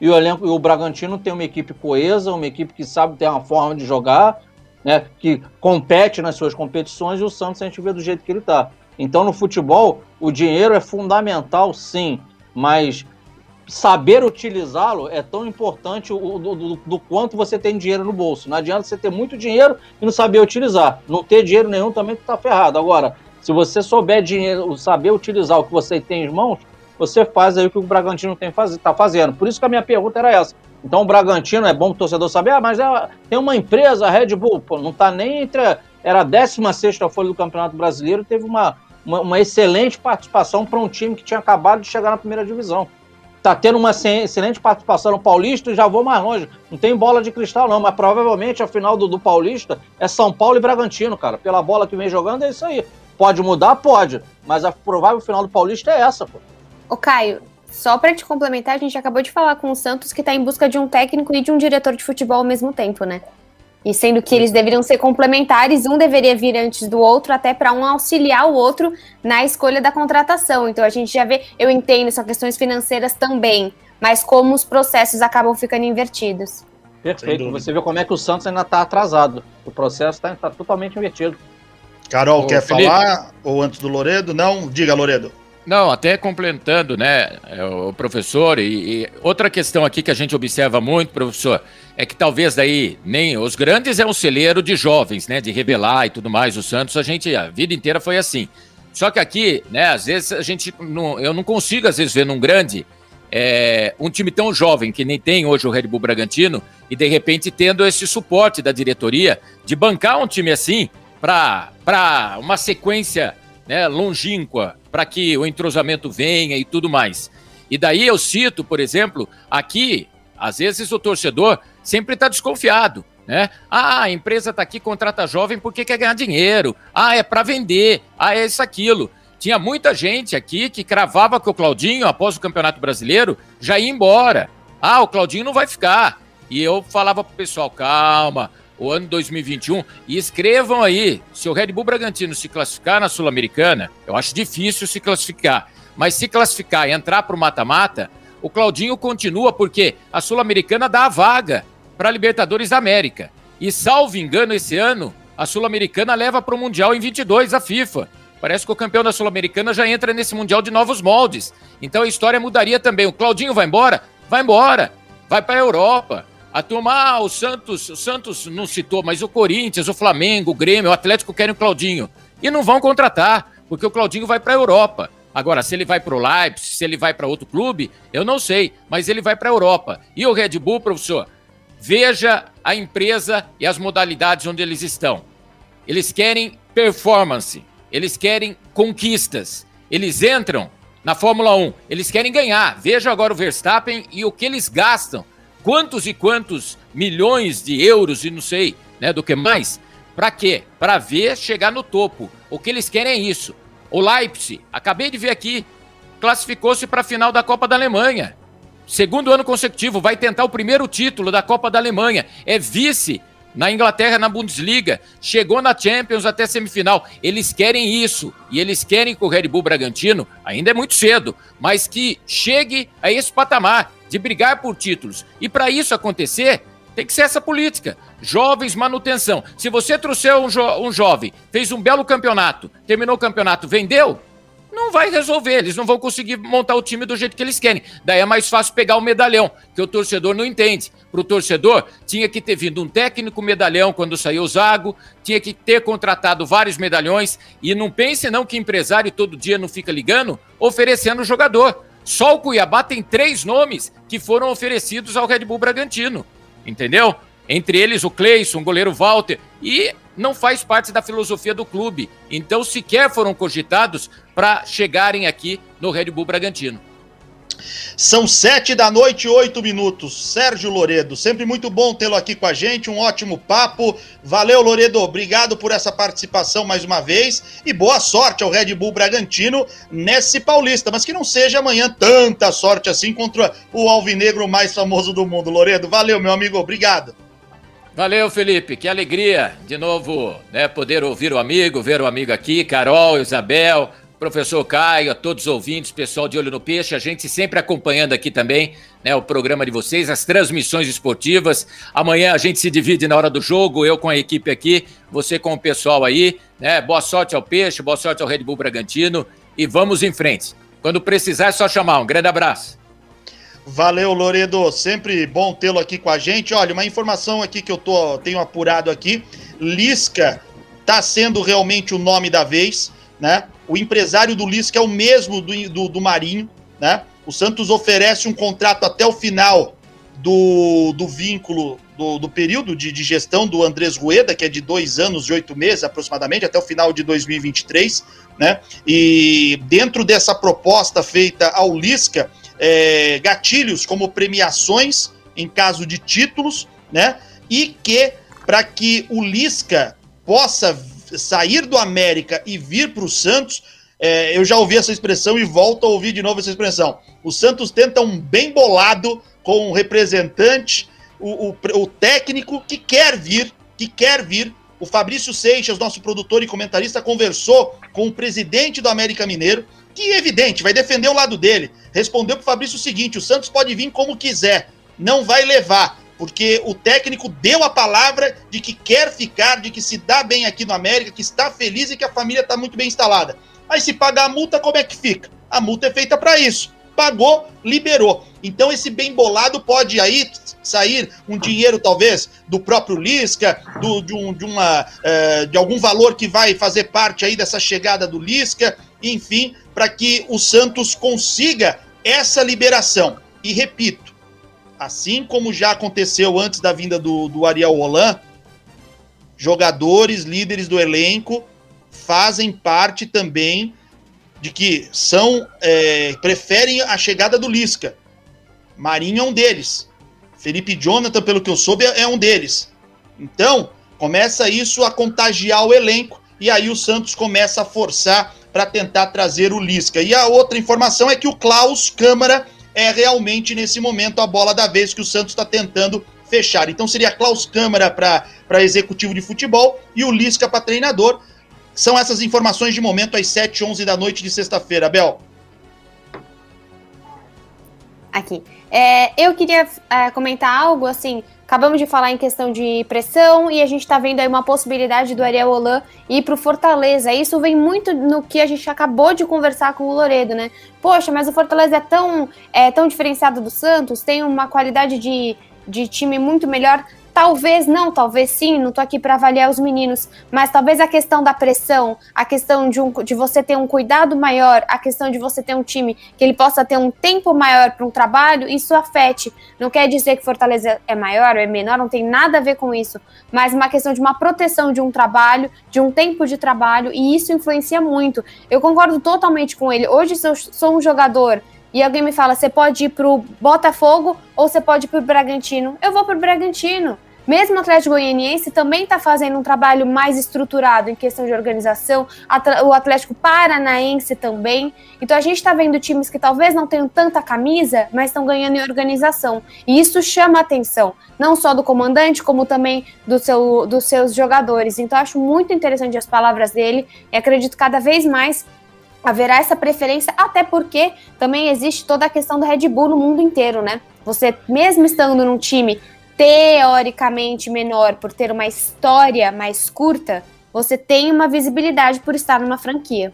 e o, elenco, o Bragantino tem uma equipe coesa, uma equipe que sabe ter uma forma de jogar, né, que compete nas suas competições, e o Santos a gente vê do jeito que ele está. Então, no futebol, o dinheiro é fundamental, sim, mas saber utilizá-lo é tão importante o, do, do, do, quanto você tem dinheiro no bolso. Não adianta você ter muito dinheiro e não saber utilizar. Não ter dinheiro nenhum também está ferrado. Agora, se você souber dinheiro, saber utilizar o que você tem em mãos, você faz aí o que o Bragantino tem faz, tá fazendo. Por isso que a minha pergunta era essa. Então o Bragantino, é bom o torcedor saber, ah, mas é, tem uma empresa, a Red Bull, pô, não tá nem entre. A, era a 16 folha do Campeonato Brasileiro, teve uma, uma, uma excelente participação para um time que tinha acabado de chegar na primeira divisão. Tá tendo uma excelente participação no Paulista e já vou mais longe. Não tem bola de cristal, não, mas provavelmente a final do, do Paulista é São Paulo e Bragantino, cara. Pela bola que vem jogando, é isso aí. Pode mudar? Pode. Mas a provável final do Paulista é essa, pô. Ô, Caio, só para te complementar, a gente acabou de falar com o Santos que está em busca de um técnico e de um diretor de futebol ao mesmo tempo, né? E sendo que eles deveriam ser complementares, um deveria vir antes do outro, até para um auxiliar o outro na escolha da contratação. Então a gente já vê, eu entendo, são questões financeiras também, mas como os processos acabam ficando invertidos. Perfeito. Você vê como é que o Santos ainda está atrasado. O processo está tá totalmente invertido. Carol, Ô, quer Felipe. falar? Ou antes do Loredo? Não? Diga, Loredo. Não, até complementando, né, é, o professor, e, e, outra questão aqui que a gente observa muito, professor, é que talvez daí nem os grandes é um celeiro de jovens, né, de revelar e tudo mais. O Santos, a gente a vida inteira foi assim. Só que aqui, né, às vezes a gente não, eu não consigo às vezes ver num grande é, um time tão jovem que nem tem hoje o Red Bull Bragantino e de repente tendo esse suporte da diretoria de bancar um time assim para uma sequência né, longínqua para que o entrosamento venha e tudo mais. E daí eu cito, por exemplo, aqui, às vezes o torcedor sempre está desconfiado. Né? Ah, a empresa está aqui, contrata jovem porque quer ganhar dinheiro. Ah, é para vender. Ah, é isso, aquilo. Tinha muita gente aqui que cravava que o Claudinho, após o Campeonato Brasileiro, já ia embora. Ah, o Claudinho não vai ficar. E eu falava pro pessoal, calma, o ano 2021 e escrevam aí, se o Red Bull Bragantino se classificar na Sul-Americana, eu acho difícil se classificar, mas se classificar e entrar para o mata-mata, o Claudinho continua porque a Sul-Americana dá a vaga para a Libertadores da América. E salvo engano, esse ano, a Sul-Americana leva para o Mundial em 22 a FIFA. Parece que o campeão da Sul-Americana já entra nesse Mundial de novos moldes. Então a história mudaria também. O Claudinho vai embora? Vai embora. Vai para a Europa. A turma, ah, o Santos, o Santos não citou, mas o Corinthians, o Flamengo, o Grêmio, o Atlético querem o Claudinho. E não vão contratar, porque o Claudinho vai para a Europa. Agora, se ele vai para o Leipzig, se ele vai para outro clube, eu não sei, mas ele vai para a Europa. E o Red Bull, professor, veja a empresa e as modalidades onde eles estão. Eles querem performance, eles querem conquistas. Eles entram na Fórmula 1, eles querem ganhar. Veja agora o Verstappen e o que eles gastam quantos e quantos milhões de euros e não sei, né, do que mais. Para quê? Para ver chegar no topo. O que eles querem é isso. O Leipzig, acabei de ver aqui, classificou-se para a final da Copa da Alemanha. Segundo ano consecutivo, vai tentar o primeiro título da Copa da Alemanha. É vice na Inglaterra, na Bundesliga, chegou na Champions até semifinal. Eles querem isso e eles querem que o Red Bull Bragantino, ainda é muito cedo, mas que chegue a esse patamar de brigar por títulos. E para isso acontecer, tem que ser essa política. Jovens, manutenção. Se você trouxer um, jo um jovem, fez um belo campeonato, terminou o campeonato, vendeu, não vai resolver. Eles não vão conseguir montar o time do jeito que eles querem. Daí é mais fácil pegar o medalhão, que o torcedor não entende. Para o torcedor, tinha que ter vindo um técnico medalhão quando saiu o Zago, tinha que ter contratado vários medalhões. E não pense não que empresário todo dia não fica ligando, oferecendo o jogador. Só o Cuiabá tem três nomes que foram oferecidos ao Red Bull Bragantino. Entendeu? Entre eles o Cleison, o goleiro Walter. E não faz parte da filosofia do clube. Então sequer foram cogitados para chegarem aqui no Red Bull Bragantino. São sete da noite, oito minutos. Sérgio Loredo, sempre muito bom tê-lo aqui com a gente, um ótimo papo. Valeu, Loredo, obrigado por essa participação mais uma vez e boa sorte ao Red Bull Bragantino nesse Paulista, mas que não seja amanhã tanta sorte assim contra o alvinegro mais famoso do mundo. Loredo, valeu, meu amigo, obrigado. Valeu, Felipe. Que alegria de novo né, poder ouvir o amigo, ver o amigo aqui, Carol, Isabel, professor Caio, a todos os ouvintes, pessoal de Olho no Peixe, a gente sempre acompanhando aqui também né, o programa de vocês, as transmissões esportivas. Amanhã a gente se divide na hora do jogo, eu com a equipe aqui, você com o pessoal aí. Né? Boa sorte ao Peixe, boa sorte ao Red Bull Bragantino e vamos em frente. Quando precisar é só chamar. Um grande abraço. Valeu, Loredo. Sempre bom tê-lo aqui com a gente. Olha, uma informação aqui que eu tô, tenho apurado aqui. Lisca tá sendo realmente o nome da vez, né? O empresário do Lisca é o mesmo do, do, do Marinho, né? O Santos oferece um contrato até o final do, do vínculo, do, do período de, de, gestão do Andrés Rueda, que é de dois anos e oito meses aproximadamente, até o final de 2023, né? E dentro dessa proposta feita ao Lisca, é, gatilhos como premiações em caso de títulos, né? E que para que o Lisca possa sair do América e vir para o Santos, é, eu já ouvi essa expressão e volto a ouvir de novo essa expressão. O Santos tenta um bem bolado com o representante, o, o, o técnico que quer vir, que quer vir. O Fabrício Seixas, nosso produtor e comentarista, conversou com o presidente do América Mineiro, que é evidente, vai defender o lado dele. Respondeu para o Fabrício o seguinte: o Santos pode vir como quiser, não vai levar porque o técnico deu a palavra de que quer ficar, de que se dá bem aqui no América, que está feliz e que a família está muito bem instalada. Mas se pagar a multa, como é que fica? A multa é feita para isso. Pagou, liberou. Então esse bem bolado pode aí sair um dinheiro talvez do próprio Lisca, do, de, um, de, uma, uh, de algum valor que vai fazer parte aí dessa chegada do Lisca, enfim, para que o Santos consiga essa liberação. E repito, assim como já aconteceu antes da vinda do, do Ariel Roland, jogadores, líderes do elenco fazem parte também de que são é, preferem a chegada do Lisca. Marinho é um deles. Felipe Jonathan, pelo que eu soube, é um deles. Então, começa isso a contagiar o elenco e aí o Santos começa a forçar para tentar trazer o Lisca. E a outra informação é que o Klaus Câmara é realmente nesse momento a bola da vez que o Santos está tentando fechar. Então seria Klaus Câmara para executivo de futebol e o Lisca para treinador. São essas informações de momento às 7 11 da noite de sexta-feira, Bel. Aqui. É, eu queria é, comentar algo assim. Acabamos de falar em questão de pressão e a gente está vendo aí uma possibilidade do Ariel Holan ir para o Fortaleza. Isso vem muito no que a gente acabou de conversar com o Loredo, né? Poxa, mas o Fortaleza é tão, é, tão diferenciado do Santos, tem uma qualidade de, de time muito melhor. Talvez não, talvez sim, não tô aqui para avaliar os meninos, mas talvez a questão da pressão, a questão de, um, de você ter um cuidado maior, a questão de você ter um time que ele possa ter um tempo maior para um trabalho, isso afete. Não quer dizer que Fortaleza é maior ou é menor, não tem nada a ver com isso, mas uma questão de uma proteção de um trabalho, de um tempo de trabalho, e isso influencia muito. Eu concordo totalmente com ele. Hoje, se eu sou um jogador e alguém me fala, você pode ir pro Botafogo ou você pode ir pro Bragantino, eu vou pro Bragantino. Mesmo o Atlético Goianiense também está fazendo um trabalho mais estruturado em questão de organização, o Atlético Paranaense também. Então a gente está vendo times que talvez não tenham tanta camisa, mas estão ganhando em organização. E isso chama a atenção, não só do comandante, como também do seu, dos seus jogadores. Então acho muito interessante as palavras dele e acredito cada vez mais haverá essa preferência, até porque também existe toda a questão do Red Bull no mundo inteiro, né? Você, mesmo estando num time teoricamente menor, por ter uma história mais curta, você tem uma visibilidade por estar numa franquia.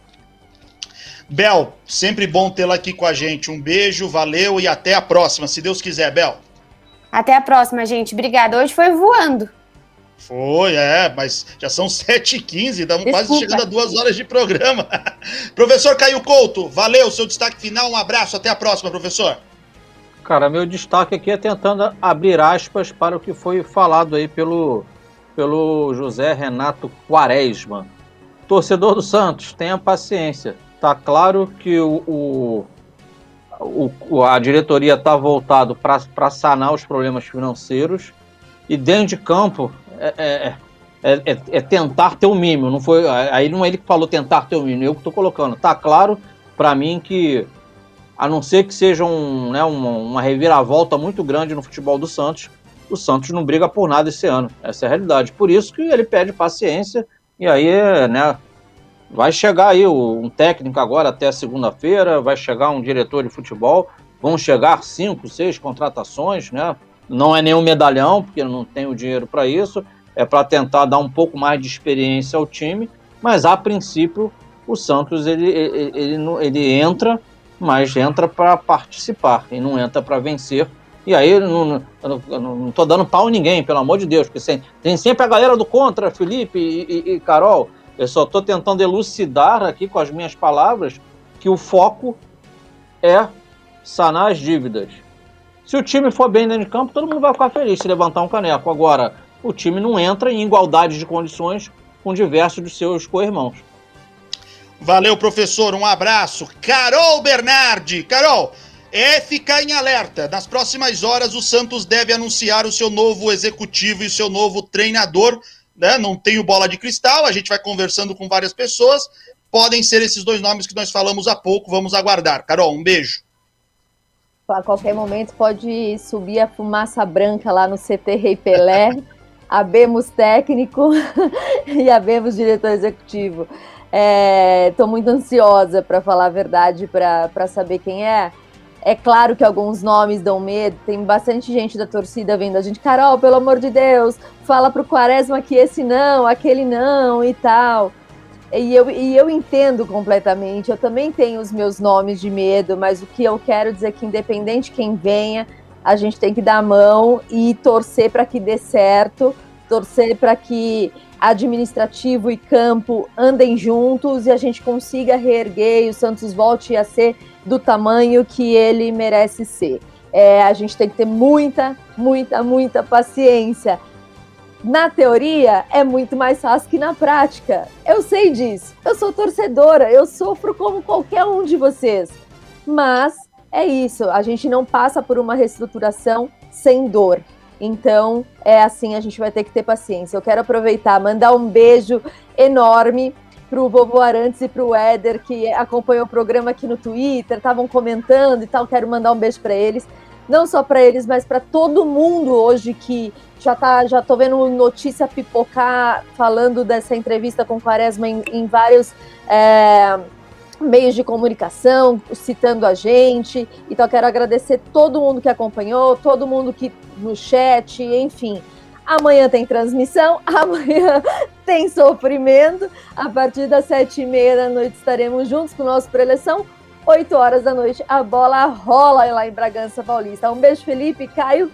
Bel, sempre bom tê-la aqui com a gente. Um beijo, valeu e até a próxima, se Deus quiser, Bel. Até a próxima, gente. Obrigada. Hoje foi voando. Foi, é, mas já são 7h15, estamos quase chegando a duas horas de programa. professor Caio Couto, valeu, seu destaque final, um abraço, até a próxima, professor. Cara, meu destaque aqui é tentando abrir aspas para o que foi falado aí pelo, pelo José Renato Quaresma. Torcedor do Santos, tenha paciência. Tá claro que o, o, o a diretoria está voltado para sanar os problemas financeiros e dentro de campo é, é, é, é, é tentar ter o mínimo. Não foi, aí não é ele que falou tentar ter o mínimo, eu que estou colocando. Tá claro para mim que a não ser que seja um, né, uma, uma reviravolta muito grande no futebol do Santos, o Santos não briga por nada esse ano. Essa é a realidade. Por isso que ele pede paciência e aí, né, vai chegar aí um técnico agora até segunda-feira, vai chegar um diretor de futebol, vão chegar cinco, seis contratações, né? Não é nenhum medalhão, porque não tem o dinheiro para isso, é para tentar dar um pouco mais de experiência ao time, mas a princípio o Santos ele, ele, ele, ele entra mas entra para participar e não entra para vencer. E aí não, não, tô dando pau em ninguém, pelo amor de Deus, porque tem sempre a galera do contra, Felipe e, e, e Carol. Eu só estou tentando elucidar aqui com as minhas palavras que o foco é sanar as dívidas. Se o time for bem dentro de campo, todo mundo vai ficar feliz se levantar um caneco. Agora, o time não entra em igualdade de condições com diversos dos seus co-irmãos. Valeu, professor. Um abraço. Carol Bernardi. Carol, é ficar em alerta. Nas próximas horas, o Santos deve anunciar o seu novo executivo e o seu novo treinador. Né? Não tenho bola de cristal, a gente vai conversando com várias pessoas. Podem ser esses dois nomes que nós falamos há pouco. Vamos aguardar. Carol, um beijo. A qualquer momento pode subir a fumaça branca lá no CT Rei Pelé. abemos técnico e abemos diretor executivo. Estou é, muito ansiosa, para falar a verdade, para saber quem é. É claro que alguns nomes dão medo, tem bastante gente da torcida vendo a gente. Carol, pelo amor de Deus, fala pro Quaresma que esse não, aquele não e tal. E eu, e eu entendo completamente, eu também tenho os meus nomes de medo, mas o que eu quero dizer é que, independente de quem venha, a gente tem que dar a mão e torcer para que dê certo, torcer para que administrativo e campo andem juntos e a gente consiga reerguer e o Santos volte a ser do tamanho que ele merece ser. É, a gente tem que ter muita, muita, muita paciência. Na teoria, é muito mais fácil que na prática. Eu sei disso. Eu sou torcedora, eu sofro como qualquer um de vocês. Mas é isso, a gente não passa por uma reestruturação sem dor. Então, é assim, a gente vai ter que ter paciência. Eu quero aproveitar, mandar um beijo enorme pro Bobo Arantes e pro Éder, que acompanhou o programa aqui no Twitter, estavam comentando e tal. Quero mandar um beijo para eles. Não só para eles, mas para todo mundo hoje que já tá, já tô vendo notícia pipocar falando dessa entrevista com o Quaresma em, em vários é, meios de comunicação, citando a gente. Então, quero agradecer todo mundo que acompanhou, todo mundo que no chat, enfim. Amanhã tem transmissão, amanhã tem sofrimento. A partir das sete e meia da noite estaremos juntos com o nosso preleção. Oito horas da noite a bola rola lá em Bragança Paulista. Um beijo, Felipe, Caio.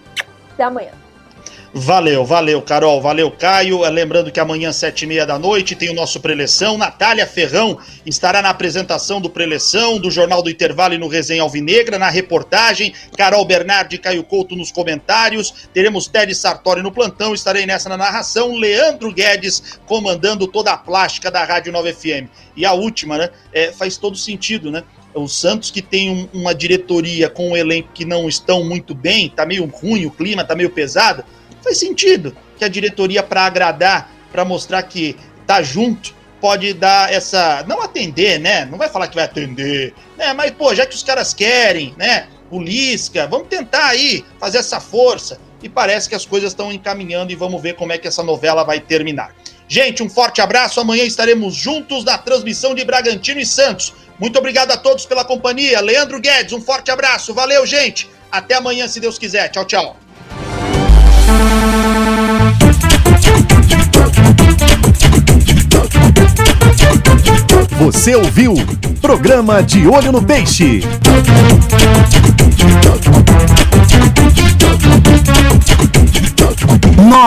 Até amanhã. Valeu, valeu, Carol, valeu, Caio. É, lembrando que amanhã, sete e meia da noite, tem o nosso preleção. Natália Ferrão estará na apresentação do preleção, do Jornal do Intervalo e no Resenha Alvinegra, na reportagem. Carol Bernardi e Caio Couto nos comentários. Teremos Ted Sartori no plantão, estarei nessa na narração. Leandro Guedes comandando toda a plástica da Rádio 9 FM. E a última, né? É, faz todo sentido, né? o Santos que tem um, uma diretoria com um elenco que não estão muito bem, tá meio ruim o clima, tá meio pesado faz sentido que a diretoria, para agradar, para mostrar que tá junto, pode dar essa. Não atender, né? Não vai falar que vai atender, né? Mas, pô, já que os caras querem, né? O Lisca, vamos tentar aí fazer essa força. E parece que as coisas estão encaminhando e vamos ver como é que essa novela vai terminar. Gente, um forte abraço. Amanhã estaremos juntos na transmissão de Bragantino e Santos. Muito obrigado a todos pela companhia. Leandro Guedes, um forte abraço. Valeu, gente. Até amanhã, se Deus quiser. Tchau, tchau. Você ouviu? Programa De Olho no Peixe.